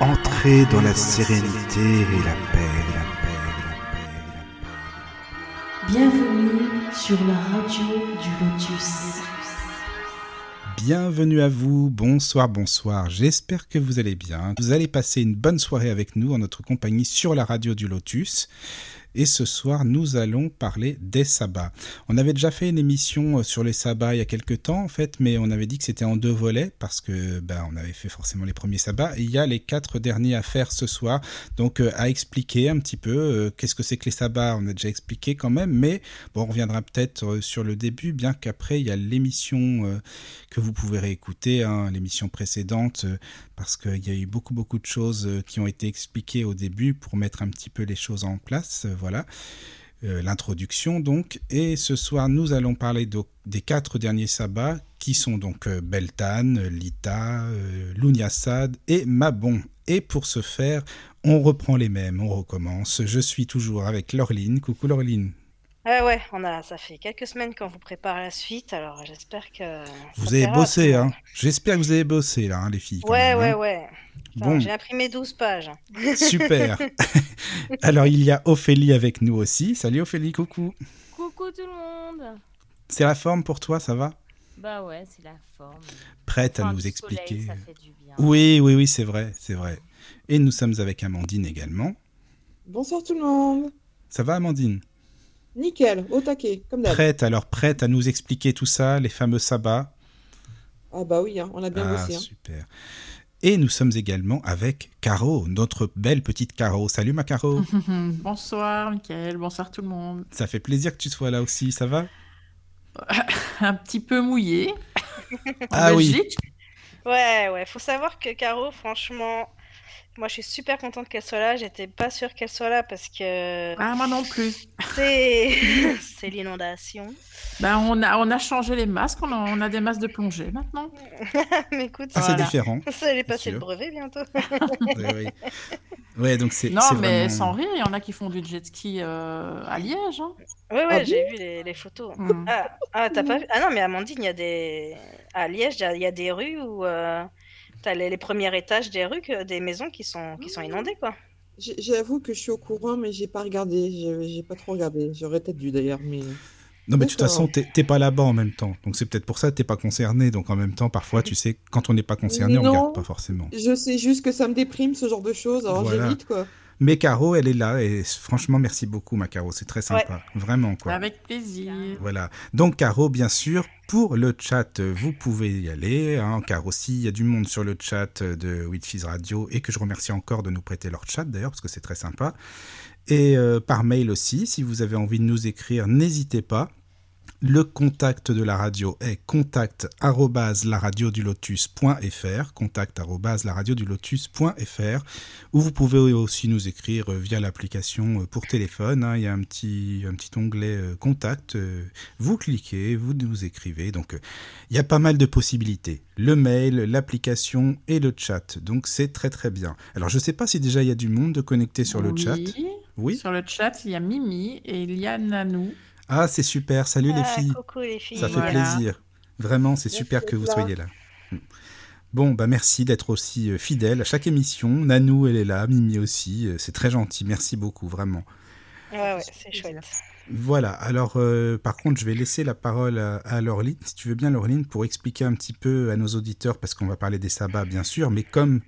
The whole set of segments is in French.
Entrez dans la sérénité et la paix, la paix, la paix, la paix. Bienvenue sur la radio du Lotus. Bienvenue à vous, bonsoir, bonsoir, j'espère que vous allez bien. Vous allez passer une bonne soirée avec nous en notre compagnie sur la radio du Lotus. Et ce soir, nous allons parler des sabbats. On avait déjà fait une émission euh, sur les sabbats il y a quelques temps, en fait, mais on avait dit que c'était en deux volets parce que ben, on avait fait forcément les premiers sabbats. Il y a les quatre derniers à faire ce soir. Donc, euh, à expliquer un petit peu euh, qu'est-ce que c'est que les sabbats. On a déjà expliqué quand même, mais bon, on reviendra peut-être sur le début, bien qu'après, il y a l'émission que vous pouvez réécouter, hein, l'émission précédente, euh, parce qu'il y a eu beaucoup, beaucoup de choses euh, qui ont été expliquées au début pour mettre un petit peu les choses en place. euh, voilà. L'introduction donc. Et ce soir, nous allons parler de- des quatre derniers sabbats qui sont donc Beltane, Lita, euh, Lunyasad et Mabon. Et pour ce faire, on reprend les mêmes, on recommence. Je suis toujours avec Laureline. Coucou Laureline. Ouais, ouais, on a, ça fait quelques semaines qu'on vous prépare la suite, alors j'espère que. Vous avez bossé, hein. J'espère que vous avez bossé là, hein, les filles. Ouais, même, ouais, hein. ouais. Enfin, Bon. J'ai imprimé 12 pages. Super. Alors, il y a Ophélie avec nous aussi. Salut Ophélie, coucou. Coucou tout le monde C'est la forme pour toi, ça va? Bah ouais, c'est la forme. Prête à nous expliquer soleil, ça fait du bien. Oui, oui, oui, c'est vrai, c'est vrai. Et nous sommes avec Amandine également. Bonsoir tout le monde. Ça va Amandine? Nickel, au taquet, comme d'hab. Prête, alors prête à nous expliquer tout ça, les fameux sabbats Ah bah oui, hein, on a bien Ah, bossé. hein. super. Et nous sommes également avec Caro, notre belle petite Caro. Salut ma Caro. Bonsoir, Michael. Bonsoir tout le monde. ça fait plaisir que tu sois là aussi, ça va? Un petit peu mouillé. Ah oui. Ouais, ouais, faut savoir que Caro, franchement, moi je suis super contente qu'elle soit là. J'étais pas sûre qu'elle soit là parce que Ah, moi non plus. c'est c'est l'inondation. Ben, on, a, on a changé les masques. On a, on a des masques de plongée maintenant. Mais écoute, Ah, c'est Voilà. différent. ça allait passer le brevet bientôt. oui, oui. Ouais, donc c'est Non, mais vraiment- sans rire, il y en a qui font du jet ski euh, à Liège. hein. Ouais, ouais, Ah j'ai vu les, les photos. Hmm. Ah, ah, t'as pas vu? Ah non, mais Amandine, il y a des. À Liège, il y a- il y, a des rues où euh, t'as les, les premiers étages des rues, que- des maisons qui sont, qui sont inondées, quoi. J'ai- J'avoue que je suis au courant, mais j'ai pas regardé. J'ai pas trop regardé. J'aurais peut-être dû d'ailleurs, mais. Non, mais de toute façon, t'es pas là-bas en même temps. Donc c'est peut-être pour ça que t'es pas concerné. Donc en même temps, parfois, tu sais, quand on n'est pas concerné, on Non. regarde pas forcément. Je sais juste que ça me déprime ce genre de choses, alors Voilà. j'évite quoi. Mais Caro, elle est là et franchement, merci beaucoup, ma Caro. C'est très sympa. Vraiment, quoi. Avec plaisir. Voilà. Donc, Caro, bien sûr, pour le chat, vous pouvez y aller. Hein, car aussi, il y a du monde sur le chat de Witchfiz Radio et que je remercie encore de nous prêter leur chat d'ailleurs, parce que c'est très sympa. Et euh, par mail aussi, si vous avez envie de nous écrire, n'hésitez pas. Le contact de la radio est contact laradiodulotus.fr, contact laradiodulotus.fr, où vous pouvez aussi nous écrire euh, via l'application euh, pour téléphone. hein. Il y a un petit, un petit onglet euh, contact. euh, Vous cliquez, vous nous écrivez. Donc, euh, il y a pas mal de possibilités. Le mail, l'application et le chat. Donc, c'est très très bien. Alors, je ne sais pas si déjà il y a du monde de connecté sur le chat. Oui. Sur le chat, il y a Mimi et il y a Nanou. Ah, c'est super. Salut les Ah, filles. coucou les filles. Ça fait Voilà. plaisir. Vraiment, c'est super que vous là. soyez là. Mm. Bon, bah merci d'être aussi euh, fidèle à chaque émission. Nanou, elle est là, Mimi aussi. euh, C'est très gentil. Merci beaucoup, vraiment. Ouais, ouais, c'est chouette. Voilà. Alors, euh, par contre, je vais laisser la parole à, à Laureline, si tu veux bien, Laureline, pour expliquer un petit peu à nos auditeurs, parce qu'on va parler des sabbats, bien sûr, mais comme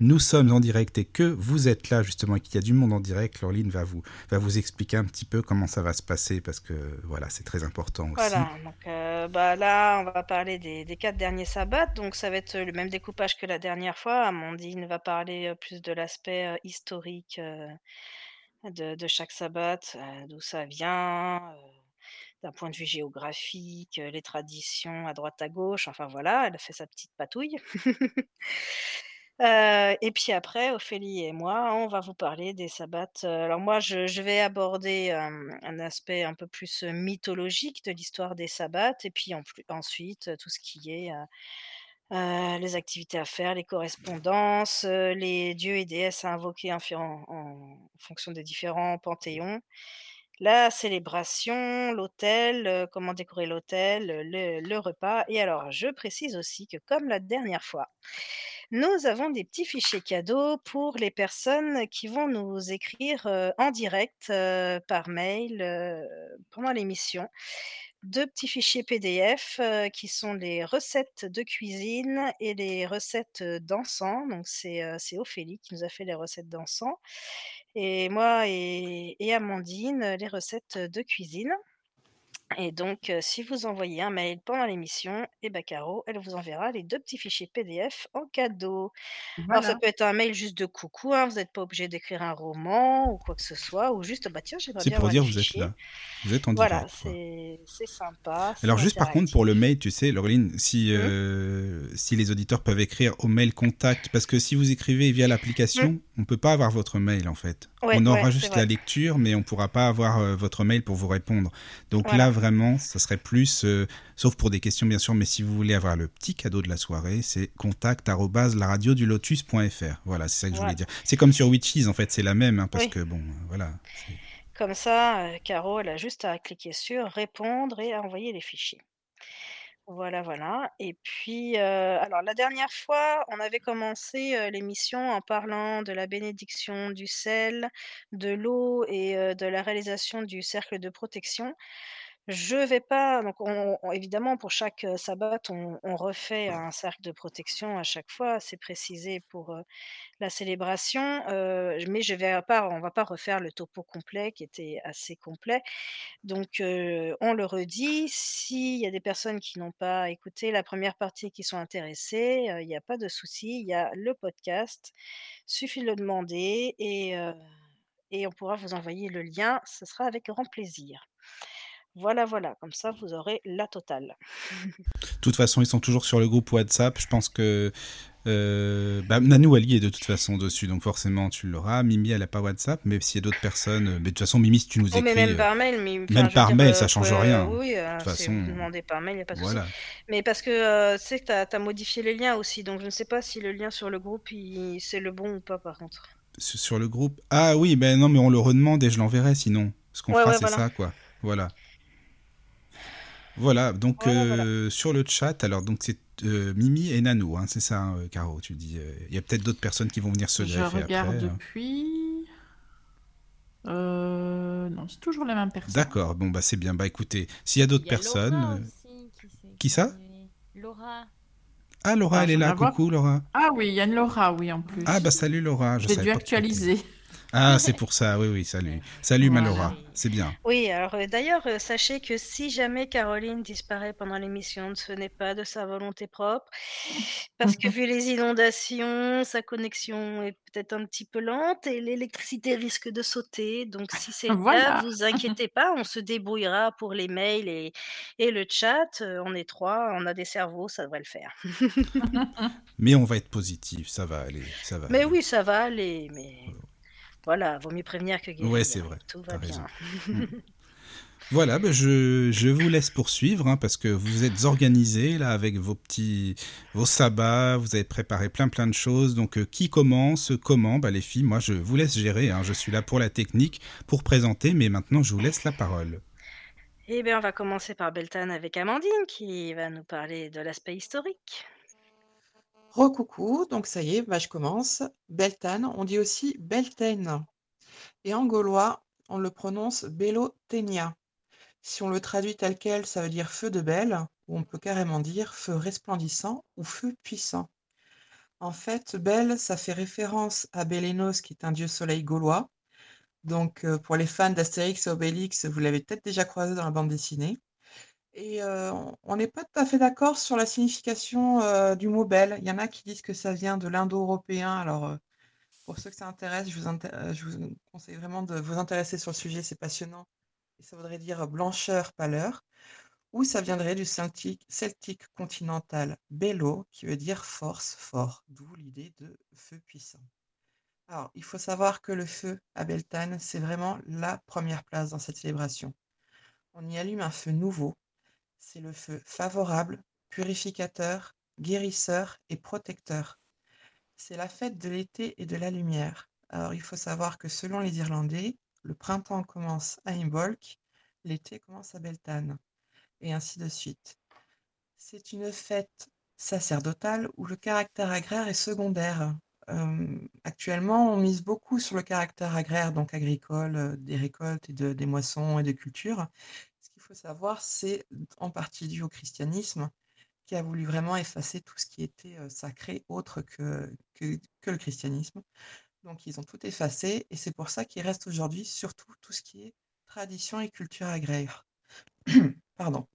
nous sommes en direct et que vous êtes là, justement, et qu'il y a du monde en direct, Laureline va vous, expliquer un petit peu comment ça va se passer, parce que, voilà, c'est très important aussi. Voilà, donc euh, bah là, on va parler des, quatre derniers sabbats. Donc, ça va être le même découpage que la dernière fois. Amandine va parler euh, plus de l'aspect euh, historique de, de chaque sabbat, d'où ça vient, d'un point de vue géographique, les traditions à droite à gauche. Enfin voilà, elle a fait sa petite patouille. Euh, et puis après, Ophélie et moi, on va vous parler des sabbats. euh, Alors moi, je, vais aborder un aspect un peu plus mythologique de l'histoire des sabbats, et puis ensuite tout ce qui est les activités à faire, les correspondances, les dieux et déesses à invoquer en, fonction des différents panthéons, la célébration, l'hôtel, comment décorer l'hôtel, le repas. Et alors, je précise aussi que comme la dernière fois, nous avons des petits fichiers cadeaux pour les personnes qui vont nous écrire, en direct, par mail, pendant l'émission. 2 petits fichiers PDF, qui sont les recettes de cuisine et les recettes, d'encens. Donc c'est, Ophélie qui nous a fait les recettes d'encens et moi et Amandine, les recettes, de cuisine et donc heu, si vous envoyez un mail pendant l'émission et bah, Caro, elle vous enverra les 2 petits fichiers PDF en cadeau. Alors ça Voilà. peut être un mail juste de coucou, hein, vous n'êtes pas obligé d'écrire un roman ou quoi que ce soit ou juste: «Bah, tiens, j'aimerais C'est bien pour avoir dire les vous êtes fichiers». là. Vous êtes en Voilà, direct, quoi. c'est c'est sympa, c'est Alors juste par contre pour le mail, tu sais, Laureline, si, Mmh. euh, si les auditeurs peuvent écrire au mail contact, parce que si vous écrivez via l'application, on peut pas avoir votre mail en fait. Ouais, on aura ouais, juste la lecture, mais on pourra pas avoir euh, votre mail pour vous répondre. Donc Voilà. là vraiment, ça serait plus, euh, sauf pour des questions bien sûr, mais si vous voulez avoir le petit cadeau de la soirée, c'est contact laradiodulotus.fr. Voilà, c'est ça que je voulais dire. C'est comme sur Witchies en fait, c'est la même, hein, parce Oui. que bon, euh, voilà. Comme ça, heu, Caro, elle a juste à cliquer sur répondre et à envoyer les fichiers. Voilà, voilà et puis, alors la dernière fois, on avait commencé, l'émission en parlant de la bénédiction du sel, de l'eau et de la réalisation du cercle de protection. Je vais pas donc on on évidemment pour chaque, sabbat, on on refait un cercle de protection à chaque fois, c'est précisé pour, la célébration, mais je vais pas on va pas refaire le topo complet qui était assez complet. Donc on le redit, s'il y a des personnes qui n'ont pas écouté la première partie et qui sont intéressées, il y a pas de souci, il y a le podcast, suffit de le demander et et on pourra vous envoyer le lien, ce sera avec grand plaisir. Voilà, voilà, comme ça vous aurez la totale. De toute façon, ils sont toujours sur le groupe WhatsApp. Je pense que euh, bah, Nanou Ali est de toute façon dessus, donc forcément tu l'auras. Mimi, elle a pas WhatsApp, mais s'il y a d'autres personnes, euh, mais de toute façon, Mimi, si tu nous Oh mais écris, même euh, par mail, mais enfin, même par dire, mail, heu, ça change rien. oui, De toute si façon, vous demandez par mail, il y a pas de souci. voilà. Mais parce que, heu, tu sais que tu as modifié les liens aussi, donc je ne sais pas si le lien sur le groupe, c'est le bon ou pas par contre. Sur sur le groupe? Ah oui, ben non, mais on le redemande et je l'enverrai sinon. Ce qu'on Ouais, fera, ouais, c'est voilà. ça, quoi. Voilà. Voilà, donc Voilà, voilà. euh, sur le chat, alors donc c'est euh, Mimi et Nanou, hein, c'est ça, hein, Caro, tu dis. euh, Il y a peut-être d'autres personnes qui vont venir se Je greffer regarde après. hein. depuis. Euh, non, c'est toujours les mêmes personnes. D'accord, bon bah c'est bien. Bah écoutez, s'il y a d'autres personnes. Laura euh, aussi qui ça. Laura. Ah Laura, Ah, elle je est là. Coucou Laura. Ah oui, il y a une Laura, oui, en plus. Ah bah salut Laura. Je J'ai dû actualiser. Ah c'est pour ça. Oui oui. Salut. Salut Voilà. Laura. C'est bien. Oui, alors, heu, d'ailleurs, heu, sachez que si jamais Caroline disparaît pendant l'émission, ce n'est pas de sa volonté propre. Parce que vu les inondations, sa connexion est peut-être un petit peu lente et l'électricité risque de sauter. Donc si c'est le cas, Voilà. vous inquiétez pas, on se débrouillera pour les mails et et le chat, heu, on est 3, on a des cerveaux, ça devrait le faire. Mais on va être positif. Ça va aller. Ça va. Mais aller. oui, ça va aller, mais voilà, vaut mieux prévenir que guérir. Ouais, c'est vrai. Tout va bien. raison. Mm. Voilà, ben je, je vous laisse poursuivre hein, parce que vous êtes organisés là avec vos petits vos sabbats, vous avez préparé plein plein de choses. Donc euh, qui commence, comment? Bah les filles, moi je vous laisse gérer. hein, je suis là pour la technique, pour présenter, mais maintenant je vous laisse la parole. Eh bien, on va commencer par Beltane avec Amandine qui va nous parler de l'aspect historique. Recoucou, donc ça y est, je commence. Beltane, on dit aussi Beltane. Et en gaulois, on le prononce Belotenia. Si on le traduit tel quel, ça veut dire feu de belle, ou on peut carrément dire feu resplendissant ou feu puissant. En fait, Bel, ça fait référence à Bélénos, qui est un dieu soleil gaulois. Donc, euh, pour les fans d'Astérix et Obélix, vous l'avez peut-être déjà croisé dans la bande dessinée. Et euh, on- n'est pas tout à fait d'accord sur la signification euh, du mot belle. Il y en a qui disent que ça vient de l'indo-européen. Alors, euh, pour ceux que ça intéresse, je vous, inté- je vous conseille vraiment de vous intéresser sur le sujet, c'est passionnant. Et ça voudrait dire blancheur, pâleur. Ou ça viendrait du celtique, celtique continental bello, qui veut dire force, fort, d'où l'idée de feu puissant. Alors, il faut savoir que le feu à Beltane, c'est vraiment la première place dans cette célébration. On y allume un feu nouveau. C'est le feu favorable, purificateur, guérisseur et protecteur. C'est la fête de l'été et de la lumière. Alors, il faut savoir que selon les Irlandais, le printemps commence à Imbolc, l'été commence à Beltane, et ainsi de suite. C'est une fête sacerdotal où le caractère agraire est secondaire. Euh, actuellement, on mise beaucoup sur le caractère agraire, donc agricole, euh, des récoltes et de, des moissons et des cultures. Faut savoir, c'est en partie dû au christianisme qui a voulu vraiment effacer tout ce qui était euh, sacré autre que, que, que, le christianisme. Donc ils ont tout effacé et c'est pour ça qu'il reste aujourd'hui surtout tout ce qui est tradition et culture agraire. Pardon.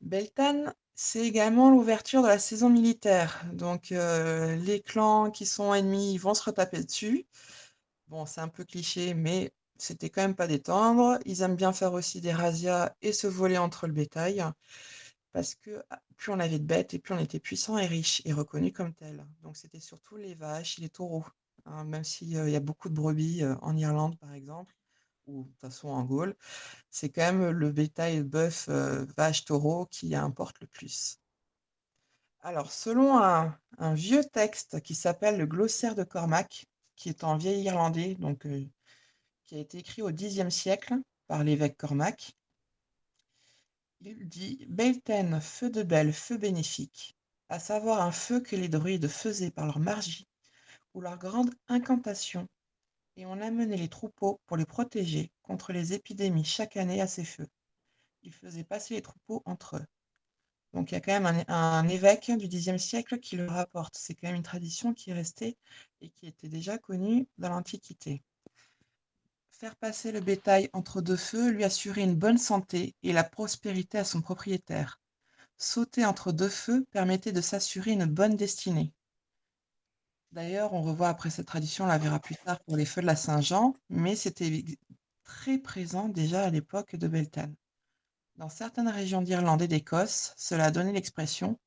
Beltane, c'est également l'ouverture de la saison militaire. Donc euh, les clans qui sont ennemis vont se retaper dessus. Bon, c'est un peu cliché, mais c'était quand même pas détendre. Ils aiment bien faire aussi des razzias et se voler entre le bétail. Parce que ah, plus on avait de bêtes et plus on était puissant et riche et reconnu comme tel. Donc c'était surtout les vaches et les taureaux. Hein, même s'il euh, y a beaucoup de brebis euh, en Irlande, par exemple, ou de toute façon en Gaule, c'est quand même le bétail bœuf, euh, vache, taureau qui importe le plus. Alors, selon un, vieux texte qui s'appelle le Glossaire de Cormac, qui est en vieil irlandais, donc qui a été écrit au Xe siècle par l'évêque Cormac, il dit Belten, feu de belle, feu bénéfique, à savoir un feu que les druides faisaient par leur magie ou leur grande incantation, et on amenait les troupeaux pour les protéger contre les épidémies chaque année à ces feux. Ils faisaient passer les troupeaux entre eux. Donc il y a quand même un, évêque du Xe siècle qui le rapporte. C'est quand même une tradition qui est restée et qui était déjà connue dans l'Antiquité. Faire passer le bétail entre deux feux lui assurait une bonne santé et la prospérité à son propriétaire. Sauter entre deux feux permettait de s'assurer une bonne destinée. D'ailleurs, on revoit après cette tradition, on la verra plus tard pour les feux de la Saint-Jean, mais c'était très présent déjà à l'époque de Beltane. Dans certaines régions d'Irlande et d'Écosse, cela a donné l'expression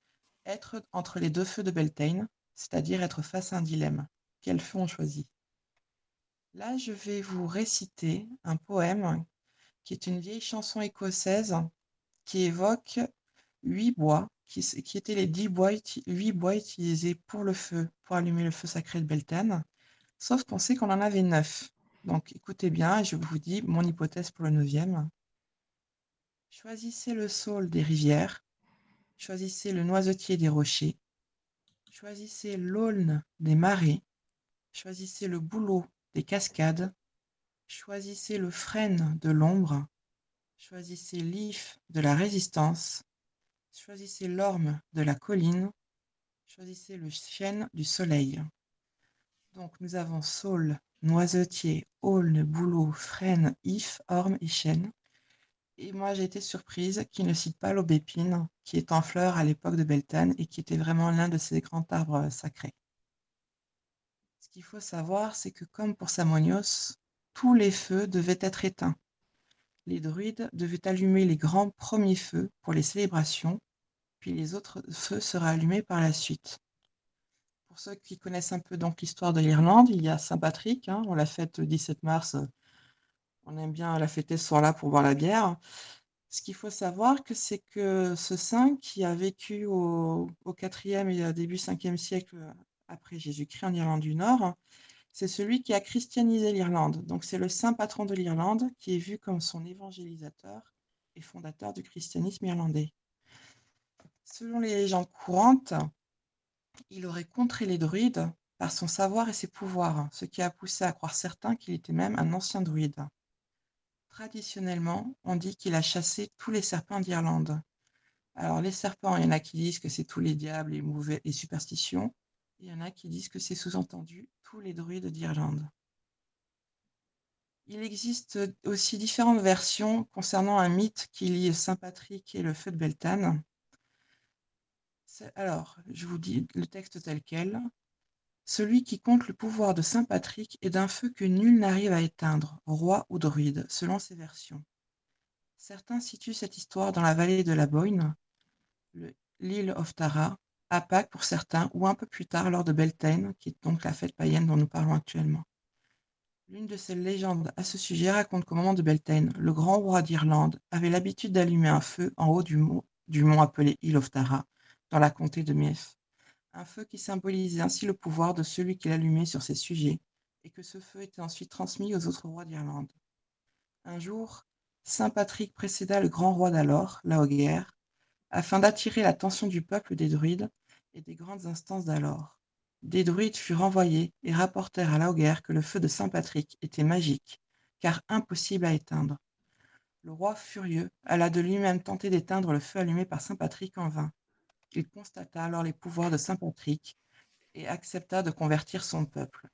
être entre les deux feux de Beltane, c'est-à-dire être face à un dilemme. Quel feu on choisit Là, je vais vous réciter un poème qui est une vieille chanson écossaise qui évoque huit bois qui, étaient les dix bois, huit bois utilisés pour le feu, pour allumer le feu sacré de Beltane. Sauf qu'on sait qu'on en avait neuf. Donc écoutez bien, je vous dis mon hypothèse pour le neuvième. Choisissez le saule des rivières, choisissez le noisetier des rochers, choisissez l'aulne des marais, choisissez le bouleau des cascades, choisissez le frêne de l'ombre, choisissez l'if de la résistance, Choisissez l'orme de la colline, choisissez le chêne du soleil. Donc nous avons saule, noisetier, aulne, bouleau, frêne, if, orme et chêne. Et moi j'ai été surprise qu'il ne cite pas l'aubépine, qui est en fleur à l'époque de Beltane et qui était vraiment l'un de ces grands arbres sacrés. Qu'il faut savoir, c'est que comme pour Samonios, tous les feux devaient être éteints. Les druides devaient allumer les grands premiers feux pour les célébrations puis les autres feux seraient allumés par la suite. Pour ceux qui connaissent un peu donc l'histoire de l'Irlande, il y a Saint-Patrick, hein, on la fête le 17 mars, on aime bien la fêter ce soir-là pour boire la bière. Ce qu'il faut savoir, c'est que ce saint qui a vécu au, au 4e et début 5e siècle après Jésus-Christ en Irlande du Nord, c'est celui qui a christianisé l'Irlande. Donc c'est le saint patron de l'Irlande qui est vu comme son évangélisateur et fondateur du christianisme irlandais. Selon les légendes courantes, il aurait contré les druides par son savoir et ses pouvoirs, ce qui a poussé à croire certains qu'il était même un ancien druide. Traditionnellement, on dit qu'il a chassé tous les serpents d'Irlande. Alors les serpents, il y en a qui disent que c'est tous les diables et mauvais et superstitions, il y en a qui disent que c'est sous-entendu tous les druides d'Irlande. Il existe aussi différentes versions concernant un mythe qui lie Saint Patrick et le feu de Beltane. Alors, je vous dis le texte tel quel. Celui qui compte le pouvoir de saint Patrick est d'un feu que nul n'arrive à éteindre, roi ou druide, selon ses versions. Certains situent cette histoire dans la vallée de la Boyne, l'île of Tara, à Pâques pour certains, ou un peu plus tard lors de Beltane, qui est donc la fête païenne dont nous parlons actuellement. L'une de ces légendes à ce sujet raconte qu'au moment de Beltane, le grand roi d'Irlande avait l'habitude d'allumer un feu en haut du mont, appelé Île of Tara, dans la comté de Meath. Un feu qui symbolisait ainsi le pouvoir de celui qui l'allumait sur ses sujets, et que ce feu était ensuite transmis aux autres rois d'Irlande. Un jour, Saint Patrick précéda le grand roi d'alors, Laogaire, afin d'attirer l'attention du peuple des druides et des grandes instances d'alors. Des druides furent envoyés et rapportèrent à Laoguerre que le feu de Saint Patrick était magique, car impossible à éteindre. Le roi furieux alla de lui-même tenter d'éteindre le feu allumé par Saint Patrick en vain. Il constata alors les pouvoirs de Saint Patrick et accepta de convertir son peuple.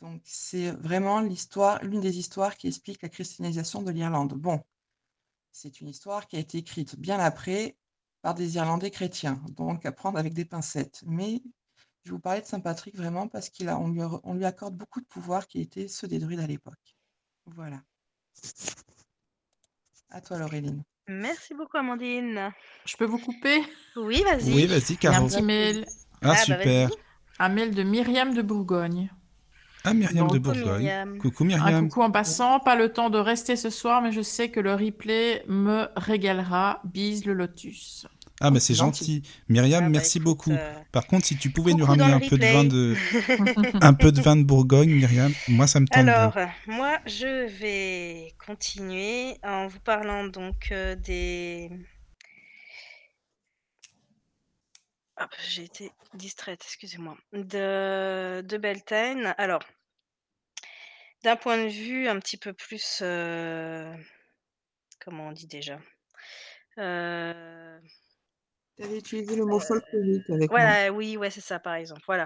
Donc c'est vraiment l'histoire, l'une des histoires qui explique la christianisation de l'Irlande. Bon, c'est une histoire qui a été écrite bien après par des Irlandais chrétiens, donc à prendre avec des pincettes. Mais je vous parlais de Saint Patrick vraiment parce qu'il a, on lui, on lui accorde beaucoup de pouvoirs qui étaient ceux des druides à l'époque. Voilà. À toi, Laureline. Merci beaucoup, Amandine. Je peux vous couper? Oui, vas-y. Oui, vas-y, Caro. un petit mail, Ah, bah, super. un mail de Myriam de Bourgogne. Ah, Myriam de Coucou, Bourgogne. Myriam. Coucou, Un Myriam. coucou en passant, pas le temps de rester ce soir, mais je sais que le replay me régalera. Bise le lotus. Ah, bah c'est gentil. Myriam, Ah, bah, merci écoute, beaucoup. euh, Par contre, si tu pouvais nous coucou ramener un peu de vin de, un peu de vin de Bourgogne, Myriam, moi ça me tente bien. Alors, moi, je vais continuer en vous parlant donc euh, des. Hop, j'ai été distraite, excusez-moi. De, de Beltane. Alors, d'un point de vue un petit peu plus. euh, Comment on dit déjà Euh, Tu avais utilisé le mot folklorique avec moi. Voilà, oui, ouais, c'est ça, par exemple. Voilà.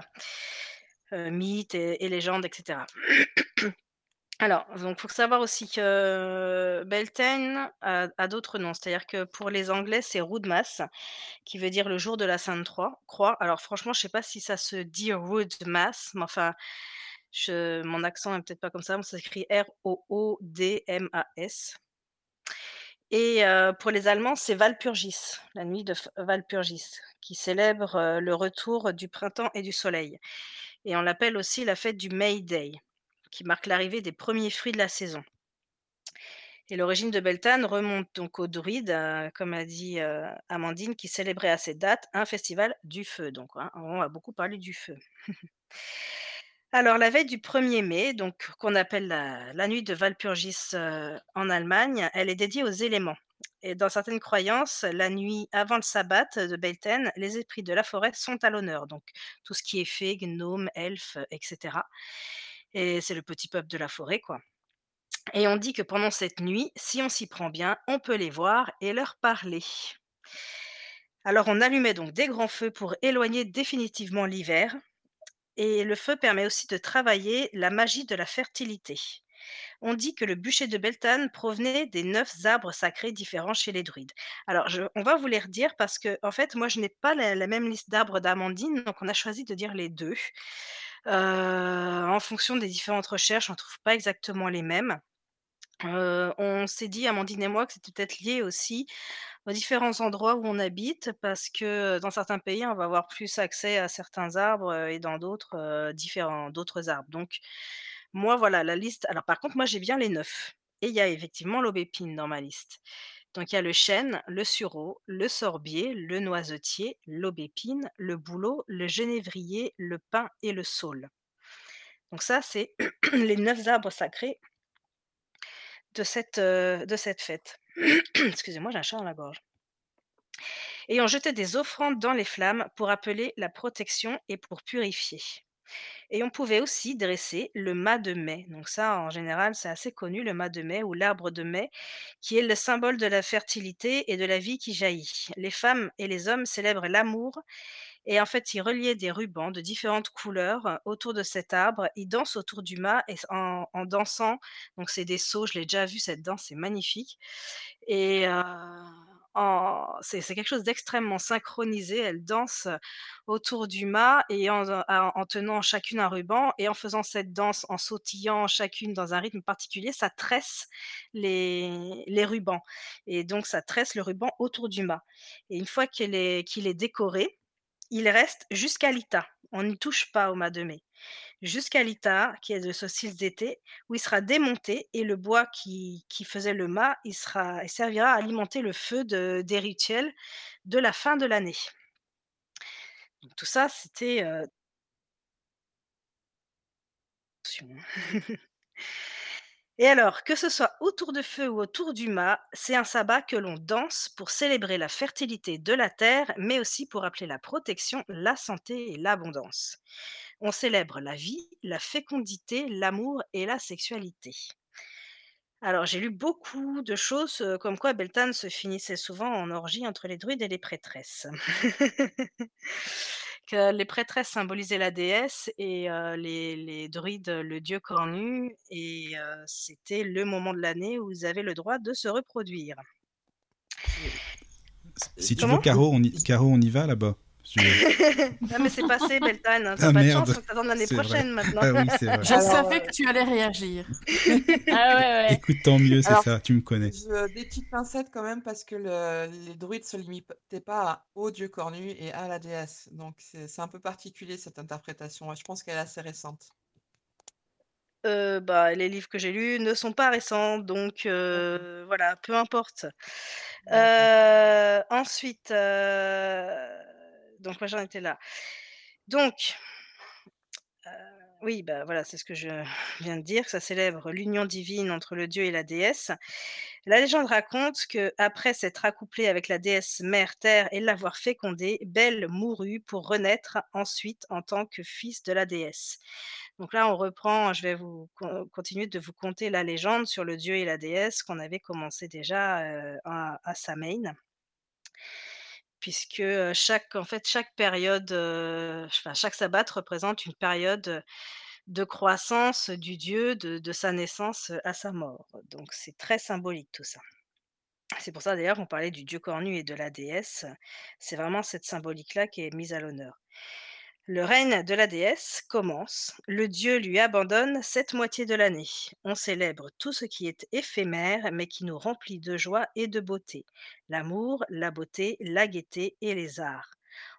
Euh, mythes et, et légendes, etc. Alors, donc, faut savoir aussi que Beltane a, d'autres noms. C'est-à-dire que pour les Anglais, c'est Roodmas, qui veut dire le jour de la Sainte Croix. Alors, franchement, je sais pas si ça se dit Roodmas, mais enfin, mon accent est peut-être pas comme ça, mais ça s'écrit R-O-O-D-M-A-S. Et pour les Allemands, c'est Walpurgis, la nuit de F- Walpurgis, qui célèbre le retour du printemps et du soleil. Et on l'appelle aussi la fête du May Day, qui marque l'arrivée des premiers fruits de la saison. Et l'origine de Beltane remonte donc aux druides, euh, comme a dit euh, Amandine, qui célébrait à cette date un festival du feu. Donc, hein, on a beaucoup parlé du feu. Alors, la veille du 1er mai, donc qu'on appelle la, nuit de Walpurgis euh, en Allemagne, elle est dédiée aux éléments. Et dans certaines croyances, la nuit avant le sabbat de Beltane, les esprits de la forêt sont à l'honneur. Donc, tout ce qui est fées, gnomes, elfes, etc. Et c'est le petit peuple de la forêt, quoi. Et on dit que pendant cette nuit, si on s'y prend bien, on peut les voir et leur parler. Alors on allumait donc des grands feux pour éloigner définitivement l'hiver. Et le feu permet aussi de travailler la magie de la fertilité. On dit que le bûcher de Beltane provenait des neuf arbres sacrés différents chez les druides. Alors, on va vous les redire parce que, en fait, moi, je n'ai pas la même liste d'arbres d'Amandine, donc on a choisi de dire les deux. En fonction des différentes recherches, on ne trouve pas exactement les mêmes. On s'est dit, Amandine et moi, que c'était peut-être lié aussi aux différents endroits où on habite, parce que dans certains pays, on va avoir plus accès à certains arbres et dans d'autres, différents d'autres arbres. Donc, moi, voilà, la liste. Alors, par contre, moi, j'ai bien les neuf. Et il y a effectivement l'aubépine dans ma liste. Donc, il y a le chêne, le sureau, le sorbier, le noisetier, l'aubépine, le bouleau, le genévrier, le pin et le saule. Donc, ça, c'est les neuf arbres sacrés de cette, euh, de cette fête. Excusez-moi, j'ai un chat dans la gorge. Et on jetait des offrandes dans les flammes pour appeler la protection et pour purifier. Et on pouvait aussi dresser le mât de mai. Donc ça, en général, c'est assez connu, le mât de mai ou l'arbre de mai, qui est le symbole de la fertilité et de la vie qui jaillit. Les femmes et les hommes célèbrent l'amour et en fait, ils reliaient des rubans de différentes couleurs autour de cet arbre. Ils dansent autour du mât et en, dansant, donc c'est des sauts, je l'ai déjà vu cette danse, c'est magnifique. Et euh, c'est quelque chose d'extrêmement synchronisé. Elles dansent autour du mât et en, en- en tenant chacune un ruban et en faisant cette danse, en sautillant chacune dans un rythme particulier, ça tresse les, rubans. Et donc, ça tresse le ruban autour du mât. Et une fois qu'il est décoré, il reste jusqu'à l'Ita. On n'y touche pas au mât de mai. Jusqu'à l'Ita, qui est de saucisse d'été, où il sera démonté et le bois qui, faisait le mât, servira à alimenter le feu de, des rituels de la fin de l'année. Tout ça, c'était... euh, Et alors, que ce soit autour du feu ou autour du mât, c'est un sabbat que l'on danse pour célébrer la fertilité de la terre, mais aussi pour rappeler la protection, la santé et l'abondance. On célèbre la vie, la fécondité, l'amour et la sexualité. Alors, j'ai lu beaucoup de choses, heu, comme quoi Beltane se finissait souvent en orgie entre les druides et les prêtresses. Que les prêtresses symbolisaient la déesse et les les druides, le dieu cornu et c'était le moment de l'année où ils avaient le droit de se reproduire. Si tu veux, Caro, on y, Caro, on y va là-bas. Non, mais c'est passé Beltane, hein, tu Ah, pas de merde. chance, faut que t'attendes l'année vrai. prochaine maintenant. Ah oui, c'est vrai. Je Alors, savais euh, que tu allais réagir. Ah ouais, ouais. Écoute, tant mieux, c'est ça, tu me connais. Je, des petites pincettes quand même parce que le- les druides se limitaient pas à- au dieu cornu et à la déesse. Donc c'est un peu particulier cette interprétation. Je pense qu'elle est assez récente. Heu, bah, les livres que j'ai lus ne sont pas récents, donc heu, voilà, peu importe. Heu, ensuite, donc moi j'en étais là. Donc, heu, oui, bah, voilà, c'est ce que je viens de dire, que ça célèbre l'union divine entre le dieu et la déesse. La légende raconte qu'après s'être accouplée avec la déesse mère terre et l'avoir fécondée, Belle mourut pour renaître ensuite en tant que fils de la déesse. Donc là, on reprend, je vais vous con continuer de vous conter la légende sur le dieu et la déesse qu'on avait commencé déjà, heu, à à. Puisque, chaque en fait, chaque période, enfin, chaque sabbat représente une période, de croissance du dieu, de de sa naissance, à sa mort. Donc c'est très symbolique tout ça. C'est pour ça d'ailleurs qu'on parlait du dieu cornu et de la déesse, c'est vraiment cette symbolique-là qui est mise à l'honneur. Le règne de la déesse commence, le dieu lui abandonne cette moitié de l'année. On célèbre tout ce qui est éphémère mais qui nous remplit de joie et de beauté, l'amour, la beauté, la gaieté et les arts.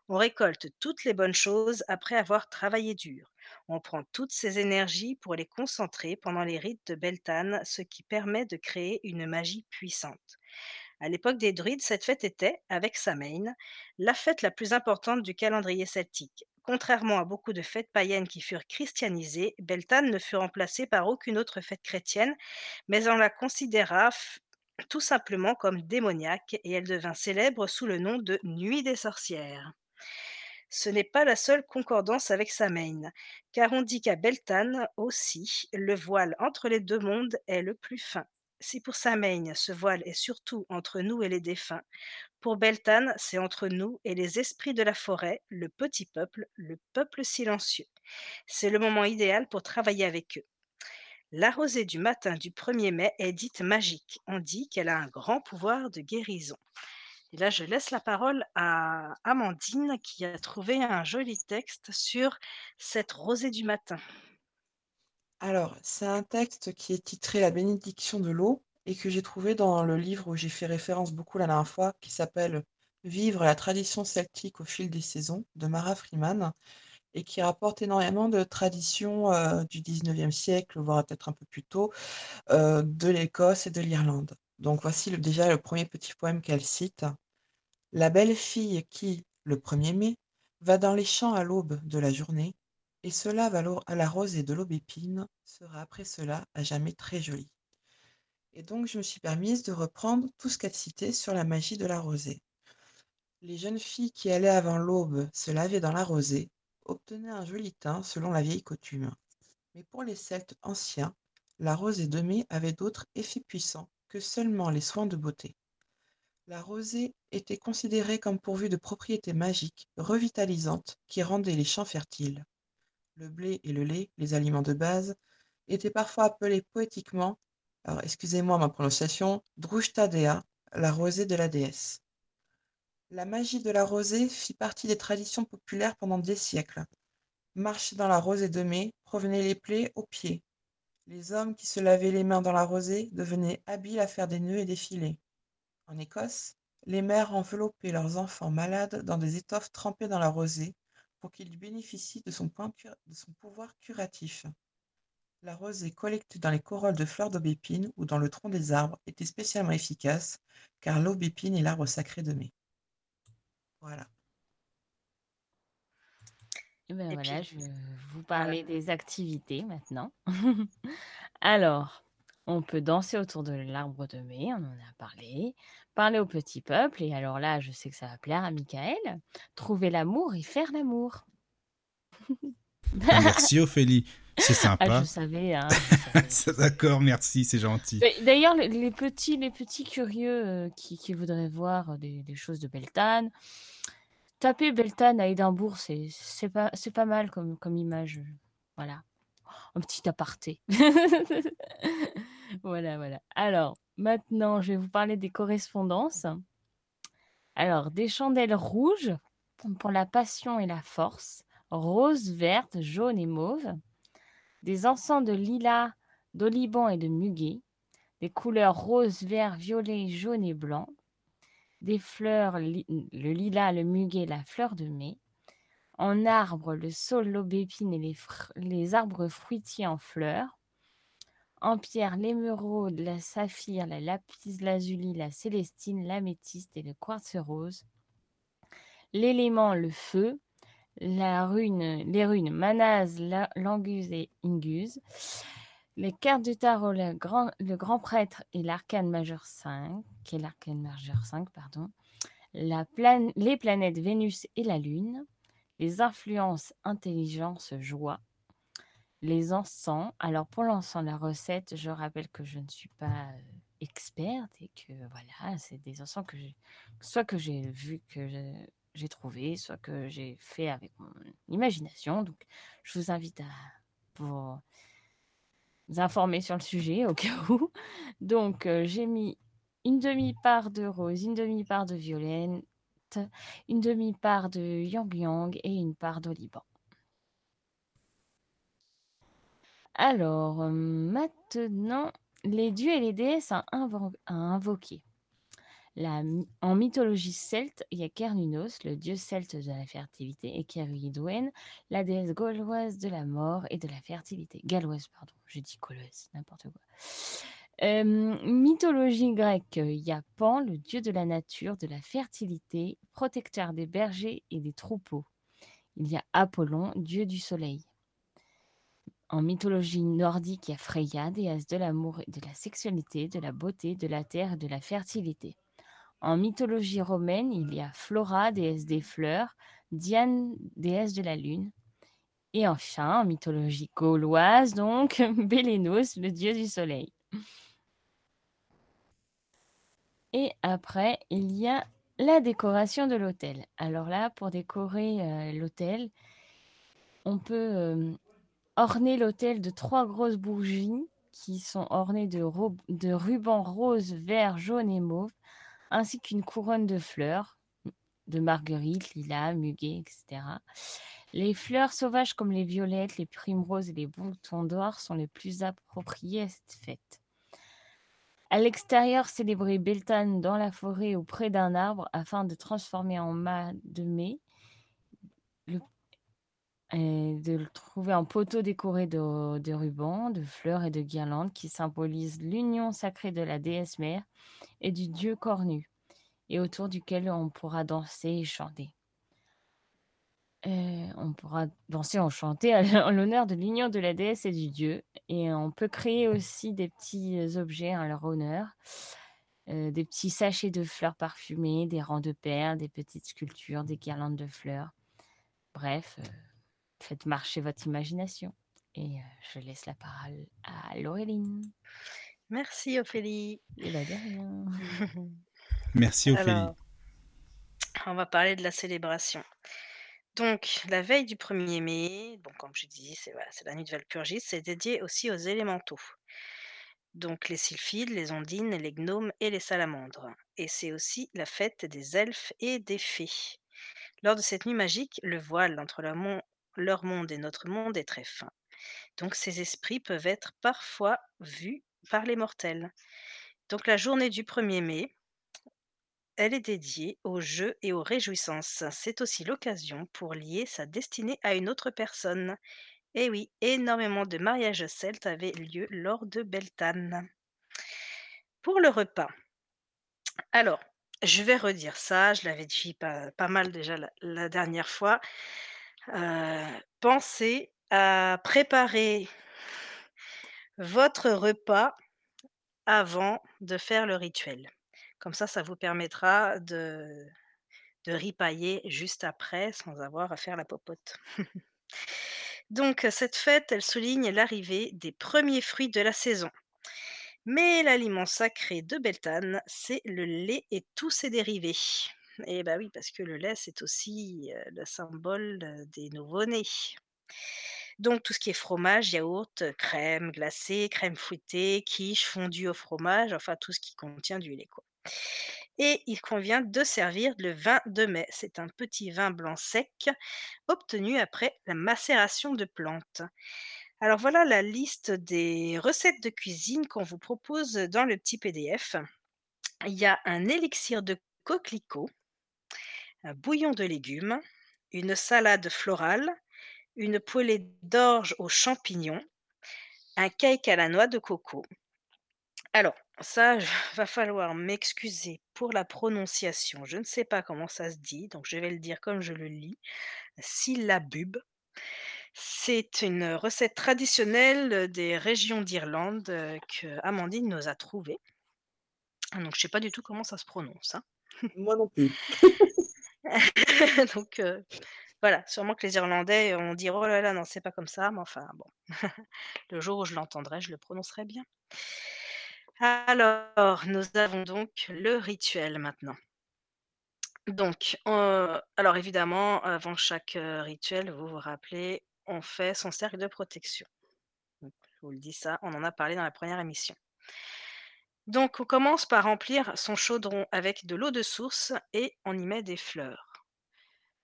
On récolte toutes les bonnes choses après avoir travaillé dur. On prend toutes ces énergies pour les concentrer pendant les rites de Beltane, ce qui permet de créer une magie puissante. À l'époque des Druides, cette fête était, avec Samhain, la fête la plus importante du calendrier celtique. Contrairement à beaucoup de fêtes païennes qui furent christianisées, Beltane ne fut remplacée par aucune autre fête chrétienne, mais on la considéra tout simplement comme démoniaque et elle devint célèbre sous le nom de Nuit des sorcières. Ce n'est pas la seule concordance avec Samhain, car on dit qu'à Beltane aussi, le voile entre les deux mondes est le plus fin. Si pour Samhain, ce voile est surtout entre nous et les défunts, pour Beltane, c'est entre nous et les esprits de la forêt, le petit peuple, le peuple silencieux. C'est le moment idéal pour travailler avec eux. La rosée du matin du 1er mai est dite magique. On dit qu'elle a un grand pouvoir de guérison. Et là, je laisse la parole à Amandine qui a trouvé un joli texte sur cette rosée du matin. Alors, c'est un texte qui est titré La bénédiction de l'eau et que j'ai trouvé dans le livre où j'ai fait référence beaucoup la dernière fois, qui s'appelle Vivre la tradition celtique au fil des saisons de Mara Freeman et qui rapporte énormément de traditions euh, du 19e siècle, voire peut-être un peu plus tôt, euh, de l'Écosse et de l'Irlande. Donc voici déjà le premier petit poème qu'elle cite. La belle fille qui, le 1er mai, va dans les champs à l'aube de la journée, et se lave à la rosée de l'aubépine, sera après cela à jamais très jolie. Et donc je me suis permise de reprendre tout ce qu'elle citait sur la magie de la rosée. Les jeunes filles qui allaient avant l'aube se laver dans la rosée obtenaient un joli teint selon la vieille coutume. Mais pour les Celtes anciens, la rosée de mai avait d'autres effets puissants que seulement les soins de beauté. La rosée était considérée comme pourvue de propriétés magiques revitalisantes qui rendaient les champs fertiles. Le blé et le lait, les aliments de base, étaient parfois appelés poétiquement, alors excusez-moi ma prononciation, Drushtadea, la rosée de la déesse. La magie de la rosée fit partie des traditions populaires pendant des siècles. Marcher dans la rosée de mai provenait les plaies aux pieds. Les hommes qui se lavaient les mains dans la rosée devenaient habiles à faire des nœuds et des filets. En Écosse, les mères enveloppaient leurs enfants malades dans des étoffes trempées dans la rosée pour qu'ils bénéficient de son, point cura- de son pouvoir curatif. La rosée collectée dans les corolles de fleurs d'aubépine ou dans le tronc des arbres était spécialement efficace car l'aubépine est l'arbre sacré de mai. Voilà. Et ben Et voilà, puis, je vais vous parler des activités maintenant. Alors, On peut danser autour de l'arbre de mai, on en a parlé. Parler au petit peuple, et alors là, je sais que ça va plaire à Michael. Trouver l'amour et faire l'amour. Ah, merci Ophélie, c'est Ah, sympa. je savais, hein, savais. D'accord, merci, c'est gentil. D'ailleurs, les, les petits, les petits curieux euh, qui, qui voudraient voir des, des choses de Beltane, tapez Beltane à Édimbourg, c'est c'est pas, c'est pas mal comme, comme image. euh, Voilà. Un petit aparté. Voilà, voilà. Alors, maintenant, je vais vous parler des correspondances. Alors, des chandelles rouges pour la passion et la force, roses, vertes, jaunes et mauves, des encens de lilas, d'oliban et de muguet, des couleurs rose, vert, violet, jaune et blanc, des fleurs, le lilas, le muguet, la fleur de mai, en arbre, le saule, l'aubépine et les arbres fruitiers en fleurs, en pierre, l'émeraude, la saphir, la lapis lazuli, la célestine, l'améthyste et le quartz rose, l'élément, le feu, la rune, les runes Manaz, la- Langus et Ingus, les cartes de tarot, le grand, prêtre et l'arcane majeur 5, qui majeur 5, pardon, les planètes Vénus et la Lune, les influences intelligence joie, les encens. Alors pour l'encens, la recette, je rappelle que je ne suis pas experte et que voilà, c'est des encens que soit que j'ai vu que j'ai trouvé, soit que j'ai fait avec mon imagination. Donc je vous invite à vous informer sur le sujet au cas où. Donc j'ai mis une demi-part de rose, une demi-part de violette, une demi-part de yang yang et une part d'oliban. Alors, euh, maintenant, les dieux et les déesses à, invo- à invoquer. En mythologie celte, il y a Cernunnos, le dieu celte de la fertilité, et Ceridwen, la déesse gauloise de la mort et de la fertilité. Galloise, pardon, j'ai dit gauloise, n'importe quoi. Euh, mythologie grecque, il y a Pan, le dieu de la nature, de la fertilité, protecteur des bergers et des troupeaux. Il y a Apollon, dieu du soleil. En mythologie nordique, il y a Freya, déesse de l'amour et de la sexualité, de la beauté, de la terre et de la fertilité. En mythologie romaine, il y a Flora, déesse des fleurs, Diane, déesse de la lune. Et enfin, en mythologie gauloise, donc, Bélénos, le dieu du soleil. Et après, il y a la décoration de l'hôtel. Alors là, pour décorer euh, l'hôtel, on peut euh, orner l'hôtel de trois grosses bougies qui sont ornées de, rubans roses, verts, jaunes et mauves, ainsi qu'une couronne de fleurs, de marguerites, lilas, muguet, etc. Les fleurs sauvages comme les violettes, les primroses et les boutons d'or sont les plus appropriés à cette fête. À l'extérieur, célébrer Beltane dans la forêt ou près d'un arbre afin de transformer en mât de mai, de le trouver en poteau décoré de, rubans, de fleurs et de guirlandes qui symbolisent l'union sacrée de la déesse mère et du dieu cornu, et autour duquel on pourra danser et chanter. Euh, on pourra danser ou chanter en l'honneur de l'union de la déesse et du dieu. Et on peut créer aussi des petits objets en leur honneur. euh, des petits sachets de fleurs parfumées, des rangs de perles, des petites sculptures, des guirlandes de fleurs. Bref, euh, faites marcher votre imagination. Et je laisse la parole à Laureline. Merci Ophélie. Et bah. Merci Ophélie. Alors, on va parler de la célébration. Donc, la veille du 1er mai, bon, comme je dis, c'est voilà, la nuit de Valpurgis, c'est dédié aussi aux élémentaux. Donc, les sylphides, les ondines, les gnomes et les salamandres. Et c'est aussi la fête des elfes et des fées. Lors de cette nuit magique, le voile entre leur, mon- leur monde et notre monde est très fin. Donc, ces esprits peuvent être parfois vus par les mortels. Donc, la journée du 1er mai, elle est dédiée aux jeux et aux réjouissances. C'est aussi l'occasion pour lier sa destinée à une autre personne. Et oui, énormément de mariages celtes avaient lieu lors de Beltane. Pour le repas, alors, je vais redire ça, je l'avais dit pas, pas mal déjà la dernière fois. Euh, pensez à préparer votre repas avant de faire le rituel. Comme ça, ça vous permettra de de ripailler juste après sans avoir à faire la popote. Donc cette fête, elle souligne l'arrivée des premiers fruits de la saison. Mais l'aliment sacré de Beltane, c'est le lait et tous ses dérivés. Et bah oui, parce que le lait, c'est aussi le symbole des nouveau-nés. Donc tout ce qui est fromage, yaourt, crème glacée, crème fouettée, quiche, fondue au fromage, enfin tout ce qui contient du lait. Et il convient de servir le vin de mai. C'est un petit vin blanc sec obtenu après la macération de plantes. Alors voilà la liste des recettes de cuisine qu'on vous propose dans le petit PDF. Il y a un élixir de coquelicot, un bouillon de légumes, une salade florale, une poêlée d'orge aux champignons, un cake à la noix de coco. Alors, ça, va falloir m'excuser pour la prononciation. Je ne sais pas comment ça se dit, donc je vais le dire comme je le lis. Syllabub. C'est une recette traditionnelle des régions d'Irlande euh, que Amandine nous a trouvée. Donc, je ne sais pas du tout comment ça se prononce. hein. Moi non plus. Donc, euh, voilà, sûrement que les Irlandais vont dire oh là là, non, c'est pas comme ça, mais enfin, bon. le jour où je l'entendrai, je le prononcerai bien. Alors, nous avons donc le rituel maintenant. Donc, euh, alors évidemment, avant chaque euh, rituel, vous vous rappelez, on fait son cercle de protection. Je vous le dis ça, on en a parlé dans la première émission. Donc, on commence par remplir son chaudron avec de l'eau de source et on y met des fleurs.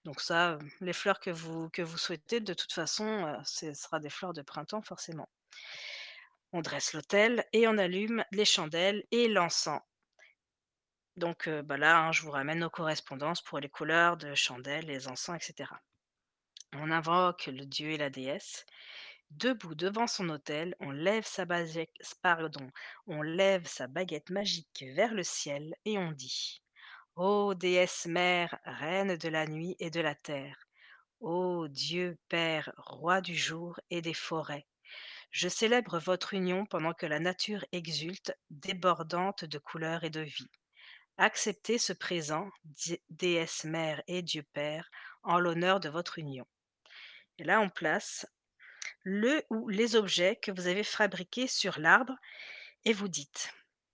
Donc ça, les fleurs que vous, que vous souhaitez, de toute façon, euh, ce sera des fleurs de printemps forcément. On dresse l'autel et on allume les chandelles et l'encens. Donc euh, bah là, hein, je vous ramène nos correspondances pour les couleurs de chandelles, les encens, etc. On invoque le dieu et la déesse. Debout devant son autel, on lève sa baguette, pardon, on lève sa baguette magique vers le ciel et on dit Ô déesse mère, reine de la nuit et de la terre, ô Dieu Père, roi du jour et des forêts, je célèbre votre union pendant que la nature exulte, débordante de couleurs et de vie. Acceptez ce présent, déesse mère et Dieu Père, en l'honneur de votre union. Et là, on place le ou les objets que vous avez fabriqués sur l'arbre et vous dites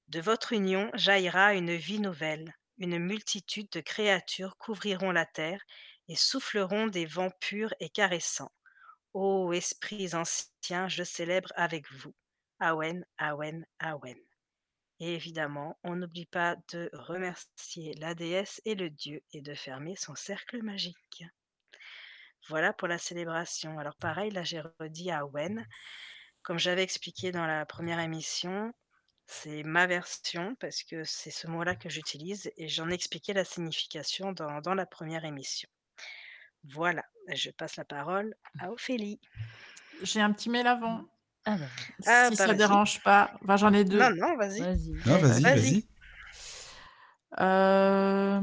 De votre union jaillira une vie nouvelle, une multitude de créatures couvriront la terre et souffleront des vents purs et caressants. Ô esprits anciens, je célèbre avec vous. Awen, Awen, Awen. Et évidemment, on n'oublie pas de remercier la déesse et le dieu et de fermer son cercle magique. Voilà pour la célébration. Alors pareil, là j'ai redit Awen. Comme j'avais expliqué dans la première émission, c'est ma version parce que c'est ce mot-là que j'utilise et j'en ai expliqué la signification dans, dans la première émission. Voilà, je passe la parole à Ophélie. J'ai un petit mail avant. Ah bah, Ah, si bah, ça vas-y. dérange pas. Enfin, j'en ai deux. Non, non, vas-y. vas-y. Non, vas-y, Vas-y. vas-y. Euh,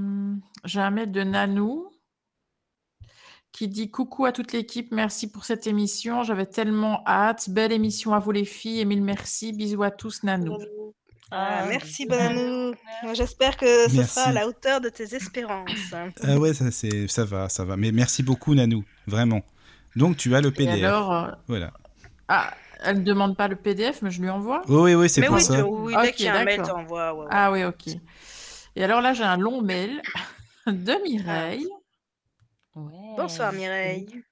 J'ai un mail de Nanou qui dit coucou à toute l'équipe, merci pour cette émission, j'avais tellement hâte, belle émission à vous les filles, et mille merci, bisous à tous Nanou. Ah, Ah, merci. Moi, J'espère que ce Merci. sera à la hauteur de tes espérances. Ah ouais, ça, c'est, ça va, ça va. Mais merci beaucoup, Nanou, vraiment. Donc, tu as le Et PDF. alors, euh, Voilà. ah, elle ne demande pas le PDF, mais je lui envoie. Oh, oui, oui, c'est Mais pour oui, ça. tu- oui, dès qu'il y a un mail, d'accord. t'envoies. ouais, ouais. Ah oui, ok. Et alors là, j'ai un long mail de Mireille. Ouais. Bonsoir Mireille.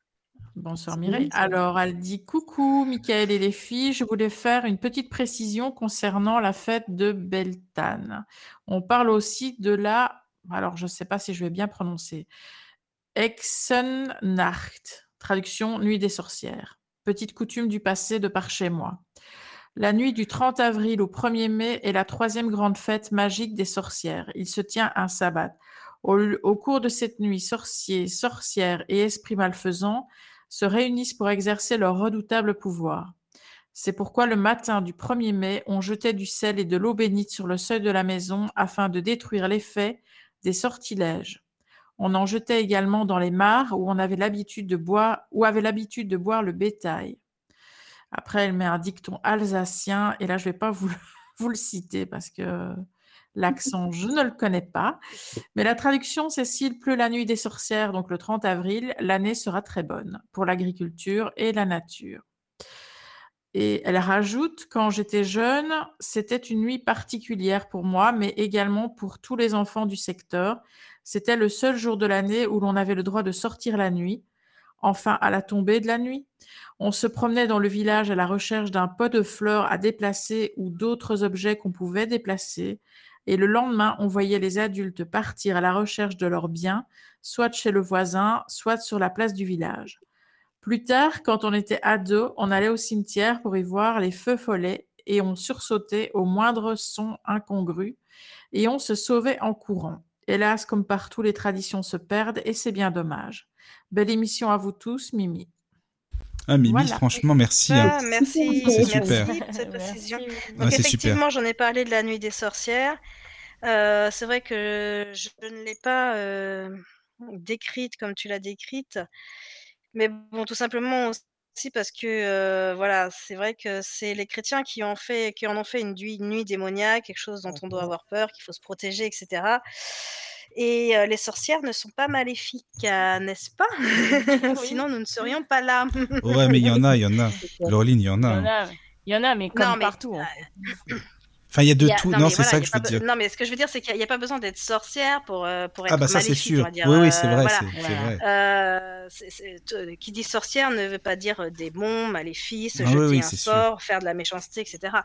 Bonsoir Mireille. Alors, elle dit coucou Michael et les filles, je voulais faire une petite précision concernant la fête de Beltane. On parle aussi de la, alors je ne sais pas si je vais bien prononcer, Exennacht, traduction Nuit des sorcières. Petite coutume du passé de par chez moi. La nuit du 30 avril au 1er mai est la troisième grande fête magique des sorcières. Il se tient un sabbat. Au, cours de cette nuit, sorciers, sorcières et esprits malfaisants se réunissent pour exercer leur redoutable pouvoir. C'est pourquoi le matin du 1er mai, on jetait du sel et de l'eau bénite sur le seuil de la maison afin de détruire l'effet des sortilèges. On en jetait également dans les mares où on avait l'habitude de boire, le bétail. Après, elle met un dicton alsacien, et là, je ne vais pas vous le citer parce que l'accent, je ne le connais pas. Mais la traduction, c'est s'il pleut la nuit des sorcières, donc le 30 avril, l'année sera très bonne pour l'agriculture et la nature. Et elle rajoute, quand j'étais jeune, c'était une nuit particulière pour moi, mais également pour tous les enfants du secteur. C'était le seul jour de l'année où l'on avait le droit de sortir la nuit, enfin à la tombée de la nuit. On se promenait dans le village à la recherche d'un pot de fleurs à déplacer ou d'autres objets qu'on pouvait déplacer. Et le lendemain, on voyait les adultes partir à la recherche de leurs biens, soit chez le voisin, soit sur la place du village. Plus tard, quand on était ado, on allait au cimetière pour y voir les feux follets et on sursautait au moindre son incongru et on se sauvait en courant. Hélas, comme partout, les traditions se perdent et c'est bien dommage. Belle émission à vous tous, Mimi. Ah, Mimi, franchement, merci. Ah, merci, c'est super. Merci. Donc, c'est effectivement, j'en ai parlé de la nuit des sorcières. Euh, c'est vrai que je ne l'ai pas euh, décrite comme tu l'as décrite. Mais bon, tout simplement aussi parce que, heu, voilà, c'est vrai que c'est les chrétiens qui ont fait qui en ont fait une nuit une nuit démoniaque, quelque chose dont on doit avoir peur, qu'il faut se protéger et cetera et heu, les sorcières ne sont pas maléfiques, euh, n'est-ce pas? Sinon nous ne serions pas là. Ouais, mais il y en a, il y en a. Laureline, il y en Il y a, en hein. a, il y en a, mais comme Non, mais partout. hein. Enfin, il y a de Il y a tout. non, c'est voilà, ça que je veux dire. non, mais ce que je veux dire, c'est qu'il y a pas besoin d'être sorcière pour, heu, pour être Ah bah ça, c'est sûr. dire, Oui, oui, heu, c'est vrai, voilà. c'est qui dit sorcière ne veut pas dire, heu, démon, maléfice, Ah jeter oui, oui, un sûr. sort, faire de la méchanceté et cetera.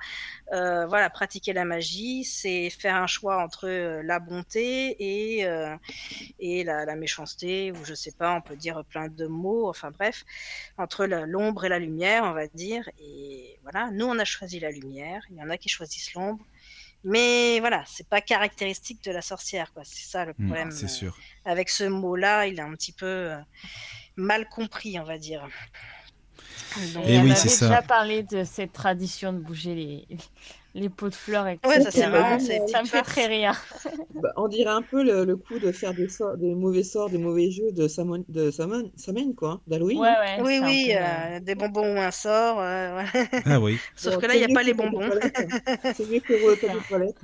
Heu, voilà, pratiquer la magie, c'est faire un choix entre, la bonté et et la la méchanceté ou je sais pas, on peut dire plein de mots, enfin bref, entre l'ombre et la lumière, on va dire et voilà. Nous, on a choisi la lumière, il y en a qui choisissent l'ombre, mais voilà, c'est pas caractéristique de la sorcière, quoi. C'est ça le Mmh, problème, c'est sûr. avec ce mot-là, il est un petit peu, heu, mal compris, on va dire. Donc Et on oui, avait c'est ça. déjà parlé de cette tradition de bouger les, les pots de fleurs, etc. Ouais, ça c'est marrant, Ça me fait très rire. Bah, on dirait un peu le, le coup de faire des, sorts, des mauvais sorts, des mauvais jeux de Samhain, de quoi, hein, d'Halloween. Ouais, ouais, Oui, oui, peu. euh, heu, des bonbons ou un sort, ouais. Ah oui. Sauf Bon, que là, il y a pas les bonbons. hein. C'est mieux que le papier toilette.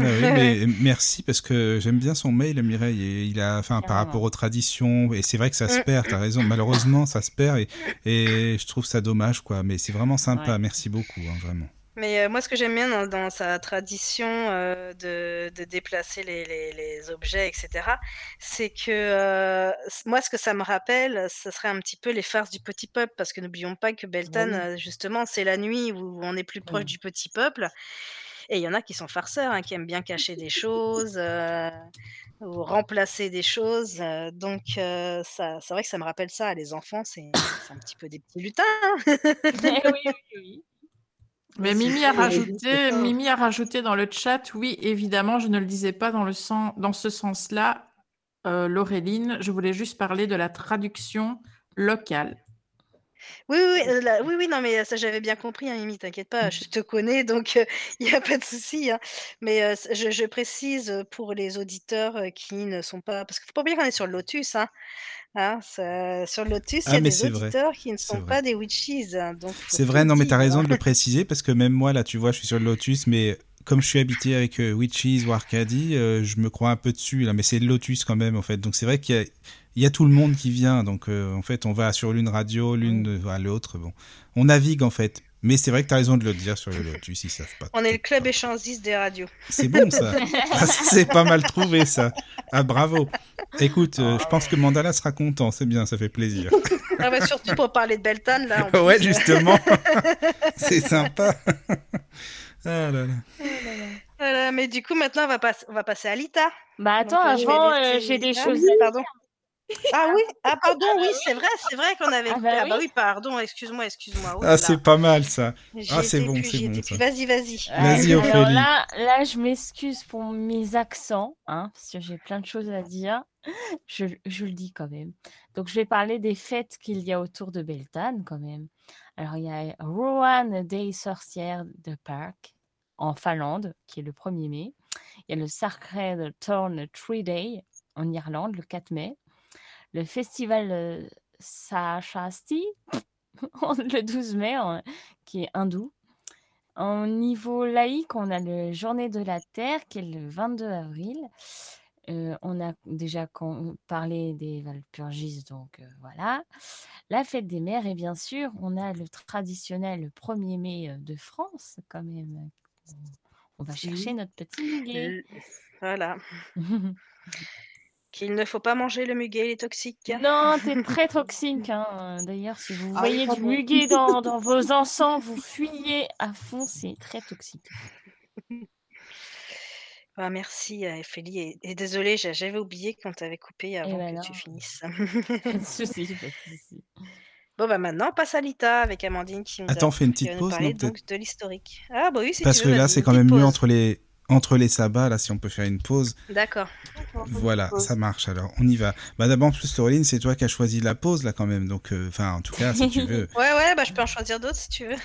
Ah oui, mais merci parce que j'aime bien son mail, Mireille. Et il a, enfin, par rapport aux traditions, et c'est vrai que ça se Mmh. perd. T'as raison. Malheureusement, ça se perd et, et je trouve ça dommage, quoi. Mais c'est vraiment sympa. Ouais. Merci beaucoup, hein, vraiment. Mais heu, moi, ce que j'aime bien dans dans sa tradition, heu, de de déplacer les les les objets et cetera, c'est que, heu, c moi, ce que ça me rappelle, ce serait un petit peu les farces du petit peuple. Parce que n'oublions pas que Beltane, oui. justement, c'est la nuit où on est plus proche du petit peuple et il y en a qui sont farceurs, hein, qui aiment bien cacher des choses, ou remplacer des choses, donc ça c'est vrai que ça me rappelle ça. Les enfants, c'est c'est un petit peu des petits lutins, hein. Eh oui, oui, oui. Mais Mimi a rajouté. Mimi a rajouté dans le chat, oui, évidemment, je ne le disais pas dans, le sens, dans ce sens-là, euh, Laureline, je voulais juste parler de la traduction locale. Oui, oui, oui, heu, la oui, oui, non, mais ça, j'avais bien compris, hein, Mimi, t'inquiète pas, je te connais, donc il y a pas de souci, hein. Mais c je je précise, pour les auditeurs, qui ne sont pas parce qu'il faut pas oublier qu'on est sur le Lotus, hein. Hein, ça sur le Lotus, il y Ah, a mais des c'est vrai. auditeurs qui ne C'est sont vrai. pas des witches, hein, donc faut C'est vrai, tout non, mais t'as dire, raison hein. de le préciser parce que même moi, là, tu vois, je suis sur le Lotus, mais comme je suis habité avec euh, Witches ou Arcadie, euh, je me crois un peu dessus, là, mais c'est le Lotus quand même, en fait. Donc c'est vrai qu'il y a, il y a tout le monde qui vient. Donc euh, en fait, on va sur l'une radio, l'une de- à l'autre. Bon, on navigue en fait. Mais c'est vrai que t'as raison de le dire sur le Lotus, ils savent pas. On est le club échangiste des radios. C'est bon ça. Ah, c'est pas mal trouvé ça. Ah bravo. Écoute, euh, je pense que Mandala sera content, c'est bien, ça fait plaisir. Ah surtout pour parler de Beltane, là, ouais, plus, justement. c'est sympa. Ah là là. Voilà, mais du coup, maintenant, on va on va passer à Lita. Bah attends, avant, euh, laisser j'ai des choses. Pardon? Ah oui? Ah pardon, oui, c'est vrai, c'est vrai qu'on avait Ah bah Ah bah oui. oui, pardon, excuse-moi, excuse-moi. Oh Ah, c'est pas mal ça. Ah, c'est bon, c'est bon. Vas-y, vas-y. Vas-y, Ouais, alors là, là, je m'excuse pour mes accents, hein, parce que j'ai plein de choses à dire. Je, je le dis quand même. Donc, je vais parler des fêtes qu'il y a autour de Beltane, quand même. Alors, il y a Rowan Day Sorcière de Park, en Finlande, qui est le 1er mai. Il y a le Sacred Thorn Tree Day, en Irlande, le 4 mai. Le festival euh, Sashasti, le 12 mai, en- qui est hindou. Au niveau laïque, on a le Journée de la Terre qui est le 22 avril. Euh, on a déjà parlé des Valpurgis, donc euh, voilà. La fête des mères, et bien sûr, on a le traditionnel 1er mai de France, quand même. On va chercher notre petit muguet. Voilà. Qu'il ne faut pas manger le muguet, il est toxique. non, t'es très toxique. hein. D'ailleurs, si vous Ah, voyez du muguet dans, dans vos encens, vous fuyez à fond, c'est très toxique. Ah, merci, euh, Ophélie. Et, et désolée, j'a- j'avais oublié qu'on t'avait coupé avant ben que non. tu finisses. Pas de souci, pas de souci. bon, bah maintenant, on passe à Lita avec Amandine qui nous, a- Attends, fais une petite pause, non, donc de l'historique. Ah, bah oui, si Parce tu que là, c'est quand même mieux entre les, entre les sabbats, là, si on peut faire une pause. D'accord. Voilà, ça marche alors, on y va. Bah d'abord, en plus, Laureline, c'est toi qui as choisi la pause, là, quand même. Donc, euh, enfin, en tout cas, si tu veux. Ouais, ouais, bah je peux en choisir d'autres si tu veux.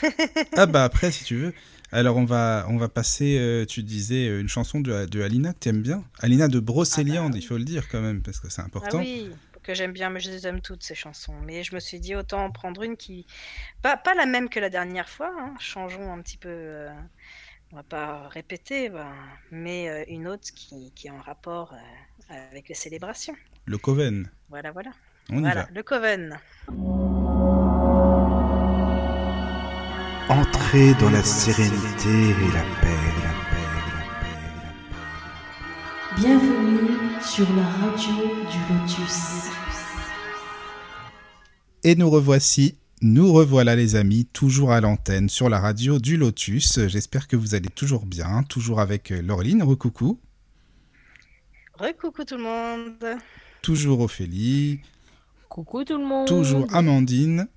Ah bah après, si tu veux. Alors, on va, on va passer, euh, tu disais, euh, une chanson de, de Alina que tu aimes bien. Alina de Brocéliande, il faut le dire quand même, parce que c'est Ah important. oui, que j'aime bien, mais je les aime toutes ces chansons. Mais je me suis dit autant en prendre une qui. Pas, pas la même que la dernière fois, hein, changeons un petit peu. euh, On va pas répéter, ben, mais euh, une autre qui, qui est en rapport euh, avec les célébrations. Le Coven, Voilà, voilà. on y voilà, va. le Coven. Entrez dans la sérénité et la paix, la paix, la paix, la paix. Bienvenue sur la radio du Lotus. Et nous revoici, nous revoilà les amis, toujours à l'antenne sur la radio du Lotus. J'espère que vous allez toujours bien, toujours avec euh, Laureline, recoucou, Recoucou tout le monde. toujours Ophélie, Coucou tout le monde. toujours Amandine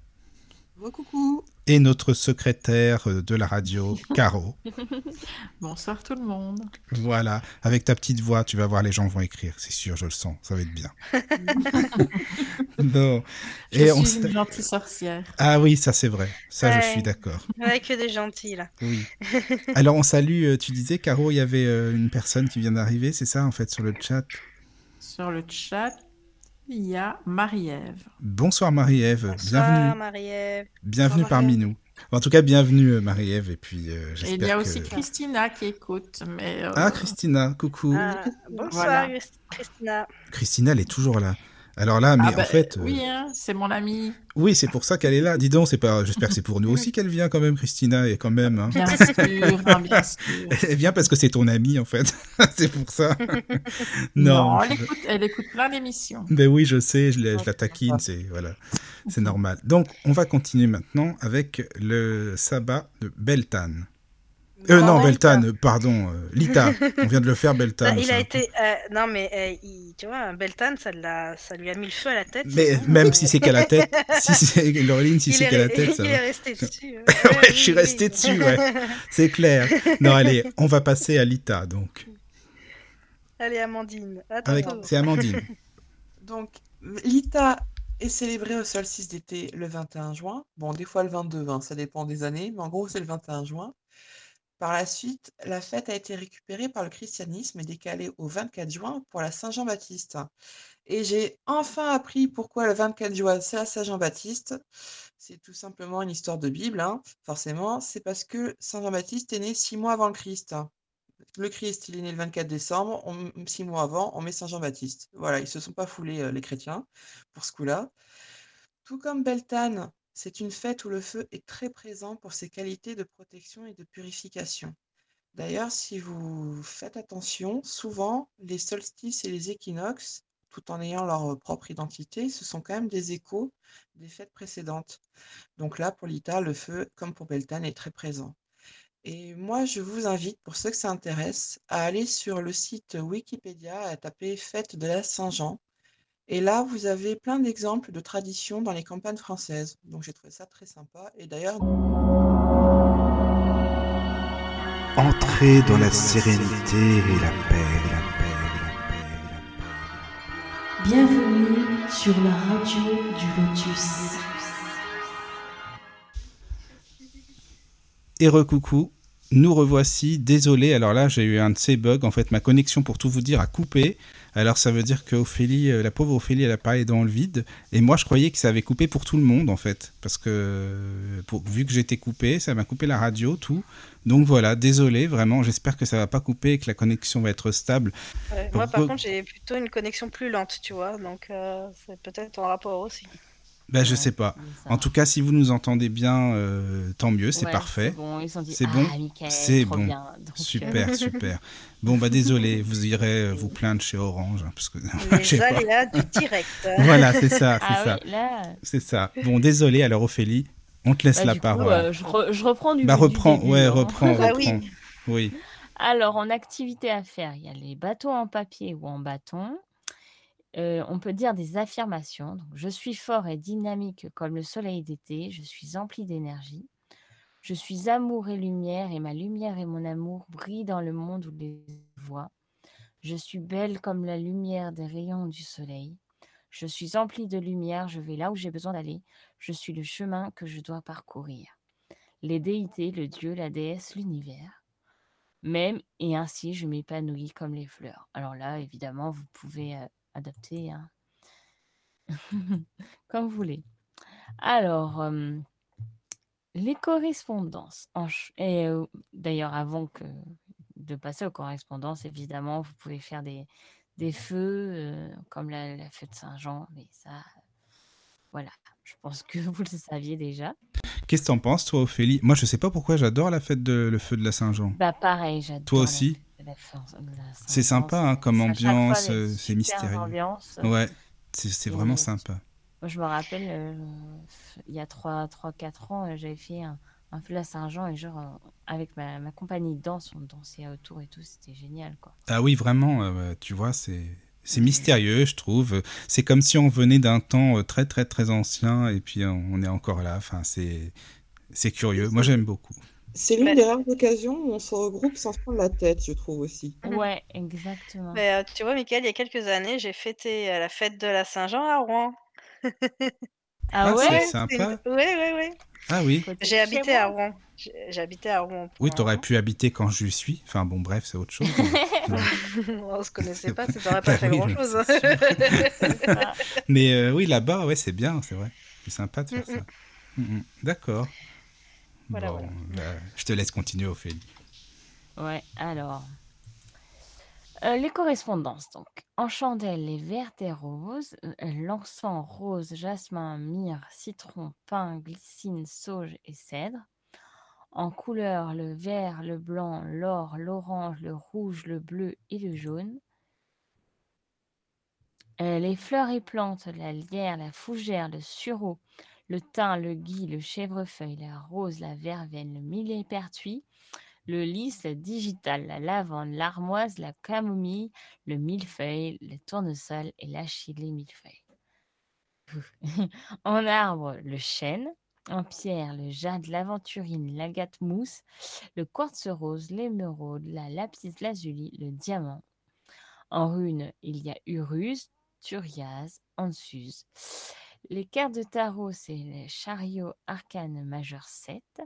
Coucou. Et notre secrétaire euh, de la radio, Caro. Bonsoir tout le monde. Voilà, avec ta petite voix, tu vas voir, les gens vont écrire, c'est sûr, je le sens, ça va être bien. non. Je Et on suis s- une gentille sorcière. Ah oui, ça c'est vrai, ça je Ouais. suis d'accord. Avec que des gentils là. Oui. Alors on salue, euh, tu disais, Caro, il y avait euh, une personne qui vient d'arriver, c'est ça en fait, sur le chat? Sur le chat, il y a Marie-Ève. Bonsoir Marie-Ève, Bonsoir bienvenue, Marie-Ève. bienvenue Bonsoir, parmi nous. En tout cas, bienvenue euh, Marie-Ève, et puis euh, Et j'espère il y a que... aussi Christina qui écoute. Mais, euh, Ah, Christina, coucou. Ah, bonsoir Voilà. Christina. Christina, elle est toujours là. Alors là, mais ah bah, en fait... euh, Oui, hein, c'est mon amie. Oui, c'est pour ça qu'elle est là. Dis donc, c'est pas. J'espère que c'est pour nous aussi qu'elle vient quand même, Christina, et quand même. hein. Bien sûr, hein, bien sûr. Elle vient parce que c'est ton amie en fait. c'est pour ça. non. elle, écoute, elle écoute plein d'émissions. Ben oui, je sais, je, la- je la taquine, c'est voilà, c'est normal. Donc, on va continuer maintenant avec le sabbat de Beltan. Euh, Non, non, Beltan. Beltan, euh, pardon, euh, Lita. On vient de le faire, Beltan. Ah, il a été. euh, non, mais euh, il- tu vois, Beltan, ça, lui a mis le feu à la tête. Mais même si c'est qu'à la tête, si c'est Laureline, si c'est est qu'à la tête, ça il va. est resté dessus. euh, Ouais, je suis resté oui. dessus, ouais. C'est clair. Non, allez, on va passer à Lita, donc. Allez, Amandine. C'est Amandine. Donc, l'ITA est célébré au solstice d'été le 21 juin. Bon, des fois le 22, hein, ça dépend des années, mais en gros, c'est le 21 juin. Par la suite, la fête a été récupérée par le christianisme et décalée au 24 juin pour la Saint-Jean-Baptiste. Et j'ai enfin appris pourquoi le 24 juin, c'est la Saint-Jean-Baptiste. C'est tout simplement une histoire de Bible, hein, forcément. C'est parce que Saint Jean-Baptiste est né six mois avant le Christ. Le Christ, il est né le 24 décembre, six mois avant, on met Saint Jean-Baptiste. Voilà, ils se sont pas foulés, euh, les chrétiens, pour ce coup-là. Tout comme Beltane, c'est une fête où le feu est très présent pour ses qualités de protection et de purification. D'ailleurs, si vous faites attention, souvent, les solstices et les équinoxes, tout en ayant leur propre identité, ce sont quand même des échos des fêtes précédentes. Donc là, pour l'Ita, le feu, comme pour Beltane, est très présent. Et moi, je vous invite, pour ceux que ça intéresse, à aller sur le site Wikipédia, à taper Fête de la Saint-Jean. Et là, vous avez plein d'exemples de traditions dans les campagnes françaises. Donc j'ai trouvé ça très sympa. Et d'ailleurs, Entrez dans la sérénité et la paix, la paix, la paix, la paix. Bienvenue sur la radio du Lotus. Et recoucou, nous revoici. Désolé, alors là j'ai eu un de ces bugs. En fait, ma connexion, pour tout vous dire, a coupé. Alors ça veut dire que Ophélie, euh, la pauvre Ophélie, elle a parlé dans le vide. Et moi, je croyais que ça avait coupé pour tout le monde, en fait. Parce que euh, pour- vu que j'étais coupé, ça m'a coupé la radio, tout. Donc voilà, désolé, vraiment. J'espère que ça va pas couper et que la connexion va être stable. Ouais, moi, par contre, j'ai plutôt une connexion plus lente, tu vois, donc euh, c'est peut-être en rapport aussi. Ben, je Ouais, sais pas. En tout cas, si vous nous entendez bien, euh, tant mieux, c'est Ouais, parfait. C'est bon, C'est ah, bon, trop bon. bien. Donc, euh, Super, super. Bon, bah désolé, vous irez euh, vous plaindre chez Orange. hein, parce que... je sais Les pas. du direct. Voilà, c'est ça, c'est Ah ça. oui, là. C'est ça. Bon, désolé, alors Ophélie, on te laisse bah, la du coup, parole. euh, je, re- je reprends du bah du reprends, début, ouais, hein. reprends, Bah oui. reprends. Oui. Alors, en activité à faire, il y a les bateaux en papier ou en bâton. On peut dire des affirmations. Donc, je suis fort et dynamique comme le soleil d'été. Je suis empli d'énergie. Je suis amour et lumière et ma lumière et mon amour brillent dans le monde où les voit. Je suis belle comme la lumière des rayons du soleil. Je suis empli de lumière. Je vais là où j'ai besoin d'aller. Je suis le chemin que je dois parcourir. Les déités, le dieu, la déesse, l'univers même et ainsi je m'épanouis comme les fleurs. Alors là, évidemment, vous pouvez adapter hein. comme vous voulez. Alors, euh, les correspondances. en et euh, d'ailleurs, avant que de passer aux correspondances, évidemment, vous pouvez faire des, des feux euh, comme la, la fête de Saint-Jean, mais ça, voilà. Je pense que vous le saviez déjà. Qu'est-ce que t'en penses, toi, Ophélie? Moi, je sais pas pourquoi j'adore la fête de le feu de la Saint-Jean. Bah pareil, j'adore. Toi aussi? C'est sympa, hein, comme ambiance, euh, c'est mystérieux. ambiances. Ouais, c'est vraiment sympa. Moi, je me rappelle, euh, il y a 3-4 ans, euh, j'avais fait un, un à Saint-Jean et genre, euh, avec ma, ma compagnie de danse, on dansait autour et tout, c'était génial, quoi. Ah oui, vraiment, euh, tu vois, c'est c'est mystérieux, je trouve. C'est comme si on venait d'un temps euh, très très très ancien et puis euh, on est encore là. Enfin, c'est curieux. Moi, j'aime beaucoup. C'est l'une des rares occasions où on se regroupe sans se prendre la tête, je trouve aussi. Ouais, exactement. Mais euh, tu vois, Mickaël, il y a quelques années, j'ai fêté euh, la fête de la Saint-Jean à Rouen. Ah Ah, ouais? c'est Ouais, sympa. Oui, oui, oui. Ah oui. J'ai habité à. Rouen. Habité à Rouen. Oui, t'aurais pu habiter quand je suis. Enfin bon, bref, c'est autre chose. On se connaissait pas, ça t'aurait pas Bah fait oui, grand-chose. Ah, Mais euh, oui, là-bas, ouais, c'est bien, c'est vrai. C'est sympa de faire Mm, ça. Mm, mm. D'accord. Voilà, bon, voilà. bah, je te laisse continuer, Ophélie. Ouais, alors. Euh, les correspondances, donc. En chandelle, les vertes et roses. euh, L'encens, rose, jasmin, myrrhe, citron, pin, glycine, sauge et cèdre. En couleur, le vert, le blanc, l'or, l'orange, le rouge, le bleu et le jaune. Euh, les fleurs et plantes, la lierre, la fougère, le sureau, le thym, le gui, le chèvrefeuille, la rose, la verveine, le millepertuis, le lys, le digital, la lavande, l'armoise, la camomille, le millefeuille, le tournesol et l'achillée millefeuille. en arbre, le chêne. En pierre, le jade, l'aventurine, l'agate mousse, le quartz rose, l'émeraude, la lapis lazuli, le diamant. En rune, il y a Urus, Turiaz, Ansuz. Les cartes de tarot, c'est le chariot arcane majeur 7.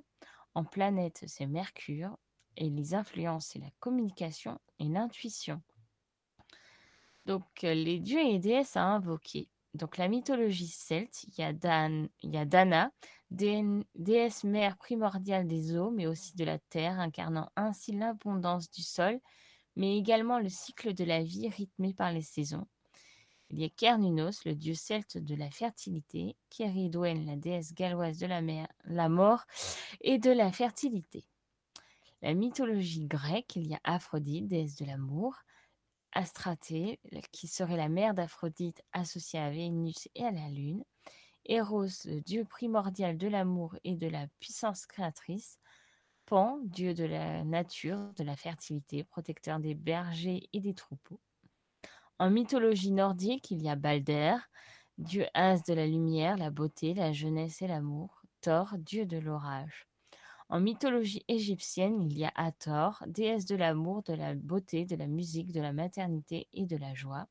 En planète, c'est Mercure. Et les influences, c'est la communication et l'intuition. Donc, euh, les dieux et déesses à invoquer. Donc, la mythologie celte, il y a, il y a Dana, dé- déesse mère primordiale des eaux, mais aussi de la terre, incarnant ainsi l'abondance du sol, mais également le cycle de la vie rythmé par les saisons. Il y a Kernunos, le dieu celte de la fertilité, Keridwen, la déesse galloise de la, mort et de la fertilité. La mythologie grecque, il y a Aphrodite, déesse de l'amour, Astratée, qui serait la mère d'Aphrodite associée à Vénus et à la Lune, Eros, le dieu primordial de l'amour et de la puissance créatrice, Pan, dieu de la nature, de la fertilité, protecteur des bergers et des troupeaux. En mythologie nordique, il y a Balder, dieu as de la lumière, la beauté, la jeunesse et l'amour, Thor, dieu de l'orage. En mythologie égyptienne, il y a Hathor, déesse de l'amour, de la beauté, de la musique, de la maternité et de la joie.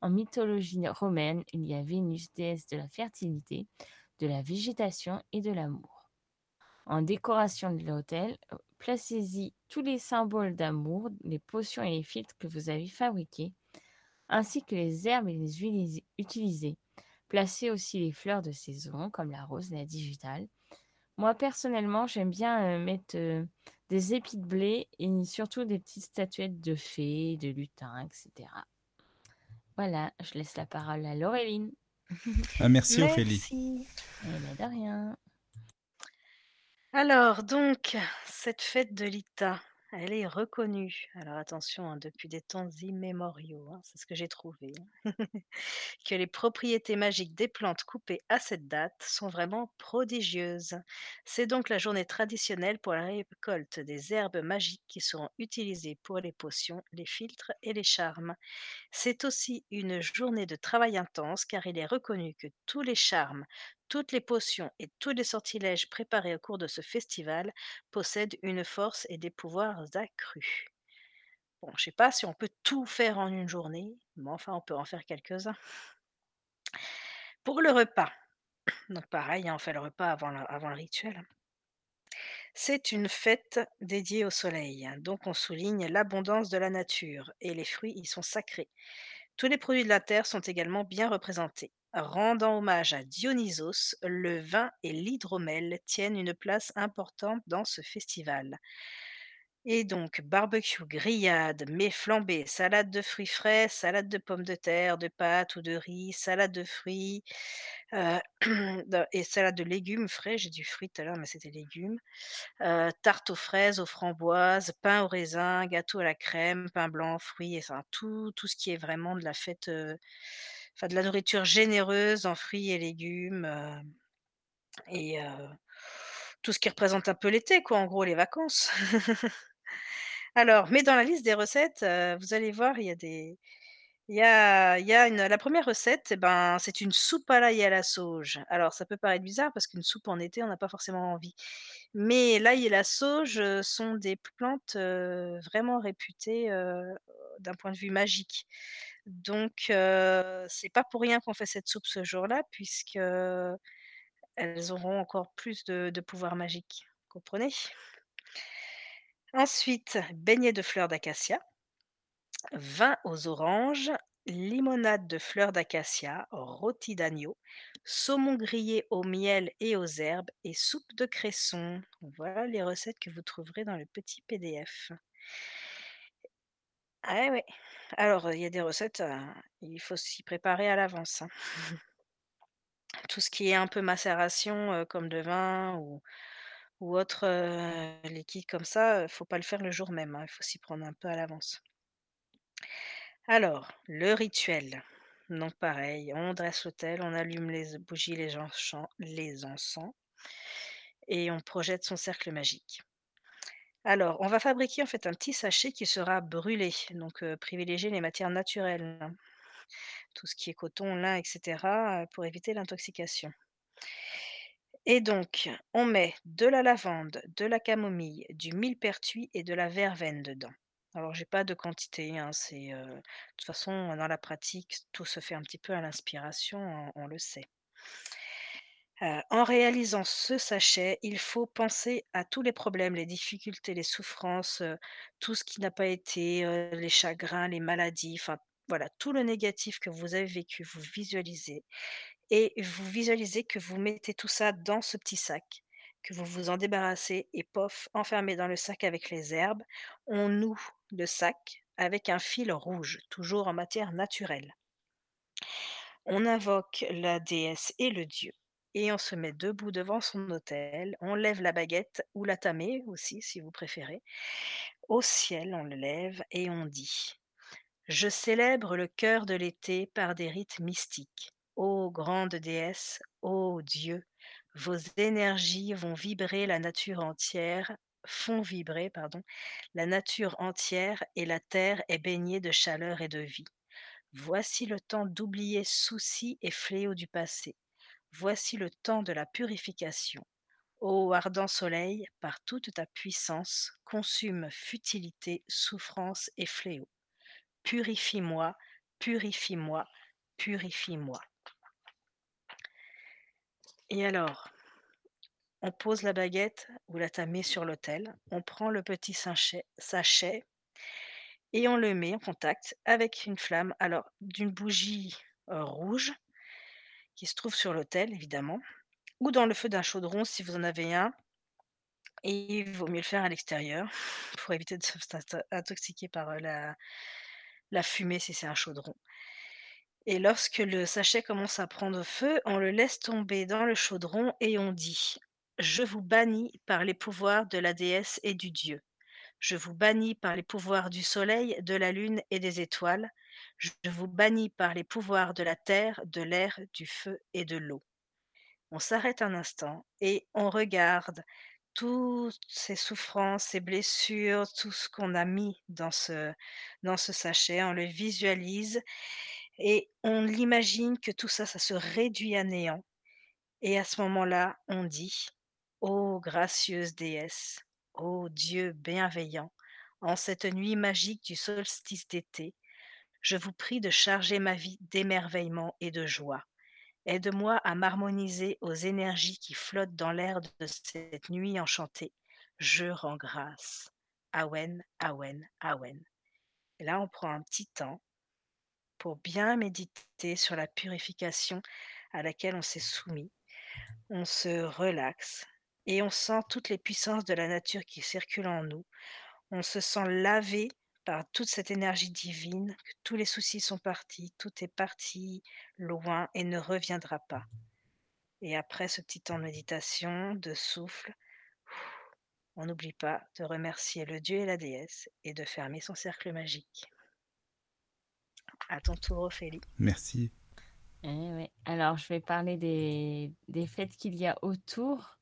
En mythologie romaine, il y a Vénus, déesse de la fertilité, de la végétation et de l'amour. En décoration de l'hôtel, euh, placez-y tous les symboles d'amour, les potions et les filtres que vous avez fabriqués, ainsi que les herbes et les huiles utilisées. Placez aussi les fleurs de saison, comme la rose et la digitale. Moi, personnellement, j'aime bien euh, mettre euh, des épis de blé et surtout des petites statuettes de fées, de lutins, etc. Voilà, je laisse la parole à Laureline. Ah, merci, Ophélie. Merci. Eh ben, de rien. Alors, donc, cette fête de l'Ita, elle est reconnue. Alors attention, hein, depuis des temps immémoriaux, hein, c'est ce que j'ai trouvé, hein, que les propriétés magiques des plantes coupées à cette date sont vraiment prodigieuses. C'est donc la journée traditionnelle pour la récolte des herbes magiques qui seront utilisées pour les potions, les filtres et les charmes. C'est aussi une journée de travail intense car il est reconnu que tous les charmes, toutes les potions et tous les sortilèges préparés au cours de ce festival possèdent une force et des pouvoirs accrus. Bon, je sais pas si on peut tout faire en une journée, mais enfin on peut en faire quelques-uns. Pour le repas, donc pareil, hein, on fait le repas avant le, rituel. C'est une fête dédiée au soleil, hein, donc on souligne l'abondance de la nature et les fruits y sont sacrés. Tous les produits de la terre sont également bien représentés. Rendant hommage à Dionysos, le vin et l'hydromel tiennent une place importante dans ce festival. Et donc, barbecue, grillade, mets flambés, salade de fruits frais, salade de pommes de terre, de pâtes ou de riz, salade de fruits euh, et salade de légumes frais. J'ai du fruit tout à l'heure, mais c'était légumes. Euh, tarte aux fraises, aux framboises, pain au raisin, gâteau à la crème, pain blanc, fruits, et tout ce qui est vraiment de la fête, euh, de la nourriture généreuse en fruits et légumes, euh, et euh, tout ce qui représente un peu l'été, quoi, en gros, les vacances. Alors, mais dans la liste des recettes, euh, vous allez voir, il y a des, la première recette, eh ben, c'est une soupe à l'ail et à la sauge. Alors, ça peut paraître bizarre parce qu'une soupe en été, on n'a pas forcément envie. Mais l'ail et la sauge sont des plantes vraiment réputées d'un point de vue magique. Donc, c'est pas pour rien qu'on fait cette soupe ce jour-là, puisque elles auront encore plus de, de pouvoir magique. Comprenez? Ensuite, beignet de fleurs d'acacia, vin aux oranges, limonade de fleurs d'acacia, rôti d'agneau, saumon grillé au miel et aux herbes et soupe de cresson. Voilà les recettes que vous trouverez dans le petit PDF. Ah ouais. Alors, il y a des recettes, euh, il faut s'y préparer à l'avance. hein. Tout ce qui est un peu macération, euh, comme de vin ou, ou autre euh, liquide comme ça, euh, faut pas le faire le jour même. hein, Il faut s'y prendre un peu à l'avance. Alors, le rituel. Donc pareil, on dresse l'autel, on allume les bougies, les les encens et on projette son cercle magique. Alors, on va fabriquer en fait un petit sachet qui sera brûlé. Donc, privilégier les matières naturelles, tout ce qui est coton, lin, etc., pour éviter l'intoxication. Et donc, on met de la lavande, de la camomille, du millepertuis et de la verveine dedans. Alors, j'ai pas de quantité, hein, c'est de toute façon dans la pratique, tout se fait un petit peu à l'inspiration, on, on le sait. Euh, en réalisant ce sachet, il faut penser à tous les problèmes, les difficultés, les souffrances, euh, tout ce qui n'a pas été, euh, les chagrins, les maladies, enfin voilà, tout le négatif que vous avez vécu, vous visualisez et vous visualisez que vous mettez tout ça dans ce petit sac, que vous vous en débarrassez et pof, enfermé dans le sac avec les herbes, on noue le sac avec un fil rouge, toujours en matière naturelle. On invoque la déesse et le dieu et on se met debout devant son autel, on lève la baguette ou la tamée aussi si vous préférez. Au ciel, on le lève et on dit Je célèbre le cœur de l'été par des rites mystiques. Ô grande déesse, ô Dieu, vos énergies vont vibrer la nature entière, font vibrer, pardon, la nature entière et la terre est baignée de chaleur et de vie. Voici le temps d'oublier soucis et fléaux du passé. Voici le temps de la purification. Ô ardent soleil, par toute ta puissance, consume futilité, souffrance et fléau. Purifie-moi, purifie-moi, purifie-moi. Et alors, on pose la baguette ou la tamée sur l'autel, on prend le petit sachet, sachet et on le met en contact avec une flamme, alors d'une bougie euh, rouge qui se trouve sur l'autel, évidemment, ou dans le feu d'un chaudron si vous en avez un. Il vaut mieux le faire à l'extérieur pour éviter de se intoxiquer par euh, la fumée si c'est un chaudron. Et lorsque le sachet commence à prendre feu, on le laisse tomber dans le chaudron et on dit Je vous bannis par les pouvoirs de la déesse et du dieu. Je vous bannis par les pouvoirs du soleil, de la lune et des étoiles. Je vous bannis par les pouvoirs de la terre, de l'air, du feu et de l'eau. On s'arrête un instant et on regarde toutes ces souffrances, ces blessures, tout ce qu'on a mis dans ce, sachet, on le visualise et on l'imagine que tout ça, ça se réduit à néant. Et à ce moment-là, on dit Ô gracieuse déesse, ô Dieu bienveillant, en cette nuit magique du solstice d'été, je vous prie de charger ma vie d'émerveillement et de joie. Aide-moi à m'harmoniser aux énergies qui flottent dans l'air de cette nuit enchantée. Je rends grâce. Awen, Awen, Awen. Là, on prend un petit temps pour bien méditer sur la purification à laquelle on s'est soumis. On se relaxe et on sent toutes les puissances de la nature qui circulent en nous. On se sent lavé par toute cette énergie divine, que tous les soucis sont partis, tout est parti loin et ne reviendra pas. Et après ce petit temps de méditation, de souffle, on n'oublie pas de remercier le Dieu et la déesse et de fermer son cercle magique. À ton tour, Ophélie. Merci. Eh Alors, je vais parler des, des fêtes qu'il y a autour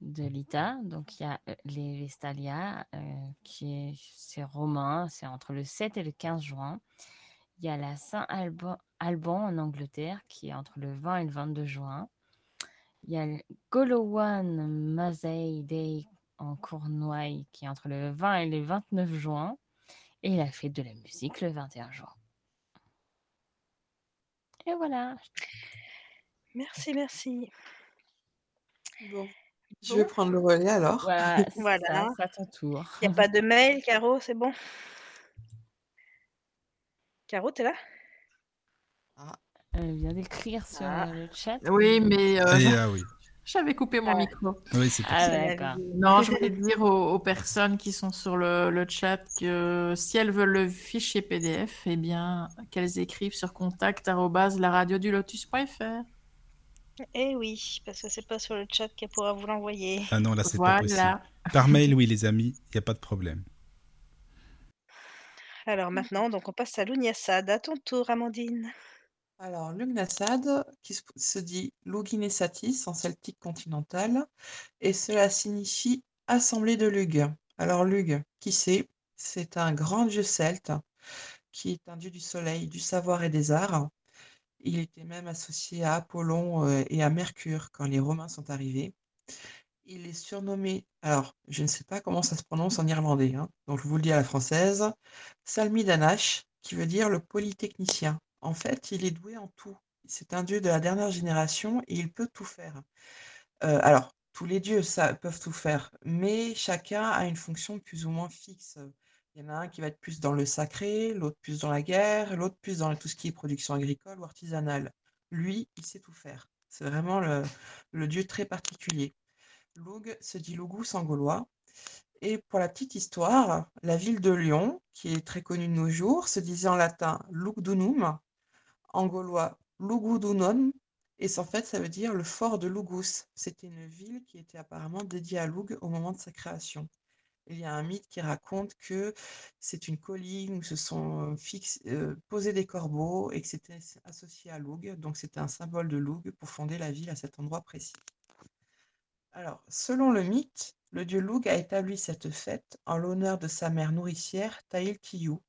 de l'ITA. Donc, il y a euh, les Vestalia, euh, qui est, c'est romain, c'est entre le 7 et le 15 juin. Il y a la Saint-Alban en Angleterre, qui est entre le 20 et le 22 juin. Il y a le Golowan Mazei Day en Cornouailles, qui est entre le 20 et le 29 juin. Et la fête de la musique le 21 juin. Et voilà. Merci, merci. Bon. Je vais prendre le relais alors. Voilà, c'est Voilà. ça, à ton tour. Il n'y a pas de mail, Caro, c'est bon? Caro, t'es là? Elle vient d'écrire sur Ah. le chat. Oui, mais euh, Et, ah oui. j'avais coupé mon Ah. micro. Oui, c'est Ah, ça. Vie. Non, je voulais dire aux, aux personnes qui sont sur le, le chat que si elles veulent le fichier PDF, eh bien, qu'elles écrivent sur contact@laradiodulotus.fr. Eh oui, parce que c'est pas sur le chat qu'elle pourra vous l'envoyer. Ah non, là, c'est pas possible. Voilà. Par mail, oui, les amis, il n'y a pas de problème. Alors maintenant, donc on passe à l'Ouniassad. À ton tour, Amandine. Alors, Lugnasad, qui se, se dit Luginesatis en celtique continental, et cela signifie assemblée de Lug. Alors, Lug, qui c'est? C'est un grand dieu celte qui est un dieu du soleil, du savoir et des arts. Il était même associé à Apollon euh, et à Mercure quand les Romains sont arrivés. Il est surnommé, alors je ne sais pas comment ça se prononce en irlandais, hein, donc je vous le dis à la française, Salmidanash, qui veut dire le polytechnicien. En fait, il est doué en tout. C'est un dieu de la dernière génération et il peut tout faire. Euh, alors, tous les dieux peuvent tout faire, mais chacun a une fonction plus ou moins fixe. Il y en a un qui va être plus dans le sacré, l'autre plus dans la guerre, l'autre plus dans tout ce qui est production agricole ou artisanale. Lui, il sait tout faire. C'est vraiment le, dieu très particulier. Lug se dit Lugus en gaulois. Et pour la petite histoire, la ville de Lyon, qui est très connue de nos jours, se disait en latin Lugdunum, en gaulois Lugudunon, et en fait ça veut dire le fort de Lugus. C'était une ville qui était apparemment dédiée à Lug au moment de sa création. Il y a un mythe qui raconte que c'est une colline où se sont fixes, euh, posés des corbeaux et que c'était associé à Lug, donc c'était un symbole de Lug pour fonder la ville à cet endroit précis. Alors, selon le mythe, le dieu Lug a établi cette fête en l'honneur de sa mère nourricière, Taïl Tiyou,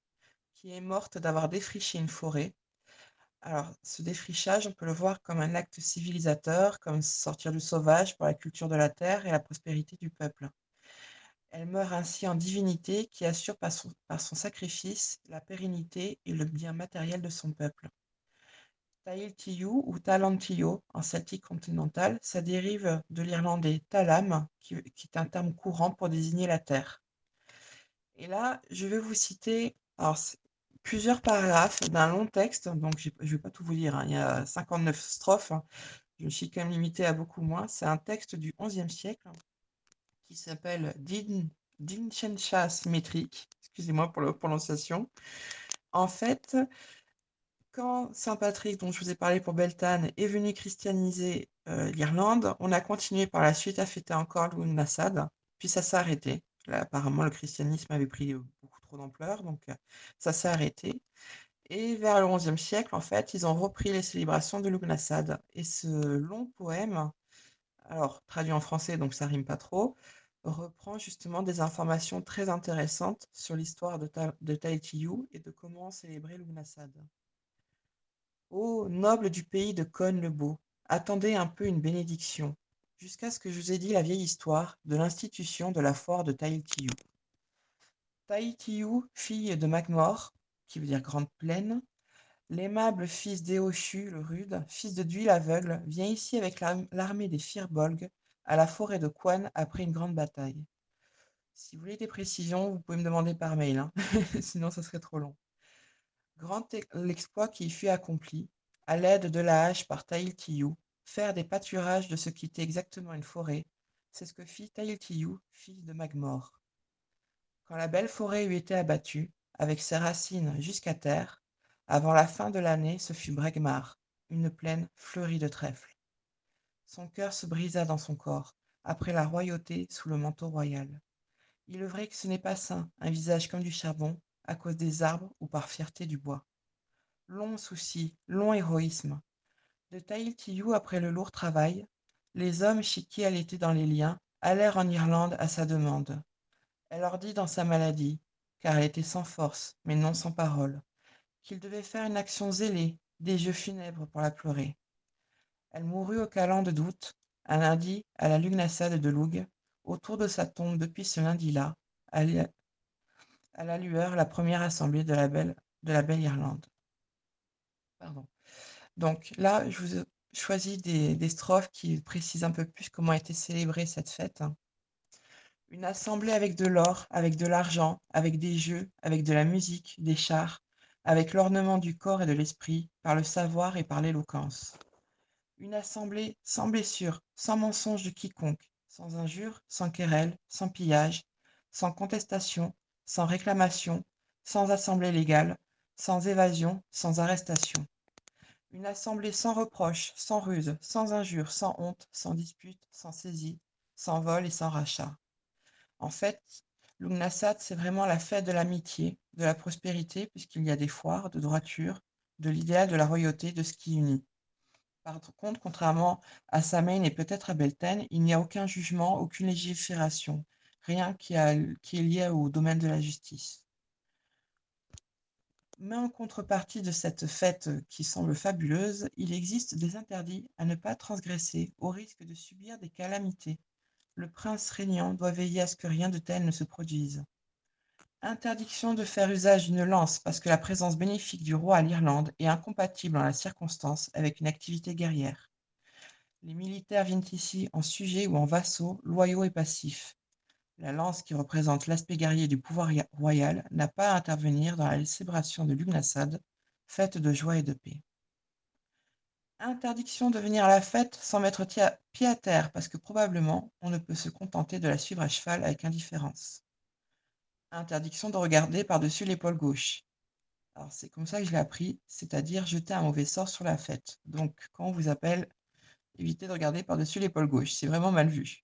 qui est morte d'avoir défriché une forêt. Alors, ce défrichage, on peut le voir comme un acte civilisateur, comme sortir du sauvage pour la culture de la terre et la prospérité du peuple. Elle meurt ainsi en divinité qui assure par son, sacrifice la pérennité et le bien matériel de son peuple. Tail Tiyu ou Talantio en celtique continental, ça dérive de l'irlandais talam, qui, est un terme courant pour désigner la terre. Et là, je vais vous citer plusieurs paragraphes d'un long texte, donc je ne vais pas tout vous lire, hein, il y a 59 strophes, hein. je me suis quand même limitée à beaucoup moins. C'est un texte du XIe siècle qui s'appelle Din, Dinshencha symétrique, excusez-moi pour la prononciation. En fait, quand Saint Patrick, dont je vous ai parlé pour Beltane, est venu christianiser euh, l'Irlande, on a continué par la suite à fêter encore Nassad, puis ça s'est arrêté. Là, apparemment, le christianisme avait pris beaucoup trop d'ampleur, donc euh, ça s'est arrêté. Et vers le XIe siècle, en fait, ils ont repris les célébrations de Lughnasadh. Et ce long poème, alors traduit en français, donc ça rime pas trop, reprend justement des informations très intéressantes sur l'histoire de, Ta de Tahitiyu et de comment célébrer Lughnasadh. Ô noble du pays de Cône-le-Beau, attendez un peu une bénédiction, jusqu'à ce que je vous ai dit la vieille histoire de l'institution de la foire de Tahitiyu. Tahitiyu, fille de Macmore, qui veut dire grande plaine, l'aimable fils d'Eoshu le rude, fils de Duy l'aveugle, vient ici avec l'armée des Firbolg à la forêt de Quan après une grande bataille. Si vous voulez des précisions, vous pouvez me demander par mail, hein. sinon ça serait trop long. Grand l'exploit qui y fut accompli, à l'aide de la hache par Taïltiyu, faire des pâturages de ce qui était exactement une forêt, c'est ce que fit Taïltiyu, fils de Magmor. Quand la belle forêt eut été abattue, avec ses racines jusqu'à terre, avant la fin de l'année, ce fut Bregmar, une plaine fleurie de trèfles. Son cœur se brisa dans son corps, après la royauté sous le manteau royal. Il est vrai que ce n'est pas sain, un visage comme du charbon, à cause des arbres ou par fierté du bois. Long souci, long héroïsme. De Tahiti après le lourd travail, les hommes chez qui elle était dans les liens allèrent en Irlande à sa demande. Elle leur dit dans sa maladie, car elle était sans force, mais non sans parole, qu'il devait faire une action zélée, des jeux funèbres pour la pleurer. Elle mourut au calendes d'août, un lundi, à la Lugnasade de Loug, autour de sa tombe depuis ce lundi-là, à la lueur la première assemblée de la belle, de la belle Irlande. Pardon. Donc là, je vous ai choisi des, strophes qui précisent un peu plus comment été célébrée cette fête. Une assemblée avec de l'or, avec de l'argent, avec des jeux, avec de la musique, des chars, avec l'ornement du corps et de l'esprit, par le savoir et par l'éloquence. Une assemblée sans blessure, sans mensonge de quiconque, sans injure, sans querelle, sans pillage, sans contestation, sans réclamation, sans assemblée légale, sans évasion, sans arrestation. Une assemblée sans reproche, sans ruse, sans injure, sans honte, sans dispute, sans saisie, sans vol et sans rachat. En fait, l'Ugnasat, c'est vraiment la fête de l'amitié, de la prospérité, puisqu'il y a des foires, de droiture, de l'idéal de la royauté, de ce qui unit. Par contre, contrairement à Samain et peut-être à Belten, il n'y a aucun jugement, aucune légifération rien qui est lié au domaine de la justice. Mais en contrepartie de cette fête qui semble fabuleuse, il existe des interdits à ne pas transgresser au risque de subir des calamités. Le prince régnant doit veiller à ce que rien de tel ne se produise. Interdiction de faire usage d'une lance parce que la présence bénéfique du roi à l'Irlande est incompatible en la circonstance avec une activité guerrière. Les militaires viennent ici en sujets ou en vassaux, loyaux et passifs. La lance qui représente l'aspect guerrier du pouvoir royal n'a pas à intervenir dans la célébration de Lugnasad, fête de joie et de paix. Interdiction de venir à la fête sans mettre pied à terre parce que probablement on ne peut se contenter de la suivre à cheval avec indifférence. Interdiction de regarder par-dessus l'épaule gauche. Alors c'est comme ça que je l'ai appris, c'est-à-dire jeter un mauvais sort sur la fête. Donc quand on vous appelle, évitez de regarder par-dessus l'épaule gauche, c'est vraiment mal vu.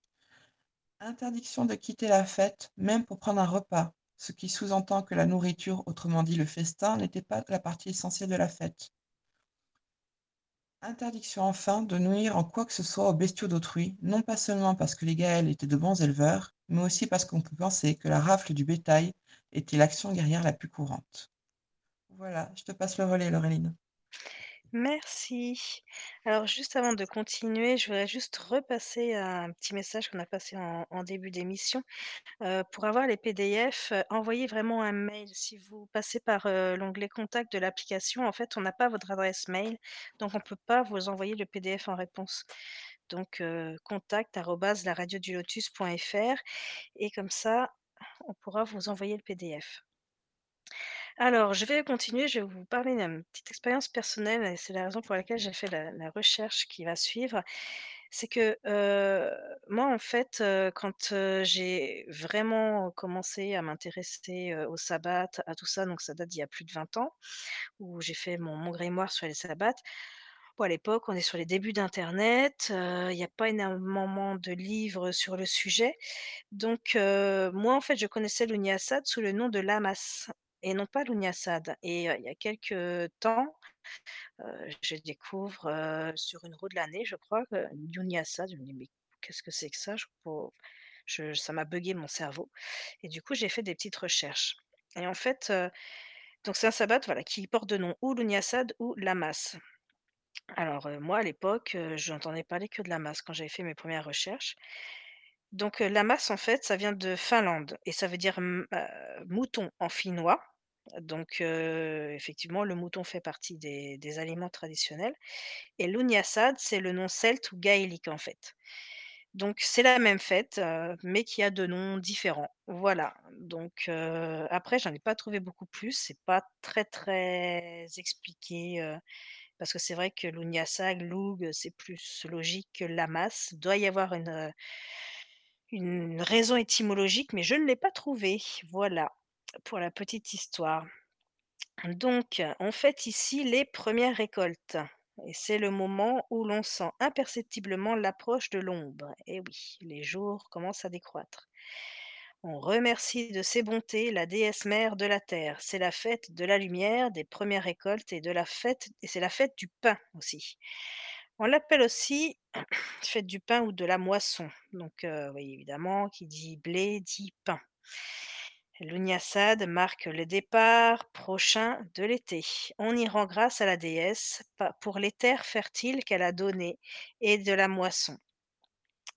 Interdiction de quitter la fête, même pour prendre un repas, ce qui sous-entend que la nourriture, autrement dit le festin, n'était pas la partie essentielle de la fête. Interdiction enfin de nuire en quoi que ce soit aux bestiaux d'autrui, non pas seulement parce que les Gaëls étaient de bons éleveurs, mais aussi parce qu'on peut penser que la rafle du bétail était l'action guerrière la plus courante. Voilà, je te passe le relais, Laureline. Merci. Alors juste avant de continuer, je voudrais juste repasser un petit message qu'on a passé en, début d'émission. Euh, pour avoir les PDF, euh, envoyez vraiment un mail. Si vous passez par euh, l'onglet contact de l'application, en fait, on n'a pas votre adresse mail, donc on ne peut pas vous envoyer le PDF en réponse. Donc contact lotus.fr et comme ça, on pourra vous envoyer le PDF. Alors, je vais continuer, je vais vous parler d'une petite expérience personnelle et c'est la raison pour laquelle j'ai fait la recherche qui va suivre. C'est que, heu, moi, en fait, heu, quand, heu, j'ai vraiment commencé à m'intéresser, heu, aux sabbats, à tout ça, donc ça date d'il y a plus de 20 ans, où j'ai fait mon grimoire sur les sabbats. À l'époque, on est sur les débuts d'internet, il y a pas énormément de livres sur le sujet. Donc, moi, en fait, je connaissais l'Unyasad sous le nom de Lamas et non pas l'Unyasad et il y a quelque temps, je découvre, sur une roue de l'année, je crois, que. Je me dis: «Mais qu'est-ce que c'est que ça?» je je ça m'a buggé mon cerveau et du coup, j'ai fait des petites recherches et en fait, donc c'est un sabbat, voilà, qui porte de nom ou l'Unyasad ou Lamas. Alors, moi, à l'époque, heu, j'entendais parler que de Lamas quand j'avais fait mes premières recherches. Donc, Lamas, en fait, ça vient de Finlande et ça veut dire mouton en finnois. Donc, effectivement, le mouton fait partie des aliments traditionnels et l'Unyasad, c'est le nom celte ou gaélique, en fait. Donc c'est la même fête, mais qui a 2 noms différents. Voilà, donc, heu, après j'en ai pas trouvé beaucoup plus, c'est pas très, très expliqué, parce que c'est vrai que l'Unyasad, l'Oug, c'est plus logique que Lamas. Il doit y avoir une, une raison étymologique, mais je ne l'ai pas trouvée. Voilà, pour la petite histoire. Donc, on fête ici les premières récoltes et c'est le moment où l'on sent imperceptiblement l'approche de l'ombre. Et oui, les jours commencent à décroître. On remercie de ses bontés la déesse mère de la terre. C'est la fête de la lumière, des premières récoltes et de la fête et c'est la fête du pain aussi. On l'appelle aussi fête du pain ou de la moisson. Donc, heu, oui, évidemment, qui dit blé dit pain. L'Unyasad marque le départ prochain de l'été. On y rend grâce à la déesse pour les terres fertiles qu'elle a données et de la moisson.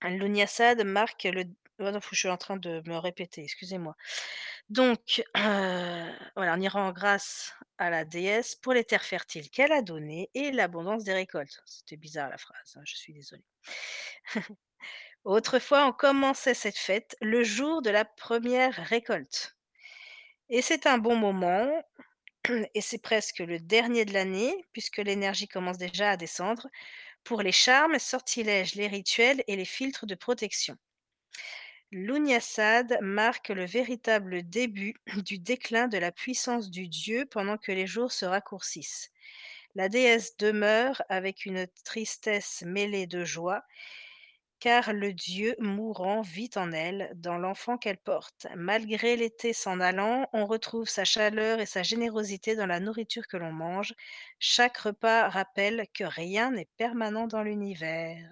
L'Unyasad marque le oh non, je suis en train de me répéter, excusez-moi. Donc, voilà, on y rend grâce à la déesse pour les terres fertiles qu'elle a données et l'abondance des récoltes. C'était bizarre la phrase, hein, je suis désolée. Autrefois, on commençait cette fête le jour de la première récolte et c'est un bon moment et c'est presque le dernier de l'année puisque l'énergie commence déjà à descendre pour les charmes, sortilèges, les rituels et les filtres de protection. L'Unyasad marque le véritable début du déclin de la puissance du dieu pendant que les jours se raccourcissent. La déesse demeure avec une tristesse mêlée de joie, car le dieu mourant vit en elle, dans l'enfant qu'elle porte. Malgré l'été s'en allant, on retrouve sa chaleur et sa générosité dans la nourriture que l'on mange. Chaque repas rappelle que rien n'est permanent dans l'univers.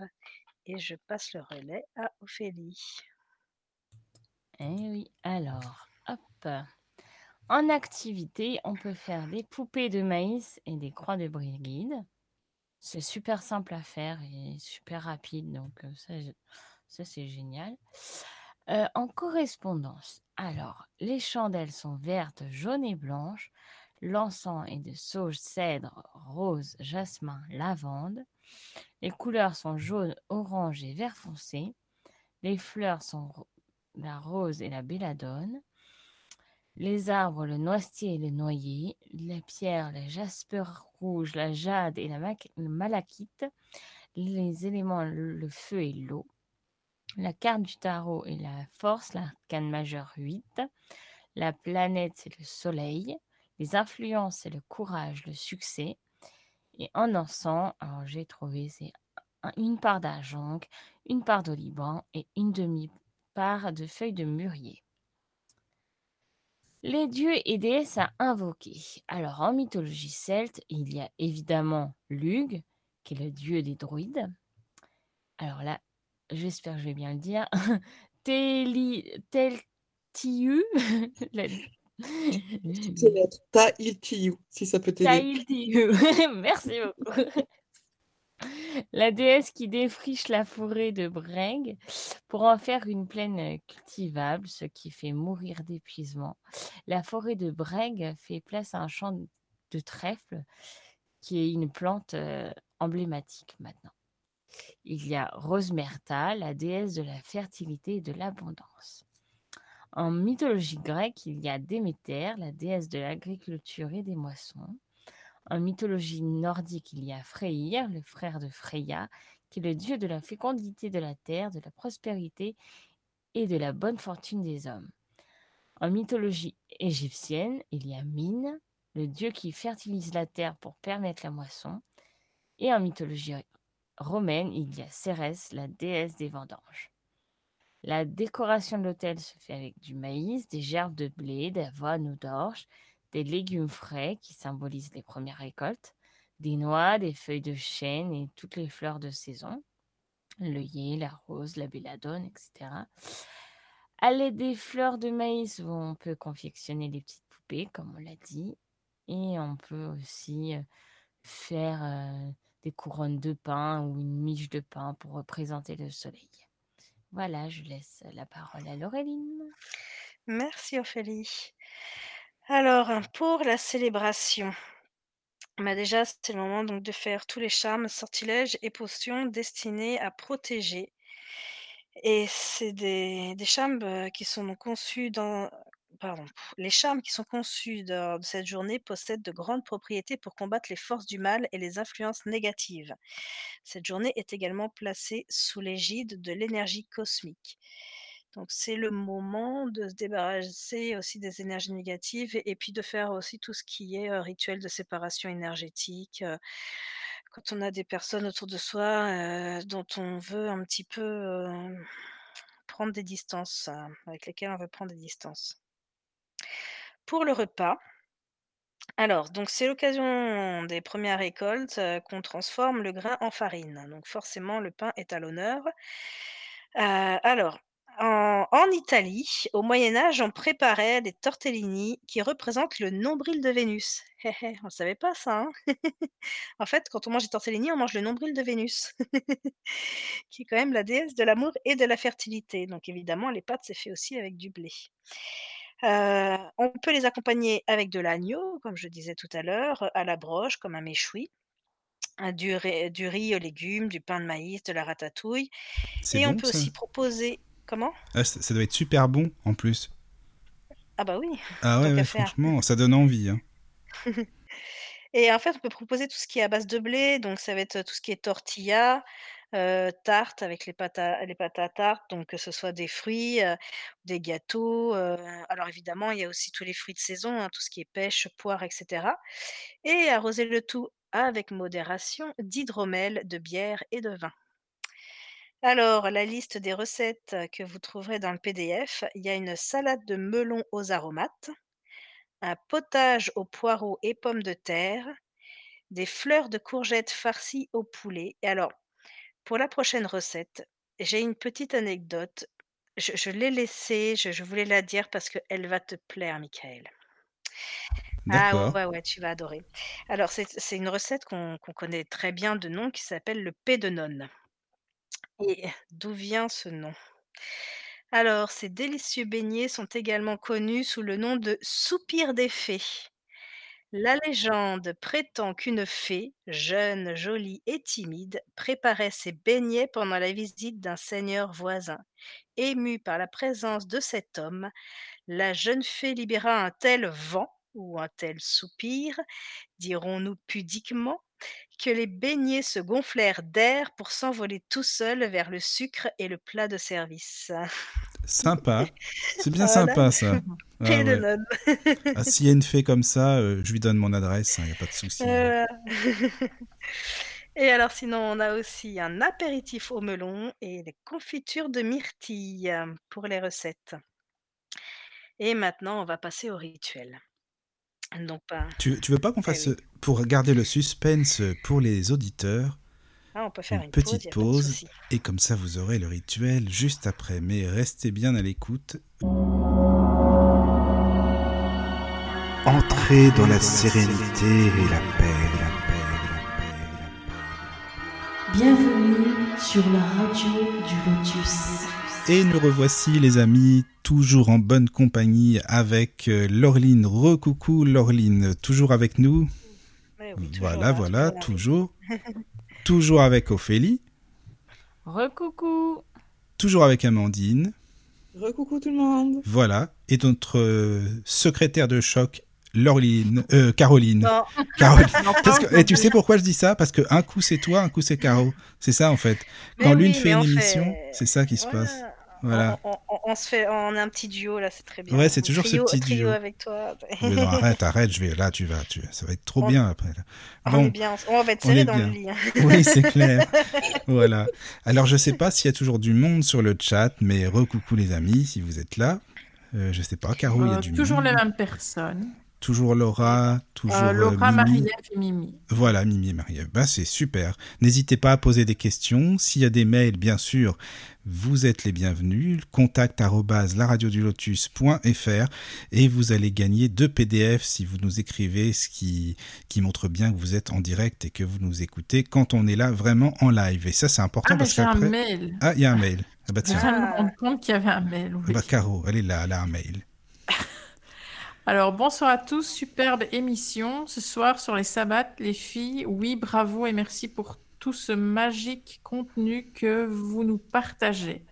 Et je passe le relais à Ophélie. Eh oui, alors, hop. En activité, on peut faire des poupées de maïs et des croix de brigide. C'est super simple à faire et super rapide, donc ça, c'est génial. En correspondance, alors, les chandelles sont vertes, jaunes et blanches. L'encens est de sauge, cèdre, rose, jasmin, lavande. Les couleurs sont jaune, orange et vert foncé. Les fleurs sont la rose et la belladone. Les arbres, le noisetier et le noyer. La pierre, le jasper rouge, la jade et la malachite. Les éléments, le, feu et l'eau. La carte du tarot est la force, l'arcane majeur 8. La planète, c'est le soleil. Les influences, c'est le courage, le succès. Et en encens, alors j'ai trouvé, c'est un- une part d'argent, une part d'oliban et une demi-part de feuilles de mûrier. Les dieux et déesses à invoquer. Alors, en mythologie celte, il y a évidemment Lugh, qui est le dieu des druides. Alors là, j'espère que je vais bien le dire. Teli, Teltiu, la- Toutes les lettres. Si ça peut t'aider. Tailtiu. Merci beaucoup. La déesse qui défriche la forêt de Breg pour en faire une plaine euh, cultivable, ce qui fait mourir d'épuisement. La forêt de Breg fait place à un champ de trèfle qui est une plante euh, emblématique maintenant. Il y a Rosmerta, la déesse de la fertilité et de l'abondance. En mythologie grecque, il y a Déméter, la déesse de l'agriculture et des moissons. En mythologie nordique, il y a Freyr, le frère de Freya, qui est le dieu de la fécondité de la terre, de la prospérité et de la bonne fortune des hommes. En mythologie égyptienne, il y a Mine, le dieu qui fertilise la terre pour permettre la moisson. Et en mythologie romaine, il y a Cérès, la déesse des vendanges. La décoration de l'autel se fait avec du maïs, des gerbes de blé, d'avoine ou d'orge, des légumes frais qui symbolisent les premières récoltes, des noix, des feuilles de chêne et toutes les fleurs de saison, l'œillet, la rose, la belladone, etc. À l'aide des fleurs de maïs, on peut confectionner les petites poupées, comme on l'a dit, et on peut aussi euh, faire euh, des couronnes de pain ou une miche de pain pour représenter le soleil. Voilà, je laisse la parole à Laureline. Merci Ophélie. Alors, pour la célébration, bah déjà, c'est le moment donc de faire tous les charmes, sortilèges et potions destinés à protéger. Et c'est des, charmes euh, qui sont conçus dans... Pardon. Les charmes qui sont conçus dans cette journée possèdent de grandes propriétés pour combattre les forces du mal et les influences négatives. Cette journée est également placée sous l'égide de l'énergie cosmique. Donc c'est le moment de se débarrasser aussi des énergies négatives et, puis de faire aussi tout ce qui est rituel de séparation énergétique. quand on a des personnes autour de soi dont on veut un petit peu prendre des distances, euh, avec lesquelles on veut prendre des distances. Pour le repas, alors, donc c'est l'occasion des premières récoltes qu'on transforme le grain en farine. Donc forcément, le pain est à l'honneur. Alors, en, en Italie, au Moyen Âge, on préparait des tortellini qui représentent le nombril de Vénus. Hé, hé, on ne savait pas ça. hein? En fait, quand on mange des tortellini, on mange le nombril de Vénus, qui est quand même la déesse de l'amour et de la fertilité. Donc évidemment, les pâtes, c'est fait aussi avec du blé. Euh, on peut les accompagner avec de l'agneau, comme je disais tout à l'heure, à la broche, comme un méchoui, un- du, ri- du riz aux légumes, du pain de maïs, de la ratatouille. C'est Et on bon peut ça aussi proposer... Comment Ah, ça ça doit être super bon en plus. Ah bah oui, Ah ouais, franchement, ça donne envie. hein. Et en fait, on peut proposer tout ce qui est à base de blé, donc ça va être tout ce qui est tortilla, heu, tarte avec les pâtes à les pâtes à tarte, donc que ce soit des fruits, heu, des gâteaux, heu, alors évidemment, il y a aussi tous les fruits de saison, hein, tout ce qui est pêche, poire et cetera et arroser le tout avec modération d'hydromel, de bière et de vin. Alors, la liste des recettes que vous trouverez dans le PDF, il y a une salade de melon aux aromates, un potage aux poireaux et pommes de terre, des fleurs de courgettes farcies au poulet. Et alors, pour la prochaine recette, j'ai une petite anecdote. Je, je l'ai laissée, je, je voulais la dire parce qu'elle va te plaire, Michael. Ah D'accord. ouais, ouais, tu vas adorer. Alors, c'est c'est une recette qu'on qu'on connaît très bien de nom qui s'appelle le paix de nonne. Et d'où vient ce nom? Alors, ces délicieux beignets sont également connus sous le nom de soupir des fées. La légende prétend qu'une fée, jeune, jolie et timide, préparait ses beignets pendant la visite d'un seigneur voisin. Émue par la présence de cet homme, la jeune fée libéra un tel vent ou un tel soupir, dirons-nous pudiquement, que les beignets se gonflèrent d'air pour s'envoler tout seuls vers le sucre et le plat de service. Sympa. C'est bien Voilà, sympa ça. Ah ouais. Ah, S'il y a une fée comme ça, euh, je lui donne mon adresse, il n'y a pas de souci. Voilà. Et alors sinon, on a aussi un apéritif au melon et des confitures de myrtille euh, pour les recettes. Et maintenant, on va passer au rituel. Donc, pas... Tu, tu veux pas qu'on fasse, oui. pour garder le suspense pour les auditeurs, Ah, on peut faire une une pause, petite pause, souci. et comme ça vous aurez le rituel juste après. Mais restez bien à l'écoute. Entrez dans la sérénité et la paix, la paix, la paix, la paix. Bienvenue sur la radio du Lotus. Et nous revoici les amis, toujours en bonne compagnie avec euh, Laureline. Recoucou Laureline, toujours avec nous? Ouais, oui, toujours Voilà, là, voilà, toujours toujours. toujours avec Ophélie, Recoucou toujours avec Amandine. Recoucou tout le monde. Voilà. Et notre euh, secrétaire de choc, Laureline, euh, Caroline. Non. Caroline. Parce que- et tu sais pourquoi je dis ça? Parce que un coup c'est toi, un coup c'est Caro. C'est ça en fait. Quand oui, l'une fait une fait- émission, c'est ça qui se passe. Voilà. On, on- on se fait, on a un petit duo là, c'est très bien. Ouais, c'est toujours ce trio- petit trio duo. avec toi. Mais non, arrête, arrête, je vais là, tu vas, tu, ça va être trop On- bien après. là. On Bon. est bien, on va être On serré dans bien. le lit. hein. Oui, c'est clair. voilà. Alors, je sais pas s'il y a toujours du monde sur le chat, mais recoucou les amis, si vous êtes là. Euh, je sais pas, Caro, il y a Euh, du toujours monde. les mêmes personnes. Toujours Laura, toujours Euh, euh, Laura, Mimi. Marie-Ève et Mimi. Voilà, Mimi et Marie-Ève. Ben, c'est super. N'hésitez pas à poser des questions. S'il y a des mails, bien sûr, vous êtes les bienvenus. Contact laradiodulotus.fr et vous allez gagner deux PDF si vous nous écrivez, ce qui, qui montre bien que vous êtes en direct et que vous nous écoutez quand on est là vraiment en live. Et ça, c'est important Ah, mais parce qu'après. mail. Ah, il y a un mail. Ah bah Je tiens. viens de rendre compte qu'il y avait un mail. Ah oui. bah Caro, elle est là, elle a un mail. Alors, bonsoir à tous, superbe émission. Ce soir sur les sabbats, les filles, oui, bravo et merci pour tout ce magique contenu que vous nous partagez.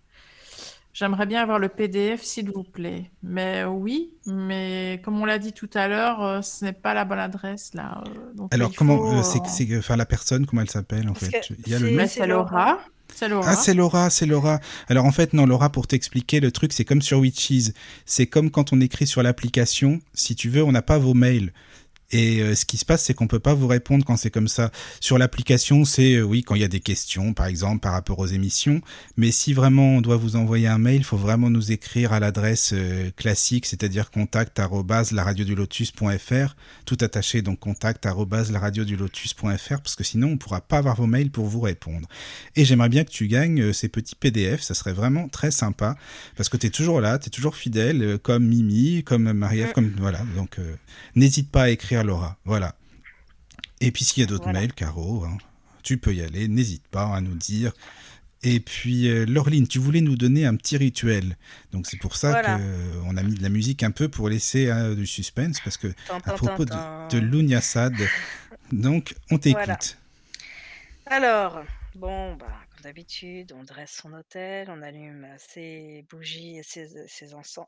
J'aimerais bien avoir le PDF, s'il vous plaît. Mais oui, mais comme on l'a dit tout à l'heure, euh, ce n'est pas la bonne adresse là. euh, donc Alors, comment. faut, euh, c'est, c'est, enfin, la personne, comment elle s'appelle en Parce fait? Il y a le nom? C'est Laura. C'est Laura. Ah, c'est Laura, c'est Laura. Alors en fait, non, Laura, pour t'expliquer, le truc, c'est comme sur Witches. C'est comme quand on écrit sur l'application. Si tu veux, on n'a pas vos mails. Et euh, ce qui se passe, c'est qu'on peut pas vous répondre quand c'est comme ça. Sur l'application, c'est euh, oui quand il y a des questions, par exemple par rapport aux émissions. Mais si vraiment on doit vous envoyer un mail, il faut vraiment nous écrire à l'adresse euh, classique, c'est-à-dire contact laradiodulotus.fr, tout attaché donc contact laradiodulotus.fr, parce que sinon on pourra pas avoir vos mails pour vous répondre. Et j'aimerais bien que tu gagnes ces petits PDF, ça serait vraiment très sympa, parce que tu es toujours là, tu es toujours fidèle, comme Mimi, comme Marie-Ève, Mm. comme voilà. Donc n'hésite pas à écrire Laura, voilà. Et puis s'il y a d'autres Voilà. mails, Caro, hein, tu peux y aller, n'hésite pas à nous dire. Et puis, euh, Laureline, tu voulais nous donner un petit rituel. Donc, c'est pour ça Voilà. qu'on a mis de la musique un peu pour laisser euh, du suspense, parce que à propos de, de donc on t'écoute. Voilà. Alors, bon, bah, comme d'habitude, on dresse son hôtel, on allume ses bougies et ses, ses encens,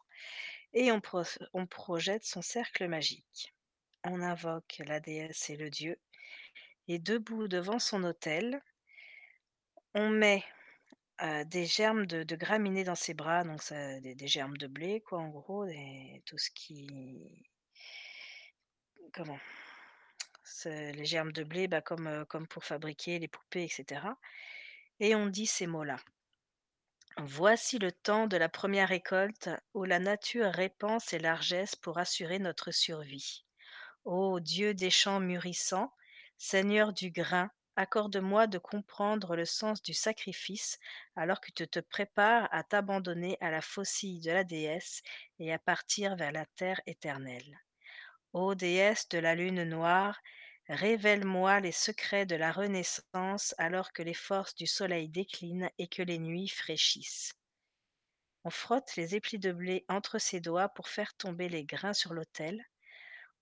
et on, pro- on projette son cercle magique. On invoque la déesse et le dieu, et debout devant son hôtel, on met des germes de, graminées dans ses bras, donc des, germes de blé, quoi, en gros, tout ce qui. Comment les germes de blé, bah, comme, comme pour fabriquer les poupées, etc. Et on dit ces mots-là. Voici le temps de la première récolte où la nature répand ses largesses pour assurer notre survie. Ô Dieu des champs mûrissants, Seigneur du grain, accorde-moi de comprendre le sens du sacrifice alors que tu te prépares à t'abandonner à la faucille de la déesse et à partir vers la terre éternelle. Ô déesse de la lune noire, révèle-moi les secrets de la renaissance alors que les forces du soleil déclinent et que les nuits fraîchissent. On frotte les éplis de blé entre ses doigts pour faire tomber les grains sur l'autel.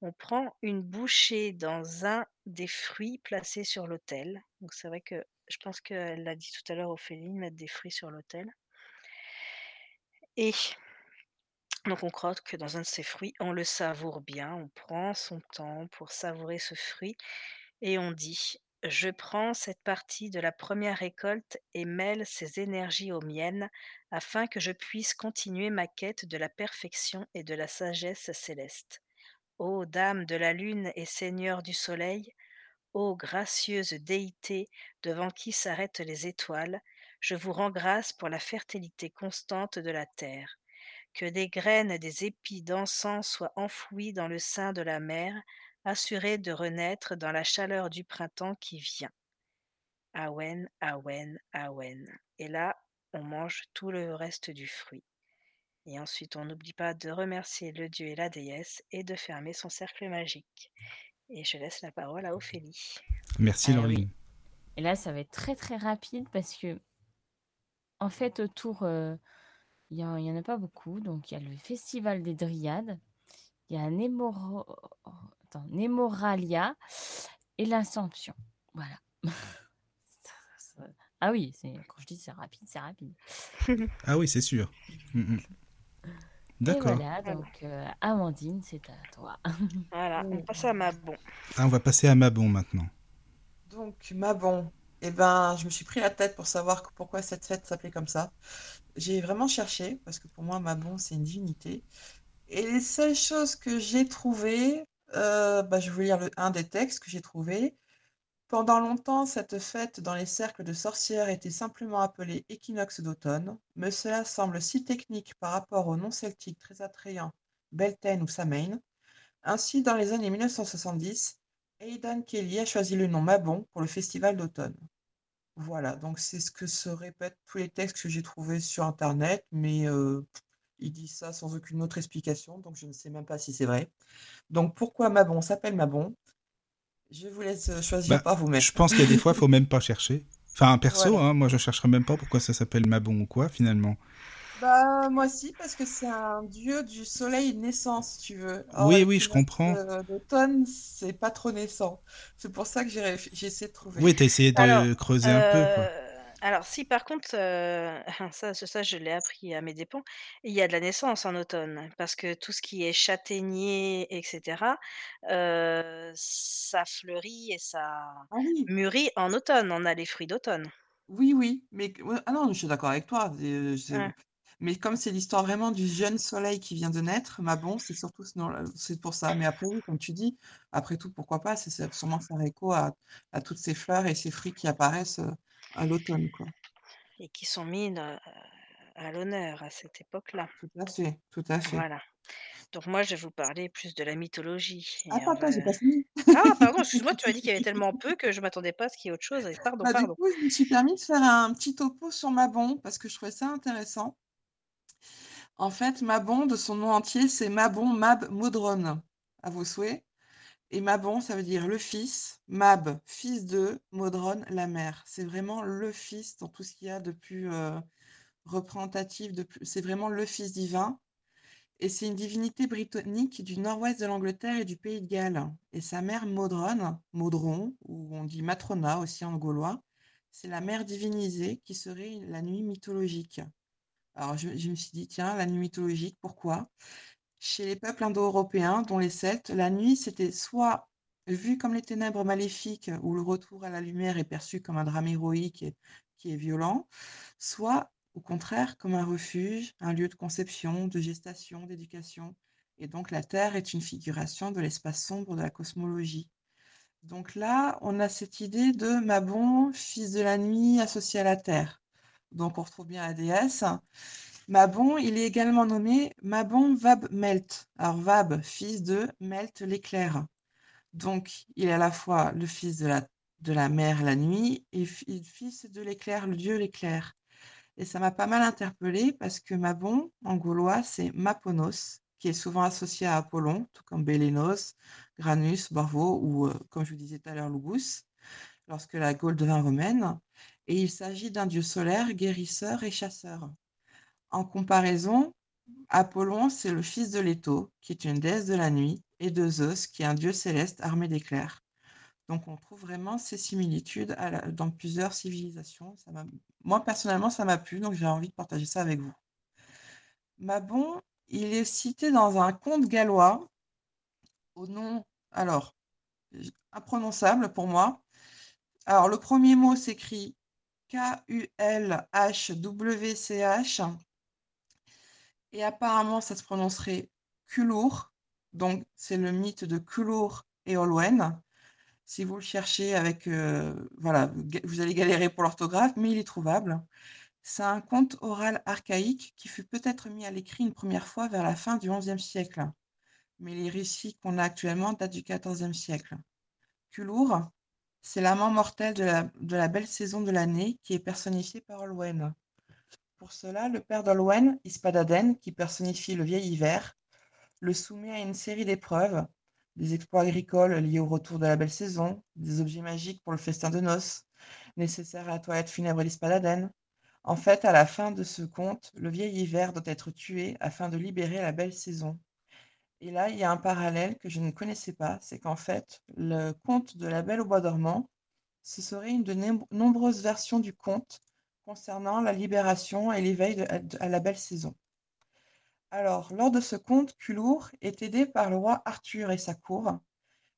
On prend une bouchée dans un des fruits placés sur l'autel. Donc c'est vrai que je pense qu'elle l'a dit tout à l'heure, Ophélie, mettre des fruits sur l'autel. Et donc on croque que dans un de ces fruits, on le savoure bien, on prend son temps pour savourer ce fruit et on dit je prends cette partie de la première récolte et mêle ses énergies aux miennes afin que je puisse continuer ma quête de la perfection et de la sagesse céleste. Ô Dame de la Lune et Seigneur du Soleil, ô gracieuse déité devant qui s'arrêtent les étoiles, je vous rends grâce pour la fertilité constante de la terre. Que des graines des épis d'encens soient enfouis dans le sein de la mer, assurés de renaître dans la chaleur du printemps qui vient. Awen, Awen, Awen. Et là, on mange tout le reste du fruit. Et ensuite, on n'oublie pas de remercier le dieu et la déesse et de fermer son cercle magique. Et je laisse la parole à Ophélie. Merci, Laureline. oui. Et là, ça va être très très rapide parce que, en fait, autour, euh, il y, en- il y en a pas beaucoup. Donc, il y a le Festival des Dryades, il y a Némoro... Attends, Némoralia et l'Assomption. Voilà. Ah oui, quand je dis c'est rapide, c'est rapide. Ah oui, c'est sûr. D'accord. voilà, donc euh, Amandine, c'est à toi. Voilà, on passe à ma bon. Ah, on va passer à Mabon maintenant. Donc, Mabon, eh ben, je me suis pris la tête pour savoir pourquoi cette fête s'appelait comme ça. J'ai vraiment cherché, parce que pour moi, Mabon, c'est une divinité. Et les seules choses que j'ai trouvées, euh, bah, je vais vous lire le- un des textes que j'ai trouvé. Pendant longtemps, cette fête dans les cercles de sorcières était simplement appelée équinoxe d'automne, mais cela semble si technique par rapport au nom celtique très attrayant Beltane ou Samhain. Ainsi, dans les années 1970, Aidan Kelly a choisi le nom Mabon pour le festival d'automne. Voilà, donc c'est ce que se répètent tous les textes que j'ai trouvés sur Internet, mais euh, il dit ça sans aucune autre explication, donc je ne sais même pas si c'est vrai. Donc pourquoi Mabon s'appelle Mabon? Je vous laisse euh, choisir Bah, par vous-même. je pense qu'il y a des fois, il faut même pas chercher. Enfin, perso, Voilà. hein, moi, je chercherai même pas pourquoi ça s'appelle Mabon ou quoi, finalement. Bah, moi aussi, parce que c'est un dieu du soleil naissant, si tu veux. Or, Oui, oui, je comprends. de- d'automne, c'est pas trop naissant. C'est pour ça que j'ai essayé de trouver. Oui, t'as essayé de Alors, creuser un peu, quoi. Alors si par contre, euh, ça, ça, ça, je l'ai appris à mes dépens, il y a de la naissance en automne, parce que tout ce qui est châtaignier, etc., euh, ça fleurit et ça Ah oui, mûrit en automne. On a les fruits d'automne. oui, oui. Mais ouais, ah non, je suis d'accord avec toi. c'est- Ouais. Mais comme c'est l'histoire vraiment du jeune soleil qui vient de naître, ma bon, c'est surtout ce nom- c'est pour ça. Mais après, oui, comme tu dis, après tout, pourquoi pas? C'est c'est sûrement faire écho à, à toutes ces fleurs et ces fruits qui apparaissent euh, à l'automne, quoi. Et qui sont mis euh, à l'honneur à cette époque-là. Tout à fait, tout à fait. Voilà. Donc moi, je vais vous parler plus de la mythologie. Va... j'ai pas fini. Ah, pardon, excuse-moi, tu m'as dit qu'il y avait tellement peu que je m'attendais pas à ce qu'il y ait autre chose. Pardon, Bah, du coup, je me suis permis de faire un petit topo sur Mabon parce que je trouvais ça intéressant. En fait, Mabon, de son nom entier, c'est Mabon Mab Modron, à vos souhaits. Et Mabon, ça veut dire le fils, Mab, fils de, Modron, la mère. C'est vraiment le fils dans tout ce qu'il y a de plus euh, représentatif, c'est vraiment le fils divin. Et c'est une divinité britannique du nord-ouest de l'Angleterre et du pays de Galles. Et sa mère Modron, Modron, ou on dit Matrona aussi en gaulois, c'est la mère divinisée qui serait la nuit mythologique. Alors je me suis dit, tiens, la nuit mythologique, pourquoi? Chez les peuples indo-européens, dont les Celtes, la nuit, c'était soit vu comme les ténèbres maléfiques, où le retour à la lumière est perçu comme un drame héroïque et- qui est violent, soit au contraire comme un refuge, un lieu de conception, de gestation, d'éducation. Et donc la Terre est une figuration de l'espace sombre de la cosmologie. Donc là, on a cette idée de Mabon, fils de la nuit associé à la Terre. Donc on retrouve bien la déesse. Mabon, il est également nommé Mabon Vab Melt. Alors Vab, fils de Melt l'éclair. Donc il est à la fois le fils de la, de la mer la nuit et fi- fils de l'éclair, le dieu l'éclair. Et ça m'a pas mal interpellée parce que Mabon, en gaulois, c'est Maponos, qui est souvent associé à Apollon, tout comme Bélénos, Granus, Borvo ou, euh, comme je vous disais tout à l'heure, Lugus, lorsque la Gaule devint romaine. Et il s'agit d'un dieu solaire, guérisseur et chasseur. En comparaison, Apollon, c'est le fils de Leto, qui est une déesse de la nuit, et de Zeus, qui est un dieu céleste armé d'éclairs. Donc on trouve vraiment ces similitudes dans plusieurs civilisations. Moi, personnellement, ça m'a plu, donc j'ai envie de partager ça avec vous. Mabon, il est cité dans un conte gallois au nom, alors, imprononçable pour moi. Alors, le premier mot s'écrit K-U-L-H-W-C-H et apparemment ça se prononcerait Kulur. Donc, c'est le mythe de Kulur et Olwen. Si vous le cherchez avec, euh, voilà, vous allez galérer pour l'orthographe, mais il est trouvable. C'est un conte oral archaïque qui fut peut-être mis à l'écrit une première fois vers la fin du XIe siècle. Mais les récits qu'on a actuellement datent du XIVe siècle. Kulur, c'est l'amant mortel de la, de la belle saison de l'année qui est personnifié par Olwen. Pour cela, le père d'Olwen, Ispadaden, qui personnifie le vieil hiver, le soumet à une série d'épreuves, des exploits agricoles liés au retour de la belle saison, des objets magiques pour le festin de noces, nécessaires à la toilette funèbre d'Ispadaden. En fait, à la fin de ce conte, le vieil hiver doit être tué afin de libérer la belle saison. Et là, il y a un parallèle que je ne connaissais pas, c'est qu'en fait, le conte de la Belle au bois dormant, ce serait une de nom- nombreuses versions du conte concernant la libération et l'éveil à- la belle saison. Alors, lors de ce conte, Culour est aidé par le roi Arthur et sa cour,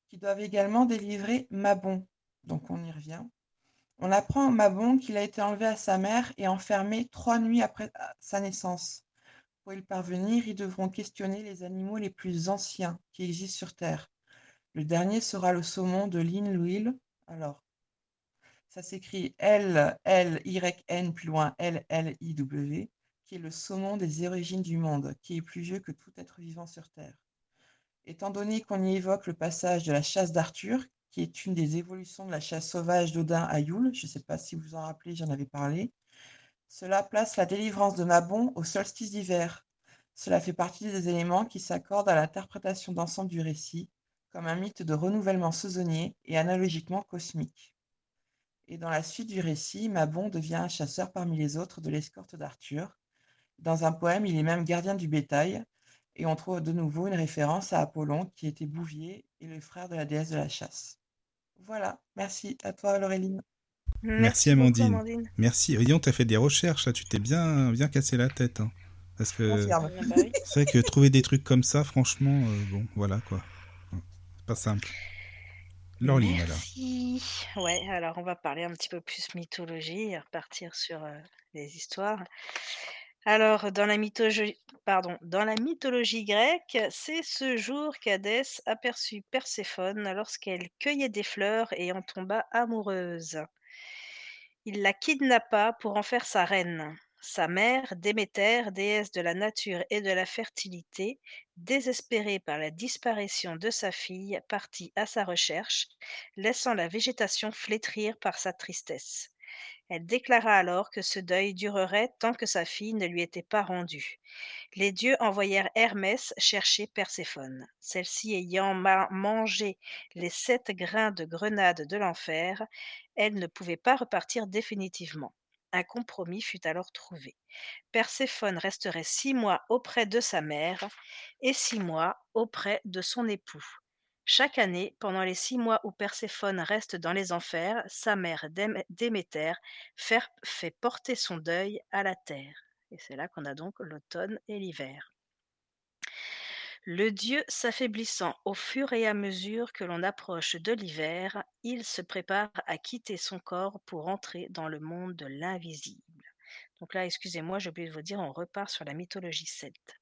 qui doivent également délivrer Mabon. Donc on y revient. On apprend à Mabon qu'il a été enlevé à sa mère et enfermé trois nuits après sa naissance. Pour y parvenir, ils devront questionner les animaux les plus anciens qui existent sur Terre. Le dernier sera le saumon de l'île Alors, ça s'écrit L-L-Y-N plus loin L-L-I-W, qui est le saumon des origines du monde, qui est plus vieux que tout être vivant sur Terre. Étant donné qu'on y évoque le passage de la chasse d'Arthur, qui est une des évolutions de la chasse sauvage d'Odin à Yule, je ne sais pas si vous vous en rappelez, j'en avais parlé, cela place la délivrance de Mabon au solstice d'hiver. Cela fait partie des éléments qui s'accordent à l'interprétation d'ensemble du récit, comme un mythe de renouvellement saisonnier et analogiquement cosmique. Et dans la suite du récit, Mabon devient un chasseur parmi les autres de l'escorte d'Arthur. Dans un poème, il est même gardien du bétail, et on trouve de nouveau une référence à Apollon, qui était bouvier et le frère de la déesse de la chasse. Voilà, merci à toi Laureline. Merci, Amandine. Merci. Voyons, tu as fait des recherches, là, tu t'es bien, bien cassé la tête. Hein. Parce que c'est vrai que trouver des trucs comme ça, franchement, euh, bon, voilà quoi. Pas simple. Laureline, alors. Merci. Ouais, alors on va parler un petit peu plus mythologie et repartir sur euh, les histoires. Alors, dans la mythologie, pardon, dans la mythologie grecque, c'est ce jour qu'Hadès aperçut Perséphone lorsqu'elle cueillait des fleurs et en tomba amoureuse. Il la kidnappa pour en faire sa reine. Sa mère, Déméter, déesse de la nature et de la fertilité, désespérée par la disparition de sa fille, partit à sa recherche, laissant la végétation flétrir par sa tristesse. Elle déclara alors que ce deuil durerait tant que sa fille ne lui était pas rendue. Les dieux envoyèrent Hermès chercher Perséphone. Celle-ci ayant ma- mangé les sept grains de grenade de l'enfer, elle ne pouvait pas repartir définitivement. Un compromis fut alors trouvé. Perséphone resterait six mois auprès de sa mère et six mois auprès de son époux. Chaque année, pendant les six mois où Perséphone reste dans les enfers, sa mère Dém- Déméter fait porter son deuil à la terre. Et c'est là qu'on a donc l'automne et l'hiver. Le dieu s'affaiblissant au fur et à mesure que l'on approche de l'hiver, il se prépare à quitter son corps pour entrer dans le monde de l'invisible. Donc là, excusez-moi, j'ai oublié de vous dire, on repart sur la mythologie celte.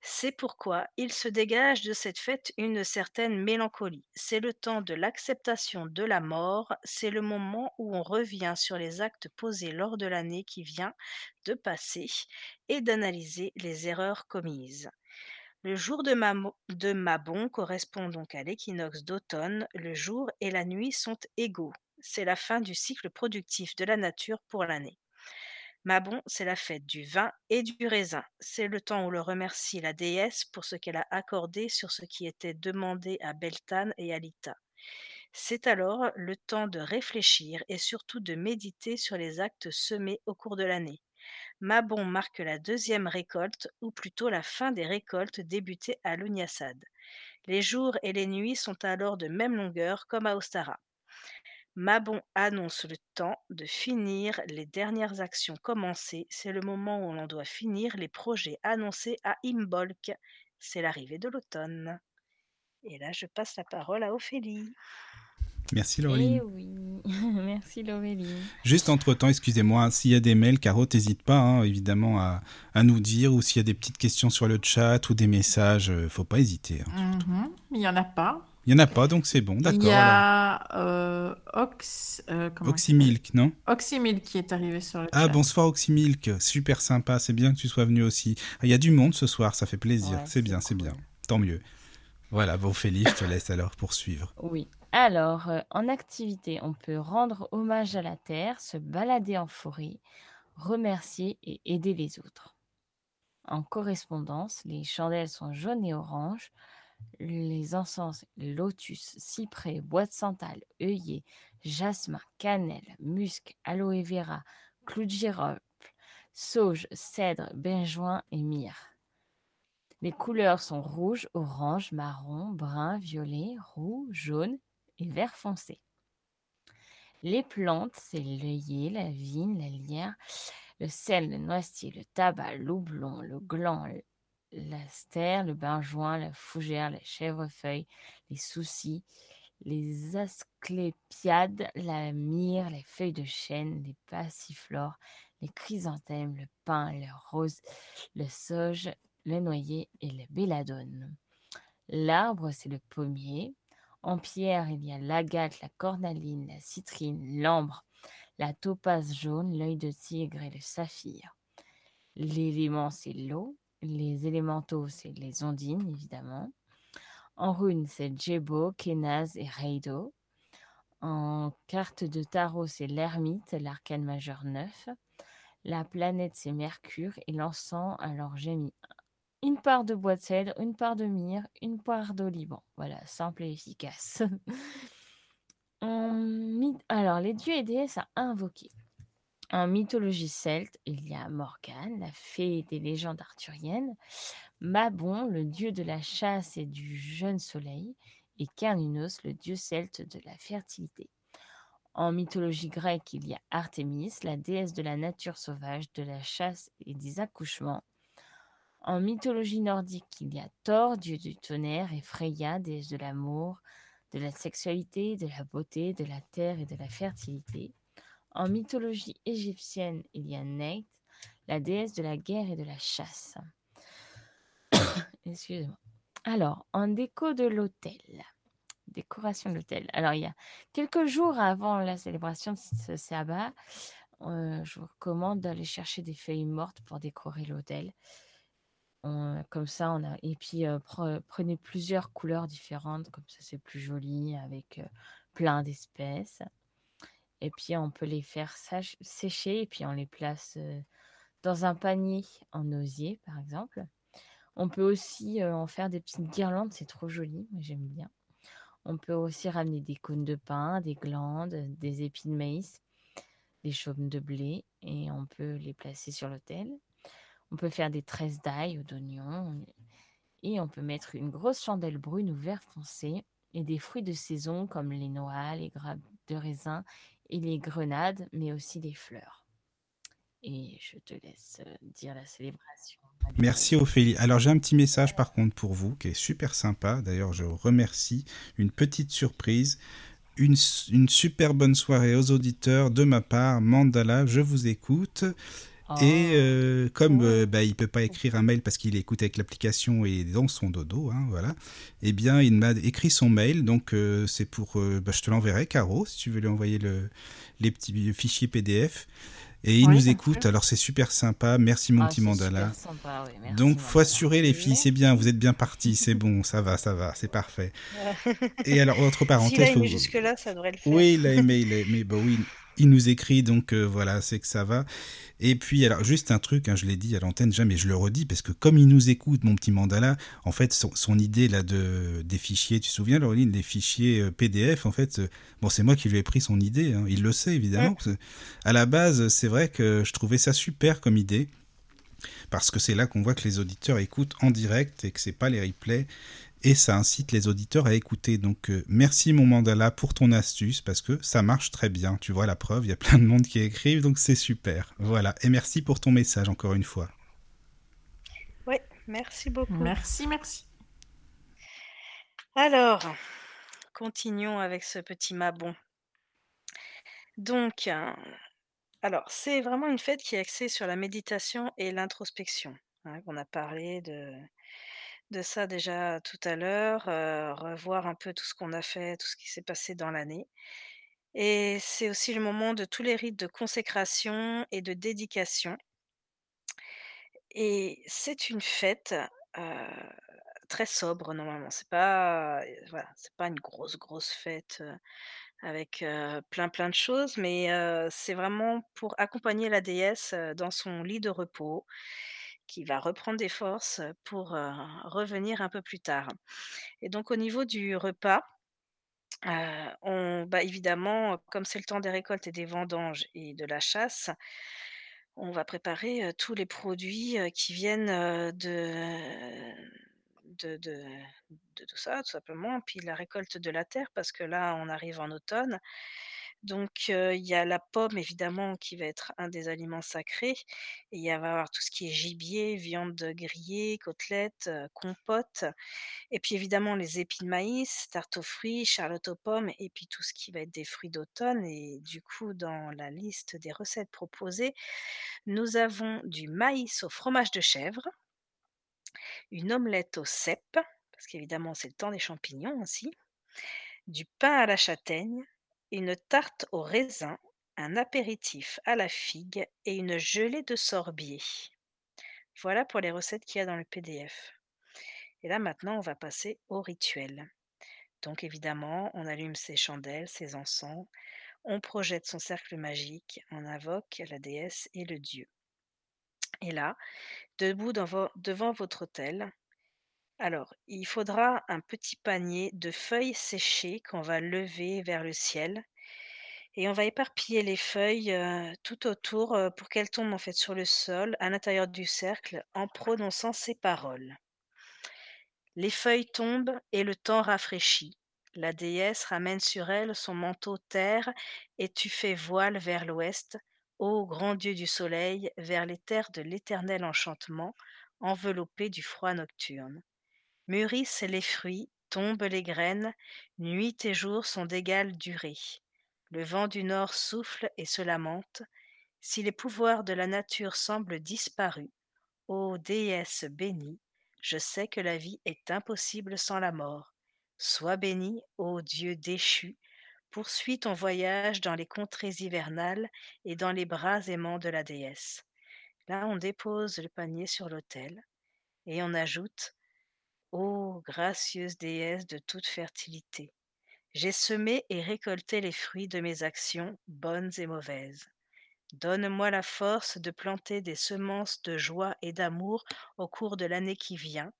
C'est pourquoi il se dégage de cette fête une certaine mélancolie. C'est le temps de l'acceptation de la mort, c'est le moment où on revient sur les actes posés lors de l'année qui vient de passer et d'analyser les erreurs commises. Le jour de, Mabon correspond donc à l'équinoxe d'automne. Le jour et la nuit sont égaux. C'est la fin du cycle productif de la nature pour l'année. Mabon, c'est la fête du vin et du raisin. C'est le temps où l'on remercie la déesse pour ce qu'elle a accordé sur ce qui était demandé à Beltane et à Lita. C'est alors le temps de réfléchir et surtout de méditer sur les actes semés au cours de l'année. Mabon marque la deuxième récolte, ou plutôt la fin des récoltes débutées à l'Unyasad. Les jours et les nuits sont alors de même longueur comme à Ostara. Mabon annonce le temps de finir les dernières actions commencées. C'est le moment où l'on doit finir les projets annoncés à Imbolc. C'est l'arrivée de l'automne. Et là, je passe la parole à Ophélie. Merci Eh Laureline. oui, merci Laurélie. Juste entre-temps, excusez-moi, hein, s'il y a des mails, Caro, n'hésite pas hein, évidemment à, à nous dire, ou s'il y a des petites questions sur le chat ou des messages, euh, faut pas hésiter. hein. Mhm. Il n'y en a pas. Il y en a pas, donc c'est bon, Il d'accord. y alors. a euh, Ox, euh, il Oxymilk, non? Oxymilk qui est arrivé sur le Ah, chat. bonsoir Oxymilk, super sympa, c'est bien que tu sois venu aussi. Ah, Il y a du monde ce soir, ça fait plaisir, Ouais, c'est c'est bien, c'est bien, tant mieux. Voilà, bon Félix, je te laisse alors poursuivre. Oui. Alors, euh, en activité, on peut rendre hommage à la terre, se balader en forêt, remercier et aider les autres. En correspondance, les chandelles sont jaunes et oranges, les encens, lotus, cyprès, bois de santal, œillet, jasmin, cannelle, musc, aloe vera, clou de girofle, sauge, cèdre, benjoin et myrrhe. Les couleurs sont rouge, orange, marron, brun, violet, roux, jaune vert foncé. Les plantes, c'est l'œillet, la vigne, la lierre, le sel, le noisetier, le tabac, l'oublon, le gland, l'astère, le benjoin, la fougère, la chèvrefeuille, les soucis, les asclépiades, la myrrhe, les feuilles de chêne, les passiflores, les chrysanthèmes, le pin, le rose, le sauge, le noyer et le belladone. L'arbre, c'est le pommier. En pierre, il y a l'agate, la cornaline, la citrine, l'ambre, la topaze jaune, l'œil de tigre et le saphir. L'élément, c'est l'eau. Les élémentaux, c'est les ondines, évidemment. En rune, c'est Djebo, Kenaz et Reido. En carte de tarot, c'est l'ermite, l'arcane majeur 9. La planète, c'est Mercure. Et l'encens, alors j'ai mis une part de bois de cèdre, une part de myrrhe, une part d'oliban. Voilà, simple et efficace. Alors, les dieux et déesses à invoquer. En mythologie celte, il y a Morgane, la fée des légendes arthuriennes, Mabon, le dieu de la chasse et du jeune soleil, et Cernunnos, le dieu celte de la fertilité. En mythologie grecque, il y a Artémis, la déesse de la nature sauvage, de la chasse et des accouchements. En mythologie nordique, il y a Thor, dieu du tonnerre, et Freya, déesse de l'amour, de la sexualité, de la beauté, de la terre et de la fertilité. En mythologie égyptienne, il y a Neit, la déesse de la guerre et de la chasse. Excusez-moi. Alors, en déco de l'hôtel, décoration de l'hôtel. Alors, il y a quelques jours avant la célébration de ce sabbat, euh, je vous recommande d'aller chercher des feuilles mortes pour décorer l'hôtel. Comme ça, on a. Et puis, prenez plusieurs couleurs différentes, comme ça, c'est plus joli, avec plein d'espèces. Et puis, on peut les faire sécher et puis on les place dans un panier en osier, par exemple. On peut aussi en faire des petites guirlandes, c'est trop joli, j'aime bien. On peut aussi ramener des cônes de pain, des glandes, des épis de maïs, des chaumes de blé et on peut les placer sur l'autel. On peut faire des tresses d'ail ou d'oignons et on peut mettre une grosse chandelle brune ou vert foncé et des fruits de saison comme les noix, les grappes de raisin et les grenades, mais aussi les fleurs. Et je te laisse dire la célébration. Merci Ophélie. Alors j'ai un petit message par contre pour vous qui est super sympa. D'ailleurs je remercie. Une petite surprise. Une, une, super bonne soirée aux auditeurs de ma part. Mandala, je vous écoute. Et euh, comme euh, bah, il peut pas écrire un mail parce qu'il écoute avec l'application et dans son dodo, hein, voilà. Eh bien, il m'a écrit son mail, donc euh, c'est pour, bah, je te l'enverrai, Caro, si tu veux lui envoyer le, les petits fichiers PDF. Et il nous écoute, alors c'est super sympa. Merci mon Ah, petit mandala. super sympa, oui, merci, Donc, faut assurer les filles, c'est bien, vous êtes bien partis, c'est bon, ça va, ça va, c'est parfait. Et alors, autre parenthèse, a faut- aimé jusque-là, ça devrait le faire. oui, il a aimé, il a aimé. Bah oui, il nous écrit, donc euh, voilà, c'est que ça va. Et puis, alors, juste un truc, hein, je l'ai dit à l'antenne jamais, je le redis, parce que comme il nous écoute, mon petit mandala, en fait, son, son idée là de des fichiers, tu te souviens, Laureline, des fichiers euh, PDF, en fait, euh, bon, c'est moi qui lui ai pris son idée, hein, il le sait évidemment. à la base, c'est vrai que je trouvais ça super comme idée. Parce que c'est là qu'on voit que les auditeurs écoutent en direct et que c'est pas les replays et ça incite les auditeurs à écouter. Donc euh, merci mon mandala pour ton astuce parce que ça marche très bien. Tu vois la preuve, il y a plein de monde qui écrivent donc c'est super. Voilà et merci pour ton message encore une fois. Oui, merci beaucoup. Merci, merci. Alors, continuons avec ce petit mabon. Donc, euh, alors, c'est vraiment une fête qui est axée sur la méditation et l'introspection. hein, on a parlé de, de ça déjà tout à l'heure, revoir un peu tout ce qu'on a fait, tout ce qui s'est passé dans l'année. Et c'est aussi le moment de tous les rites de consécration et de dédication. Et c'est une fête très sobre normalement. C'est pas, c'est pas une grosse grosse fête avec plein plein de choses, mais c'est vraiment pour accompagner la déesse dans son lit de repos, qui va reprendre des forces pour revenir un peu plus tard. Et donc au niveau du repas, on, bah évidemment, comme c'est le temps des récoltes et des vendanges et de la chasse, on va préparer tous les produits qui viennent de, de, de tout ça, tout simplement, puis la récolte de la terre, parce que là, on arrive en automne. Donc, il y a la pomme, évidemment, qui va être un des aliments sacrés. Et il va y avoir tout ce qui est gibier, viande grillée, côtelettes, compote. Et puis, évidemment, les épis de maïs, tarte aux fruits, charlotte aux pommes, et puis tout ce qui va être des fruits d'automne. Et du coup, dans la liste des recettes proposées, nous avons du maïs au fromage de chèvre, une omelette au cèpe, parce qu'évidemment, c'est le temps des champignons aussi, du pain à la châtaigne, une tarte au raisin, un apéritif à la figue et une gelée de sorbier. Voilà pour les recettes qu'il y a dans le PDF. Et là maintenant, on va passer au rituel. Donc évidemment, on allume ses chandelles, ses encens, on projette son cercle magique, on invoque la déesse et le dieu. Et là, debout devant votre autel, alors, il faudra un petit panier de feuilles séchées qu'on va lever vers le ciel et on va éparpiller les feuilles, tout autour, pour qu'elles tombent en fait sur le sol, à l'intérieur du cercle, en prononçant ces paroles. Les feuilles tombent et le temps rafraîchit. La déesse ramène sur elle son manteau terre et tu fais voile vers l'ouest, ô grand Dieu du soleil, vers les terres de l'éternel enchantement, enveloppé du froid nocturne. Mûrissent les fruits, tombent les graines, nuit et jour sont d'égale durée. Le vent du nord souffle et se lamente. Si les pouvoirs de la nature semblent disparus, ô déesse bénie, je sais que la vie est impossible sans la mort. Sois béni, ô Dieu déchu, poursuis ton voyage dans les contrées hivernales et dans les bras aimants de la déesse. Là, on dépose le panier sur l'autel et on ajoute Ô gracieuse déesse de toute fertilité, j'ai semé et récolté les fruits de mes actions, bonnes et mauvaises. Donne-moi la force de planter des semences de joie et d'amour au cours de l'année qui vient,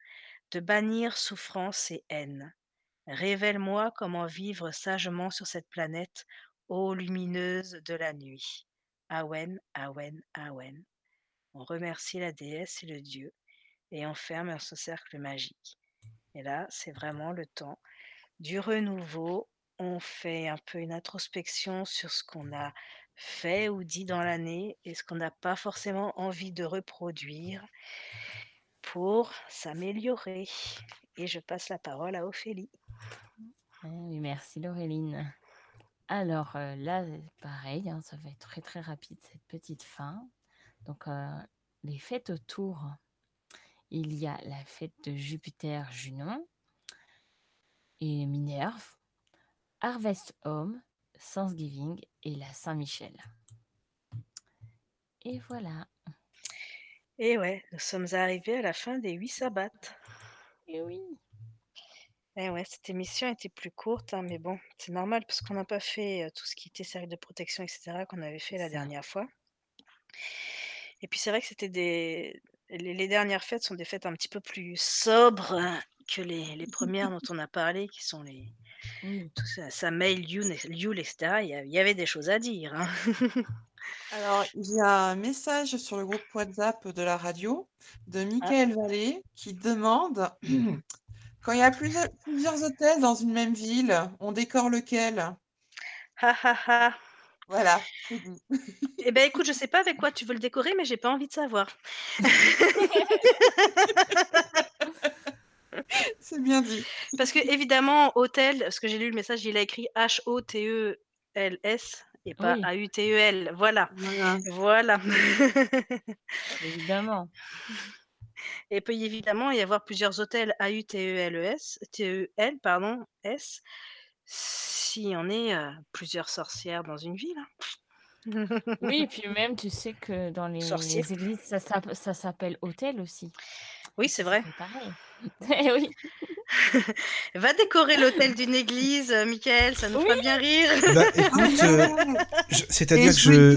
de bannir souffrance et haine. Révèle-moi comment vivre sagement sur cette planète, ô lumineuse de la nuit. Awen, Awen, Awen. On remercie la déesse et le dieu et on ferme ce cercle magique. Et là, c'est vraiment le temps du renouveau. On fait un peu une introspection sur ce qu'on a fait ou dit dans l'année et ce qu'on n'a pas forcément envie de reproduire pour s'améliorer. Et je passe la parole à Ophélie. Oui, merci Laureline. Alors euh, là, pareil, hein, ça va être très très rapide cette petite fin. Donc euh, les fêtes autour il y a la fête de Jupiter Junon et Minerve, Harvest Home, Thanksgiving et la Saint-Michel. Et voilà. Et ouais, nous sommes arrivés à la fin des huit sabbats. Et oui. Et ouais, cette émission était plus courte, hein, mais bon, c'est normal parce qu'on n'a pas fait euh, tout ce qui était cercle de protection, etc., qu'on avait fait la dernière fois. Et puis c'est vrai que c'était des, les, dernières fêtes sont des fêtes un petit peu plus sobres hein, que les, les premières dont on a parlé, qui sont les. Tout ça, ça mail, Yule, etc. Il y, avait des choses à dire. Hein. Alors, il y a un message sur le groupe WhatsApp de la radio de Michael ah. Vallée qui demande quand il y a plusieurs, plusieurs hôtels dans une même ville, on décore lequel? Ha ha ha voilà, Eh ben écoute, je sais pas avec quoi tu veux le décorer, mais j'ai pas envie de savoir. C'est bien dit. Parce que évidemment, hôtel, parce que j'ai lu le message, il a écrit H-O-T-E-L-S et pas A-U-T-E-L. Voilà. Voilà. Évidemment. Et il peut évidemment y avoir plusieurs hôtels A-U-T-E-L-E-S, T-E-L, pardon, S, si on est plusieurs sorcières dans une ville. Hein. Oui, et puis même, tu sais que dans les, églises, ça s'appelle hôtel aussi. Oui, c'est vrai. pareil. Eh oui. Va décorer l'hôtel d'une église, euh, Michael, ça nous fera bien rire. Bah, écoute, euh, c'est-à-dire que je,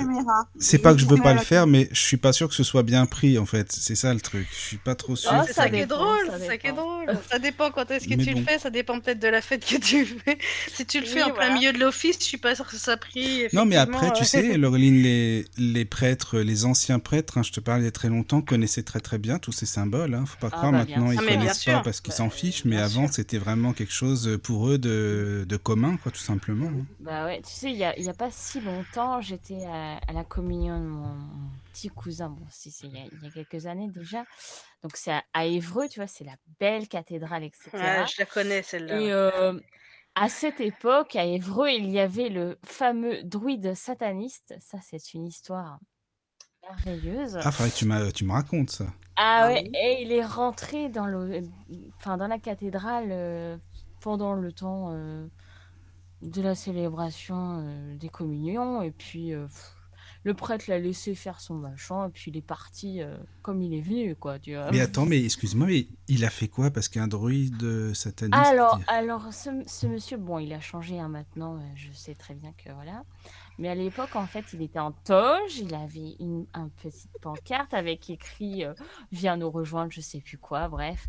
c'est pas que je veux pas le faire, mais je suis pas sûr que ce soit bien pris en fait. C'est ça le truc. Je suis pas trop sûr. Ah, c'est ça, qui est drôle. Ça, qui est drôle. Ça dépend quand est-ce que tu le fais. Ça dépend peut-être de la fête que tu fais. Si tu le fais en plein milieu de l'office, je suis pas sûr que ça pris. Non, mais après, tu sais, Laureline, les, les prêtres, les anciens prêtres, hein, je te parle il y a très longtemps, connaissaient très très bien tous ces symboles. Hein. Faut pas ah, croire bah, maintenant ils connaissent pas parce qu'ils s'en fichent, mais avant, c'était vraiment quelque chose pour eux de, de commun, quoi, tout simplement. hein. Bah ouais, tu sais, il y a, il y a pas si longtemps, j'étais à, à la communion de mon, petit cousin. Bon, si, c'est il y, a, il y a quelques années déjà. Donc, c'est à, à Évreux, tu vois, c'est la belle cathédrale, etc. Ouais, je la connais celle-là. Et euh, à cette époque, à Évreux, il y avait le fameux druide sataniste. Ça, c'est une histoire merveilleuse. Ah, faudrait que tu, m'as- tu me racontes ça. Ah Ah ouais, oui. et il est rentré dans le, enfin dans la cathédrale euh, pendant le temps euh, de la célébration euh, des communions et puis euh, pff, le prêtre l'a laissé faire son machin et puis il est parti euh, comme il est venu quoi, tu vois. Mais attends, mais excuse-moi, mais il a fait quoi? Parce qu'un druide sataniste. Alors, alors ce, ce monsieur, bon, il a changé hein, maintenant, je sais très bien que voilà. Mais à l'époque, en fait, il était en toge, il avait une un petite pancarte avec écrit euh, Viens nous rejoindre, je sais plus quoi, bref.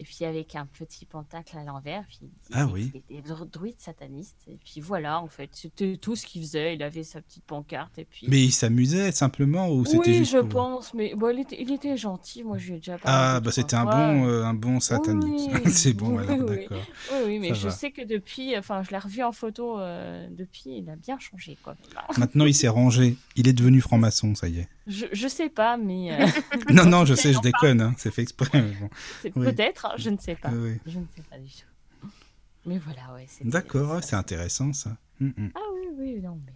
Et puis avec un petit pentacle à l'envers, puis il Ah oui. qu'il était dru- druide sataniste. Et puis voilà, en fait, c'était tout ce qu'il faisait. Il avait sa petite pancarte et puis. Mais il s'amusait simplement ou c'était oui, juste je pour- pense, mais bon, il, était, il était gentil. Moi, je lui ai déjà parlé. Ah, bah c'était un bon, euh, un bon sataniste. Oui, C'est bon, oui, alors oui. d'accord. Oui, oui, mais Ça je va. sais que depuis, enfin, je l'ai revu en photo euh, depuis, il a bien changé, quoi. Maintenant, il s'est rangé. Il est devenu franc-maçon, ça y est. Je, je sais pas, mais euh, Non, non, je sais, je déconne. hein, C'est fait exprès. bon. Oui. peut-être, hein, je ne sais pas. Oui. Je ne sais pas du tout. Mais voilà, ouais. D'accord, c'est intéressant ça. Mm, mm. Ah oui, oui, non, mais.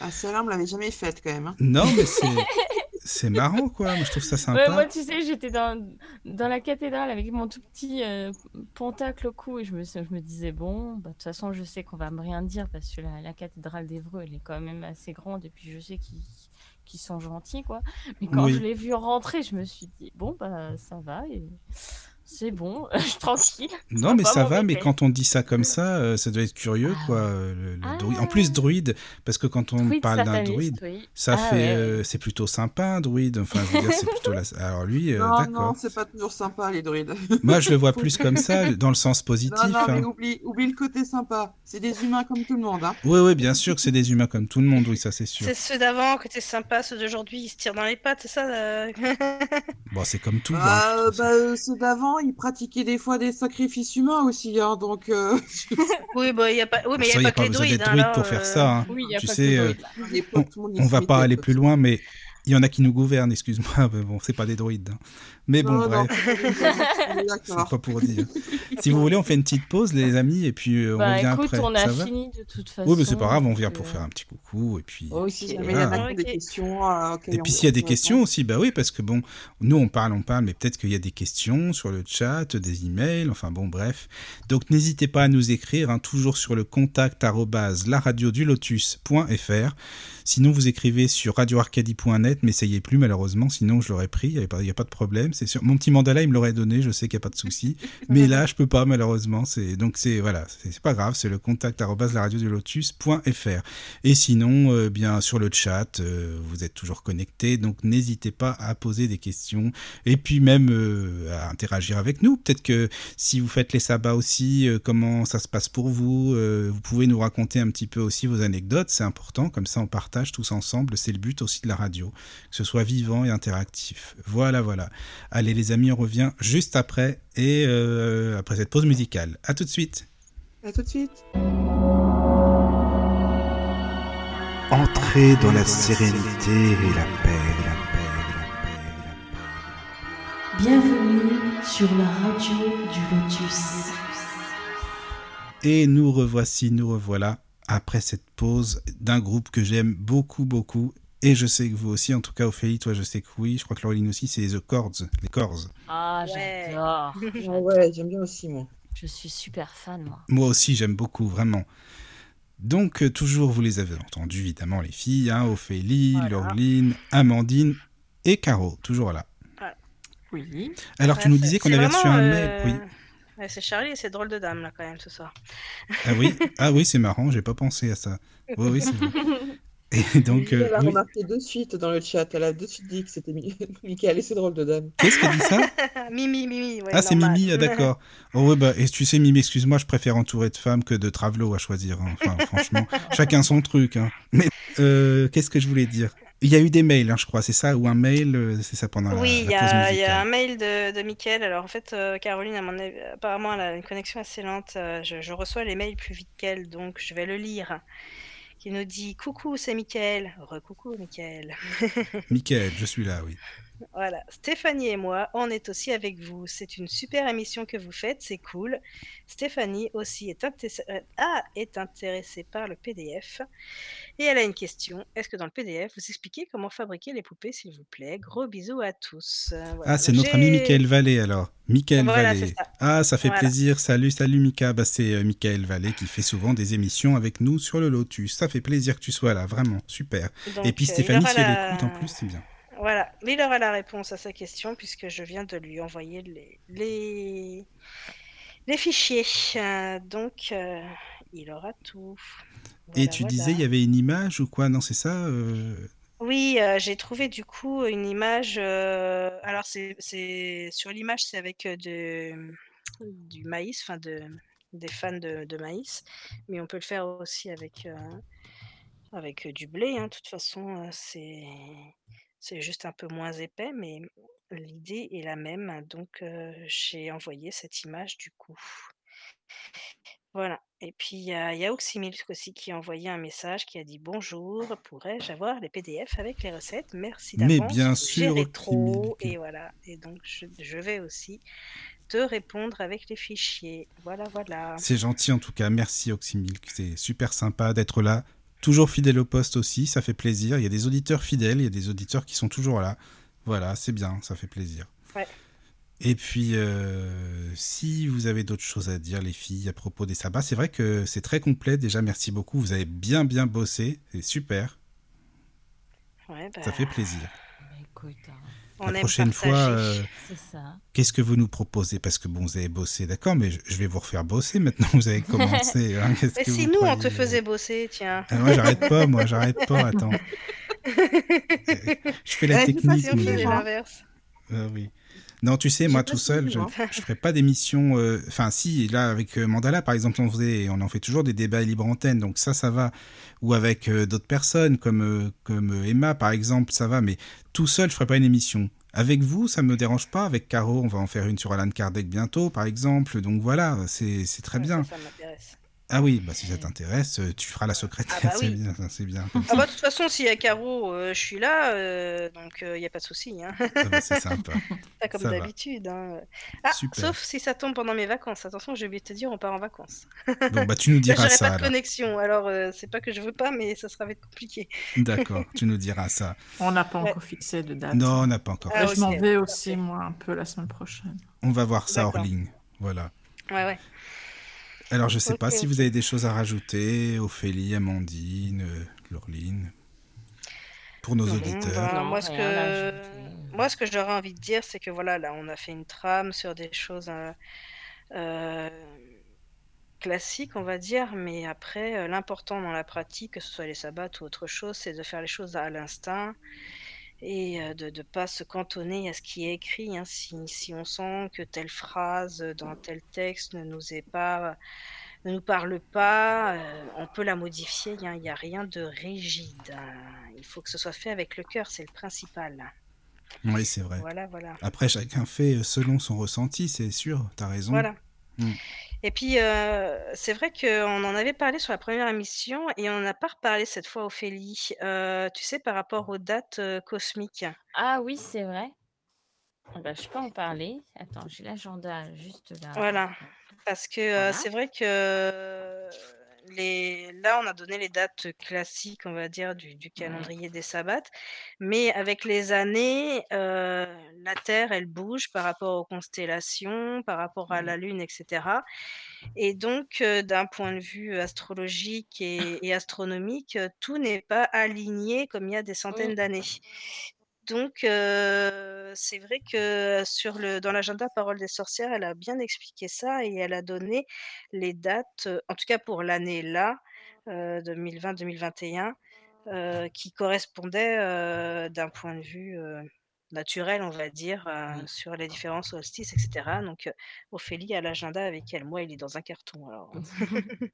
Ah, celle-là, on me l'avait jamais faite quand même. hein. Non, mais c'est c'est marrant quoi. Moi, je trouve ça sympa. Ouais, moi, tu sais, j'étais dans, dans la cathédrale avec mon tout petit euh, pentacle au cou et je me, je me disais, bon, bah, de toute façon, je sais qu'on va me rien dire parce que la, la cathédrale d'Evreux, elle est quand même assez grande et puis je sais qu'ils sont gentils, quoi. Mais quand Oui. je l'ai vu rentrer, je me suis dit, bon, bah, ça va et c'est bon, je suis tranquille. Non, mais ça va, mais quand on dit ça comme ça, euh, ça doit être curieux, Ah quoi. euh, le- le Ah. druide. En plus, druide, parce que quand on Druide parle d'un druide, oui. ça Ah fait, ouais, euh, c'est plutôt sympa, un druide. Enfin, je veux dire, c'est plutôt la... Alors lui, euh, non, non, d'accord. c'est pas toujours sympa, les druides. Moi, je le vois plus comme ça, dans le sens positif. non, non, mais hein. oublie, oublie le côté sympa. C'est des humains comme tout le monde. Hein. Oui, oui, bien sûr que c'est des humains comme tout le monde, oui, ça c'est sûr. C'est ceux d'avant qui étaient sympas, ceux d'aujourd'hui ils se tirent dans les pattes, c'est ça Bon, c'est comme tout. hein, Bah, bah, ceux d'avant, ils pratiquaient des fois des sacrifices humains aussi. Hein, donc, euh, Oui, bah, y a pas, oui, mais il n'y y a, pas que les besoin druides. d'être hein, pour faire euh, ça. hein. Oui, il y a Tu pas sais, que euh, On se va pas aller plus loin, mais il y en a qui nous gouvernent, excuse-moi, mais bon, c'est pas des druides. hein. Mais bon, Non, bref, c'est pas pour dire. si vous voulez, on fait une petite pause, les amis, et puis euh, on Bah revient écoute, après. on a Ça va fini de toute façon. Oui, mais c'est pas grave, on vient pour euh, faire un petit coucou, et puis. Si il y a des questions euh, Et puis s'il y a des on questions aussi, bah oui, parce que bon, nous on parle, on parle, mais peut-être qu'il y a des questions sur le chat, des emails, enfin bon, bref. Donc n'hésitez pas à nous écrire, hein, toujours sur le contact laradiodulotus.fr. Sinon vous écrivez sur radioarcadie.net, mais essayez plus malheureusement, sinon je l'aurais pris, il n'y a, pas- de problème. C'est sûr. Mon petit mandala, il me l'aurait donné, je sais qu'il n'y a pas de souci. mais là, je peux pas malheureusement. C'est donc c'est voilà, c'est pas grave, c'est le contact laradiodulotus.fr. Et sinon, euh, bien sur le chat, euh, vous êtes toujours connectés, donc n'hésitez pas à poser des questions et puis même euh, à interagir avec nous. Peut-être que si vous faites les sabbats aussi, euh, comment ça se passe pour vous, vous pouvez nous raconter un petit peu aussi vos anecdotes, c'est important, comme ça on partage tous ensemble, c'est le but aussi de la radio, que ce soit vivant et interactif. Voilà, voilà. Allez les amis, on revient juste après et euh, après cette pause musicale. À tout de suite. À tout de suite. Entrez dans la sérénité et la paix, la paix, la paix, la paix. Bienvenue sur la radio du Lotus. Et nous revoici, nous revoilà après cette pause d'un groupe que j'aime beaucoup, beaucoup. Et je sais que vous aussi, en tout cas Ophélie, toi je sais que oui, je crois que Laureline aussi, c'est The Chords, les Chords. Ah, Ouais. j'adore. Ah ouais, j'aime bien aussi, moi. Je suis super fan, moi. Moi aussi, j'aime beaucoup, vraiment. Donc, euh, toujours, vous les avez entendus, évidemment, les filles, hein, Ophélie, Voilà. Laureline, Amandine et Caro, toujours là. Oui. Alors, tu nous disais qu'on avait reçu un euh, mail, oui. Ouais, c'est Charlie et c'est drôle de dame là quand même ce soir. Ah oui, ah oui, c'est marrant, j'ai pas pensé à ça. Oui, oui, c'est vrai. Et donc, Elle euh, a oui. remarqué de suite dans le chat. Elle a de suite dit que c'était Mi- Michael et c'est drôle de dame. qu'est-ce qu'elle dit ça? Mimi, Mimi, ouais, Ah, c'est. Mimi, ah, d'accord. Oh, ouais, bah, et tu sais, Mimi, excuse-moi, je préfère entourer de femmes que de travelots à choisir. hein. Enfin, franchement, chacun son truc. hein. Mais euh, qu'est-ce que je voulais dire? Il y a eu des mails, hein, je crois, c'est ça Ou un mail, euh, c'est ça pendant la, Oui, il y, la pause a il y a un mail de, de Mickaël. Alors en fait, euh, Caroline, à mon avis- apparemment, elle a une connexion assez lente. Euh, je, je reçois les mails plus vite qu'elle, donc je vais le lire. Qui nous dit Coucou, c'est Mickaël. Recoucou, Mickaël. Michael, je suis là, oui. Voilà, Stéphanie et moi, on est aussi avec vous. C'est une super émission que vous faites, c'est cool. Stéphanie aussi est, inté- euh, ah, est intéressée par le PDF. Et elle a une question. Est-ce que dans le PDF, vous expliquez comment fabriquer les poupées, s'il vous plaît? Gros bisous à tous. Euh, voilà. Ah, c'est notre ami Michael Vallée alors. Michael Voilà, Vallée. ça. Ah, ça fait Voilà. plaisir. Salut, salut Mika. Bah, c'est euh, Michael Vallée qui fait souvent des émissions avec nous sur le Lotus. Ça fait plaisir que tu sois là, vraiment. Super. Donc, Et puis Stéphanie, si elle la- écoute en plus, c'est bien. Voilà, il aura la réponse à sa question puisque je viens de lui envoyer les, les, les fichiers. Euh, donc, euh, il aura tout. Et tu voilà. disais, il y avait une image ou quoi? Non, c'est ça euh, Oui, j'ai trouvé du coup une image. alors, c'est, sur l'image, c'est avec de, du maïs, enfin de, des fans de, de maïs, mais on peut le faire aussi avec, avec du blé. hein. De toute façon, c'est, c'est juste un peu moins épais, mais l'idée est la même. Donc, euh, j'ai envoyé cette image du coup. Voilà. Et puis, il y a, il y a Oxymilk aussi qui a envoyé un message qui a dit Bonjour, pourrais-je avoir les PDF avec les recettes? Merci Mais d'avance. bien vous sûr. Oxymilk. Et voilà. Et donc, je, je vais aussi te répondre avec les fichiers. Voilà, voilà. C'est gentil en tout cas. Merci Oxymilk. C'est super sympa d'être là. Toujours fidèle au poste aussi, ça fait plaisir. Il y a des auditeurs fidèles, il y a des auditeurs qui sont toujours là. Voilà, c'est bien, ça fait plaisir. Ouais. Et puis, euh, si vous avez d'autres choses à dire, les filles, à propos des sabbats, c'est vrai que c'est très complet. Déjà, merci beaucoup. Vous avez bien, bien bossé. C'est super. Ouais, bah, Ça fait plaisir. Écoute, hein, on La prochaine partager. fois, euh, qu'est-ce que vous nous proposez? Parce que bon, vous avez bossé, d'accord, mais je, je vais vous refaire bosser maintenant. Vous avez commencé. hein. Mais que si vous nous, on te faisait bosser, tiens. Ah, moi, j'arrête pas, moi, j'arrête pas. Attends. Je fais la Ouais, technique, ça, c'est on mais- l'inverse. Ah oui. Non, tu sais, moi tout seul, je ne ferai pas d'émission. euh, Enfin, si, là, avec euh, Mandala, par exemple, on, faisait, on en fait toujours des débats libre antenne, donc ça, ça va. Ou avec euh, d'autres personnes, comme, euh, comme Emma, par exemple, ça va. Mais tout seul, je ferai pas une émission. Avec vous, ça me dérange pas. Avec Caro, on va en faire une sur Alan Kardec bientôt, par exemple. Donc voilà, c'est très Ouais, bien. Ça, ça m'intéresse. Ah oui, bah, si ça t'intéresse, euh, tu feras la secrétaire, Ah bah c'est oui. bien, c'est bien. Ah bah de toute façon, s'il y a Caro, euh, je suis là, euh, donc il n'y a pas de souci. Hein. Ah bah, c'est sympa. Pas comme d'habitude. hein. Ah, Super. sauf si ça tombe pendant mes vacances. Attention, j'ai oublié de te dire, on part en vacances. Bon, bah tu nous diras j'aurai ça. pas de alors. connexion. Alors, euh, c'est pas que je veux pas, mais ça sera vite compliqué. D'accord, tu nous diras ça. On n'a pas Ouais. encore fixé de date. Non, on n'a pas encore. Ah, je m'en vais aussi, moi, un peu la semaine prochaine. On va voir ça hors ligne. Voilà. Ouais, ouais. Alors, je sais Ok, pas si vous avez des choses à rajouter, Ophélie, Amandine, euh, Laureline, pour nos Non, auditeurs. Non, moi, ce que... moi, ce que j'aurais envie de dire, c'est que voilà, là, on a fait une trame sur des choses euh, euh, classiques, on va dire, mais après, l'important dans la pratique, que ce soit les sabbats ou autre chose, c'est de faire les choses à l'instinct et euh, de ne pas se cantonner à ce qui est écrit. hein. Si, si on sent que telle phrase dans tel texte ne nous est pas ne nous parle pas, euh, on peut la modifier, hein, il n'y a rien de rigide. hein. Il faut que ce soit fait avec le cœur, c'est le principal. Oui, c'est vrai. Voilà, voilà. Après, chacun fait selon son ressenti, c'est sûr, t'as raison. Voilà. Mm. Et puis, c'est vrai qu'on en avait parlé sur la première émission et on n'a pas reparlé cette fois, Ophélie. Tu sais, par rapport aux dates cosmiques. Ah oui, c'est vrai. Ah bah, je peux en parler. Attends, j'ai l'agenda juste là. Voilà. Parce que Voilà. c'est vrai que les... là, on a donné les dates classiques, on va dire, du, du calendrier des sabbats. Mais avec les années, euh, la Terre, elle bouge par rapport aux constellations, par rapport à la Lune, etc. Et donc, euh, d'un point de vue astrologique et, et astronomique, tout n'est pas aligné comme il y a des centaines d'années. Donc, euh, c'est vrai que sur le, dans l'agenda Parole des sorcières, elle a bien expliqué ça et elle a donné les dates, en tout cas pour l'année là, euh, 2020-2021, euh, qui correspondaient d'un point de vue naturel, on va dire, Oui. sur les différents solstices, etc. Donc, Ophélie a l'agenda avec elle. Moi, il est dans un carton. Alors.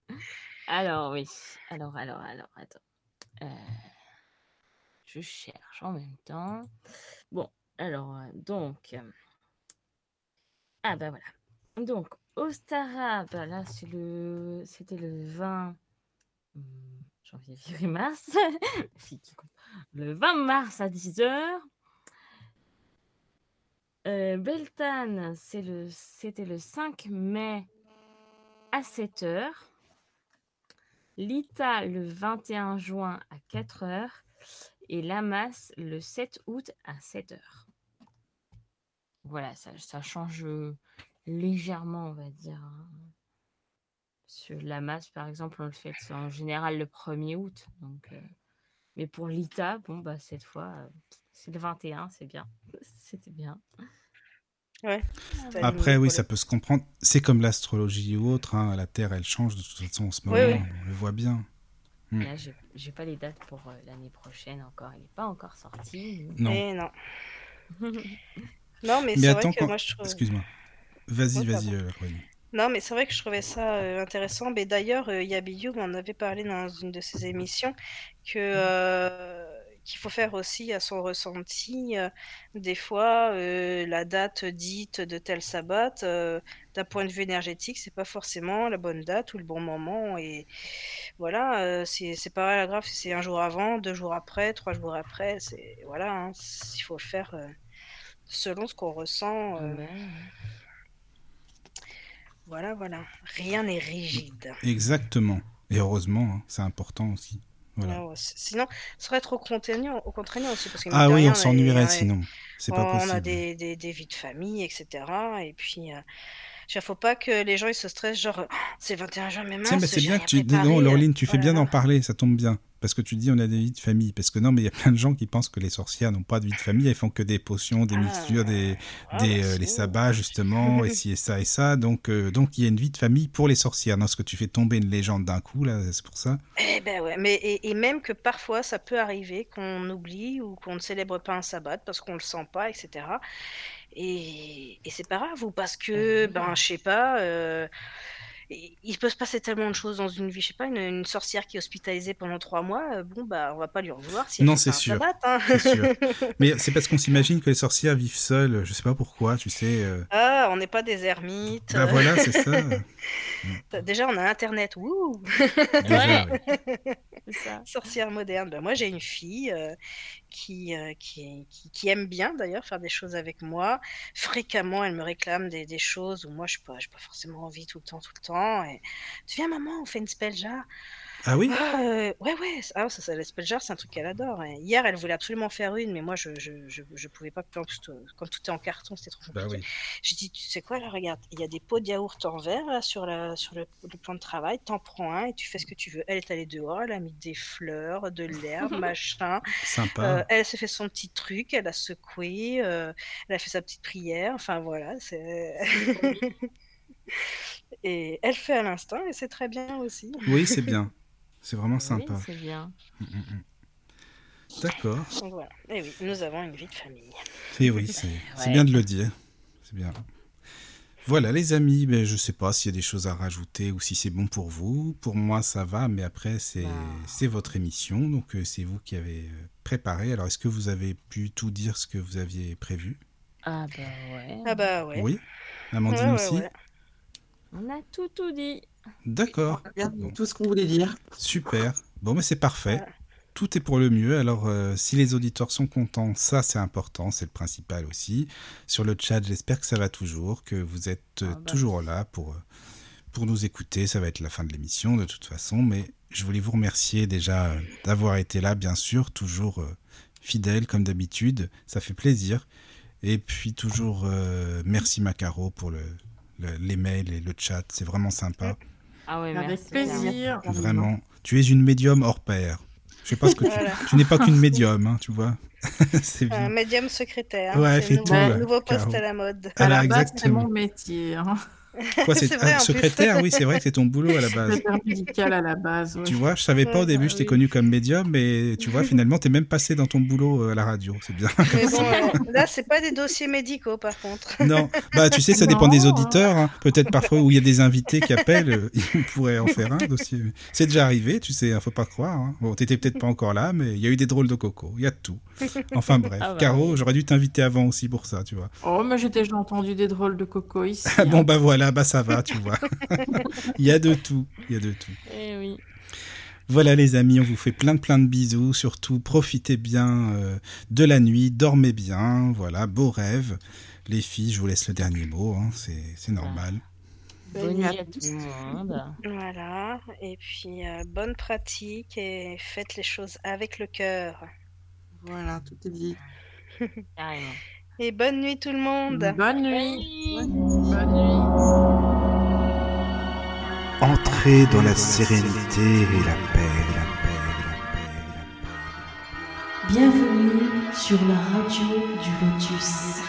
Alors oui. Alors, alors, alors, attends. Euh, je cherche en même temps. Bon, alors, euh, donc. euh, Ah, bah voilà. Donc, au Stara, bah là, c'est le... c'était le 20 hum, janvier, février, mars. Le 20 mars à 10h. Beltane, c'est le... c'était le 5 mai à 7h. Lita, le 21 juin à 4h. Et Lamas, le 7 août à 7h. Voilà, ça, ça change euh, légèrement, on va dire. hein. Sur Lamas, par exemple, on le fait en général le 1er août. Donc, euh, Mais pour Lita, bon, bah, cette fois, euh, c'est le 21, c'est bien. C'était bien. Ouais. c'était Après, oui, ça peut se comprendre. C'est comme l'astrologie ou autre. hein, La Terre, elle change de toute façon en ce Oui, moment. oui. On le voit bien. Mm. Là, j'ai j'ai pas les dates pour euh, l'année prochaine encore. Elle n'est pas encore sortie. Non. Mais non. Non, mais, Mais c'est vrai que quand- moi je trouve. excuse-moi. Vas-y, Ouais, vas-y, euh. Non, mais c'est vrai que je trouvais ça euh, intéressant. Mais d'ailleurs, euh, Yabi You m'en avait parlé dans une de ses émissions que euh, qu'il faut faire aussi à son ressenti. euh, des fois, euh, la date dite de tel sabbat, euh, d'un point de vue énergétique, c'est pas forcément la bonne date ou le bon moment. Et voilà, euh, c'est c'est pas grave si c'est un jour avant, deux jours après, trois jours après. C'est voilà, hein, il faut le faire euh, selon ce qu'on ressent. euh, Ouais. voilà, voilà. Rien n'est rigide. Exactement. Et heureusement, hein, c'est important aussi. Voilà. Ah sinon, ce serait trop contraignant, contraignant aussi. Parce que, Ah oui, rien, on s'ennuierait sinon. C'est pas on possible. a des, des, des vies de famille, etc. Et puis, euh, il faut pas que les gens ils se stressent, genre, c'est le 21 juin, mais mince, c'est bien que tu. Non, Laureline, tu fais Oh là bien d'en parler, ça tombe bien. Parce que tu dis on a des vies de famille. Parce que non, mais il y a plein de gens qui pensent que les sorcières n'ont pas de vie de famille, elles font que des potions, des Ah, mixtures, des, ah, des, bah, euh, les sabbats, justement, et ci et ça et ça. Donc, euh, donc il y a une vie de famille pour les sorcières. Non, ce que tu fais tomber une légende d'un coup, là, c'est pour ça. Eh ben ouais, mais et, et même que parfois ça peut arriver qu'on oublie ou qu'on ne célèbre pas un sabbat parce qu'on le sent pas, etc. Et, et c'est pas grave, ou parce que, oui. ben, je sais pas, euh, il peut se passer tellement de choses dans une vie. Je sais pas, une, une sorcière qui est hospitalisée pendant trois mois, euh, bon, bah, on va pas lui en vouloir si Non, c'est sûr. sabbat, hein. C'est sûr. Mais c'est parce qu'on s'imagine que les sorcières vivent seules. Je sais pas pourquoi, tu sais. euh. Ah, on n'est pas des ermites. Bah voilà, c'est ça. Déjà, on a Internet. Wouh Déjà, ça. Sorcière moderne. Ben, moi, j'ai une fille euh, qui, euh, qui, qui, aime bien d'ailleurs faire des choses avec moi. Fréquemment, elle me réclame des, des choses où moi, je n'ai pas, pas forcément envie tout le temps, tout le temps. Et... Tu viens, maman, on fait une spell jar. Ah oui? Ah, euh, ouais, ouais. Ah, ça, ça, la spell jar, c'est un truc qu'elle adore. Et hier, elle voulait absolument faire une, mais moi, je je, je, je pouvais pas. En plus, tout- comme tout est en carton, c'était trop compliqué. Bah oui. J'ai dit, tu sais quoi, là, regarde, il y a des pots de yaourt en verre là, sur, la, sur le, le plan de travail, t'en prends un et tu fais ce que tu veux. Elle est allée dehors, elle a mis des fleurs, de l'herbe, machin. Sympa. Euh, elle s'est fait son petit truc, elle a secoué, euh, elle a fait sa petite prière, enfin voilà. c'est et elle fait à l'instant et c'est très bien aussi. Oui, c'est bien. C'est vraiment Oui, sympa. c'est bien. Mm, mm, mm. D'accord. Voilà. Et oui, nous avons une vie de famille. Et oui, c'est c'est Ouais. bien de le dire. C'est bien. Voilà, les amis, ben, je sais pas s'il y a des choses à rajouter ou si c'est bon pour vous. Pour moi, ça va, mais après, c'est Bah. c'est votre émission, donc euh, c'est vous qui avez euh, préparé. Alors, est-ce que vous avez pu tout dire ce que vous aviez prévu? Ah bah ouais. Ah bah ouais. Oui Amandine Ouais, ouais, aussi? ouais. On a tout tout dit. D'accord. Bon. tout ce qu'on voulait dire. Super. Bon, mais c'est parfait. Voilà. Tout est pour le mieux. Alors, euh, si les auditeurs sont contents, ça c'est important, c'est le principal aussi. Sur le chat, j'espère que ça va toujours, que vous êtes euh, Ah bah. toujours là pour, euh, pour nous écouter. Ça va être la fin de l'émission de toute façon, mais je voulais vous remercier déjà d'avoir été là, bien sûr, toujours euh, fidèle comme d'habitude. Ça fait plaisir. Et puis toujours euh, merci Macaro pour le, le- les mails et le chat, c'est vraiment sympa. Ah ouais, Avec merci. plaisir. Vraiment, tu es une médium hors pair. Je sais pas ce que tu. Voilà. Tu n'es pas qu'une médium, hein, tu vois. c'est Un médium secrétaire. Ouais, c'est fais nouveau, nouveau poste Caro. à la mode. À Voilà, la base, c'est mon métier. hein. Quoi, c'est ah, plus. secrétaire Oui, c'est vrai que c'est ton boulot à la base. Secrétaire médical à la base. ouais. Tu vois, je savais pas au Ouais, début, je t'ai connu comme médium, mais tu vois, finalement, t'es même passé dans ton boulot euh, à la radio. C'est bien. Mais bon, euh, là, c'est pas des dossiers médicaux, par contre. Non, bah tu sais, ça dépend des auditeurs. hein. Peut-être parfois où il y a des invités qui appellent, euh, ils pourraient en faire un dossier. C'est déjà arrivé, tu sais, hein, faut pas croire. hein. Bon, t'étais peut-être pas encore là, mais il y a eu des drôles de coco, il y a de tout. Enfin bref, Ah bah Caro, j'aurais dû t'inviter avant aussi pour ça, tu vois. Oh, mais j'ai déjà entendu des drôles de coco ici. Ah hein. bon bah voilà, bah ça va, tu vois. Il y a de tout, il y a de tout. Eh oui. Voilà les amis, on vous fait plein de plein de bisous. Surtout, profitez bien euh, de la nuit, dormez bien. Voilà, beaux rêves. Les filles, je vous laisse le dernier mot, hein, c'est c'est normal. Bonne nuit à nuit à tout le monde. Voilà. Et puis, euh, bonne pratique et faites les choses avec le cœur. Voilà, tout est dit. Carrément. Et bonne nuit, tout le monde. Bonne nuit. Bonne Bonne nuit. Entrez dans la sérénité et la paix, la paix, la paix, la paix. Bienvenue sur la radio du Lotus.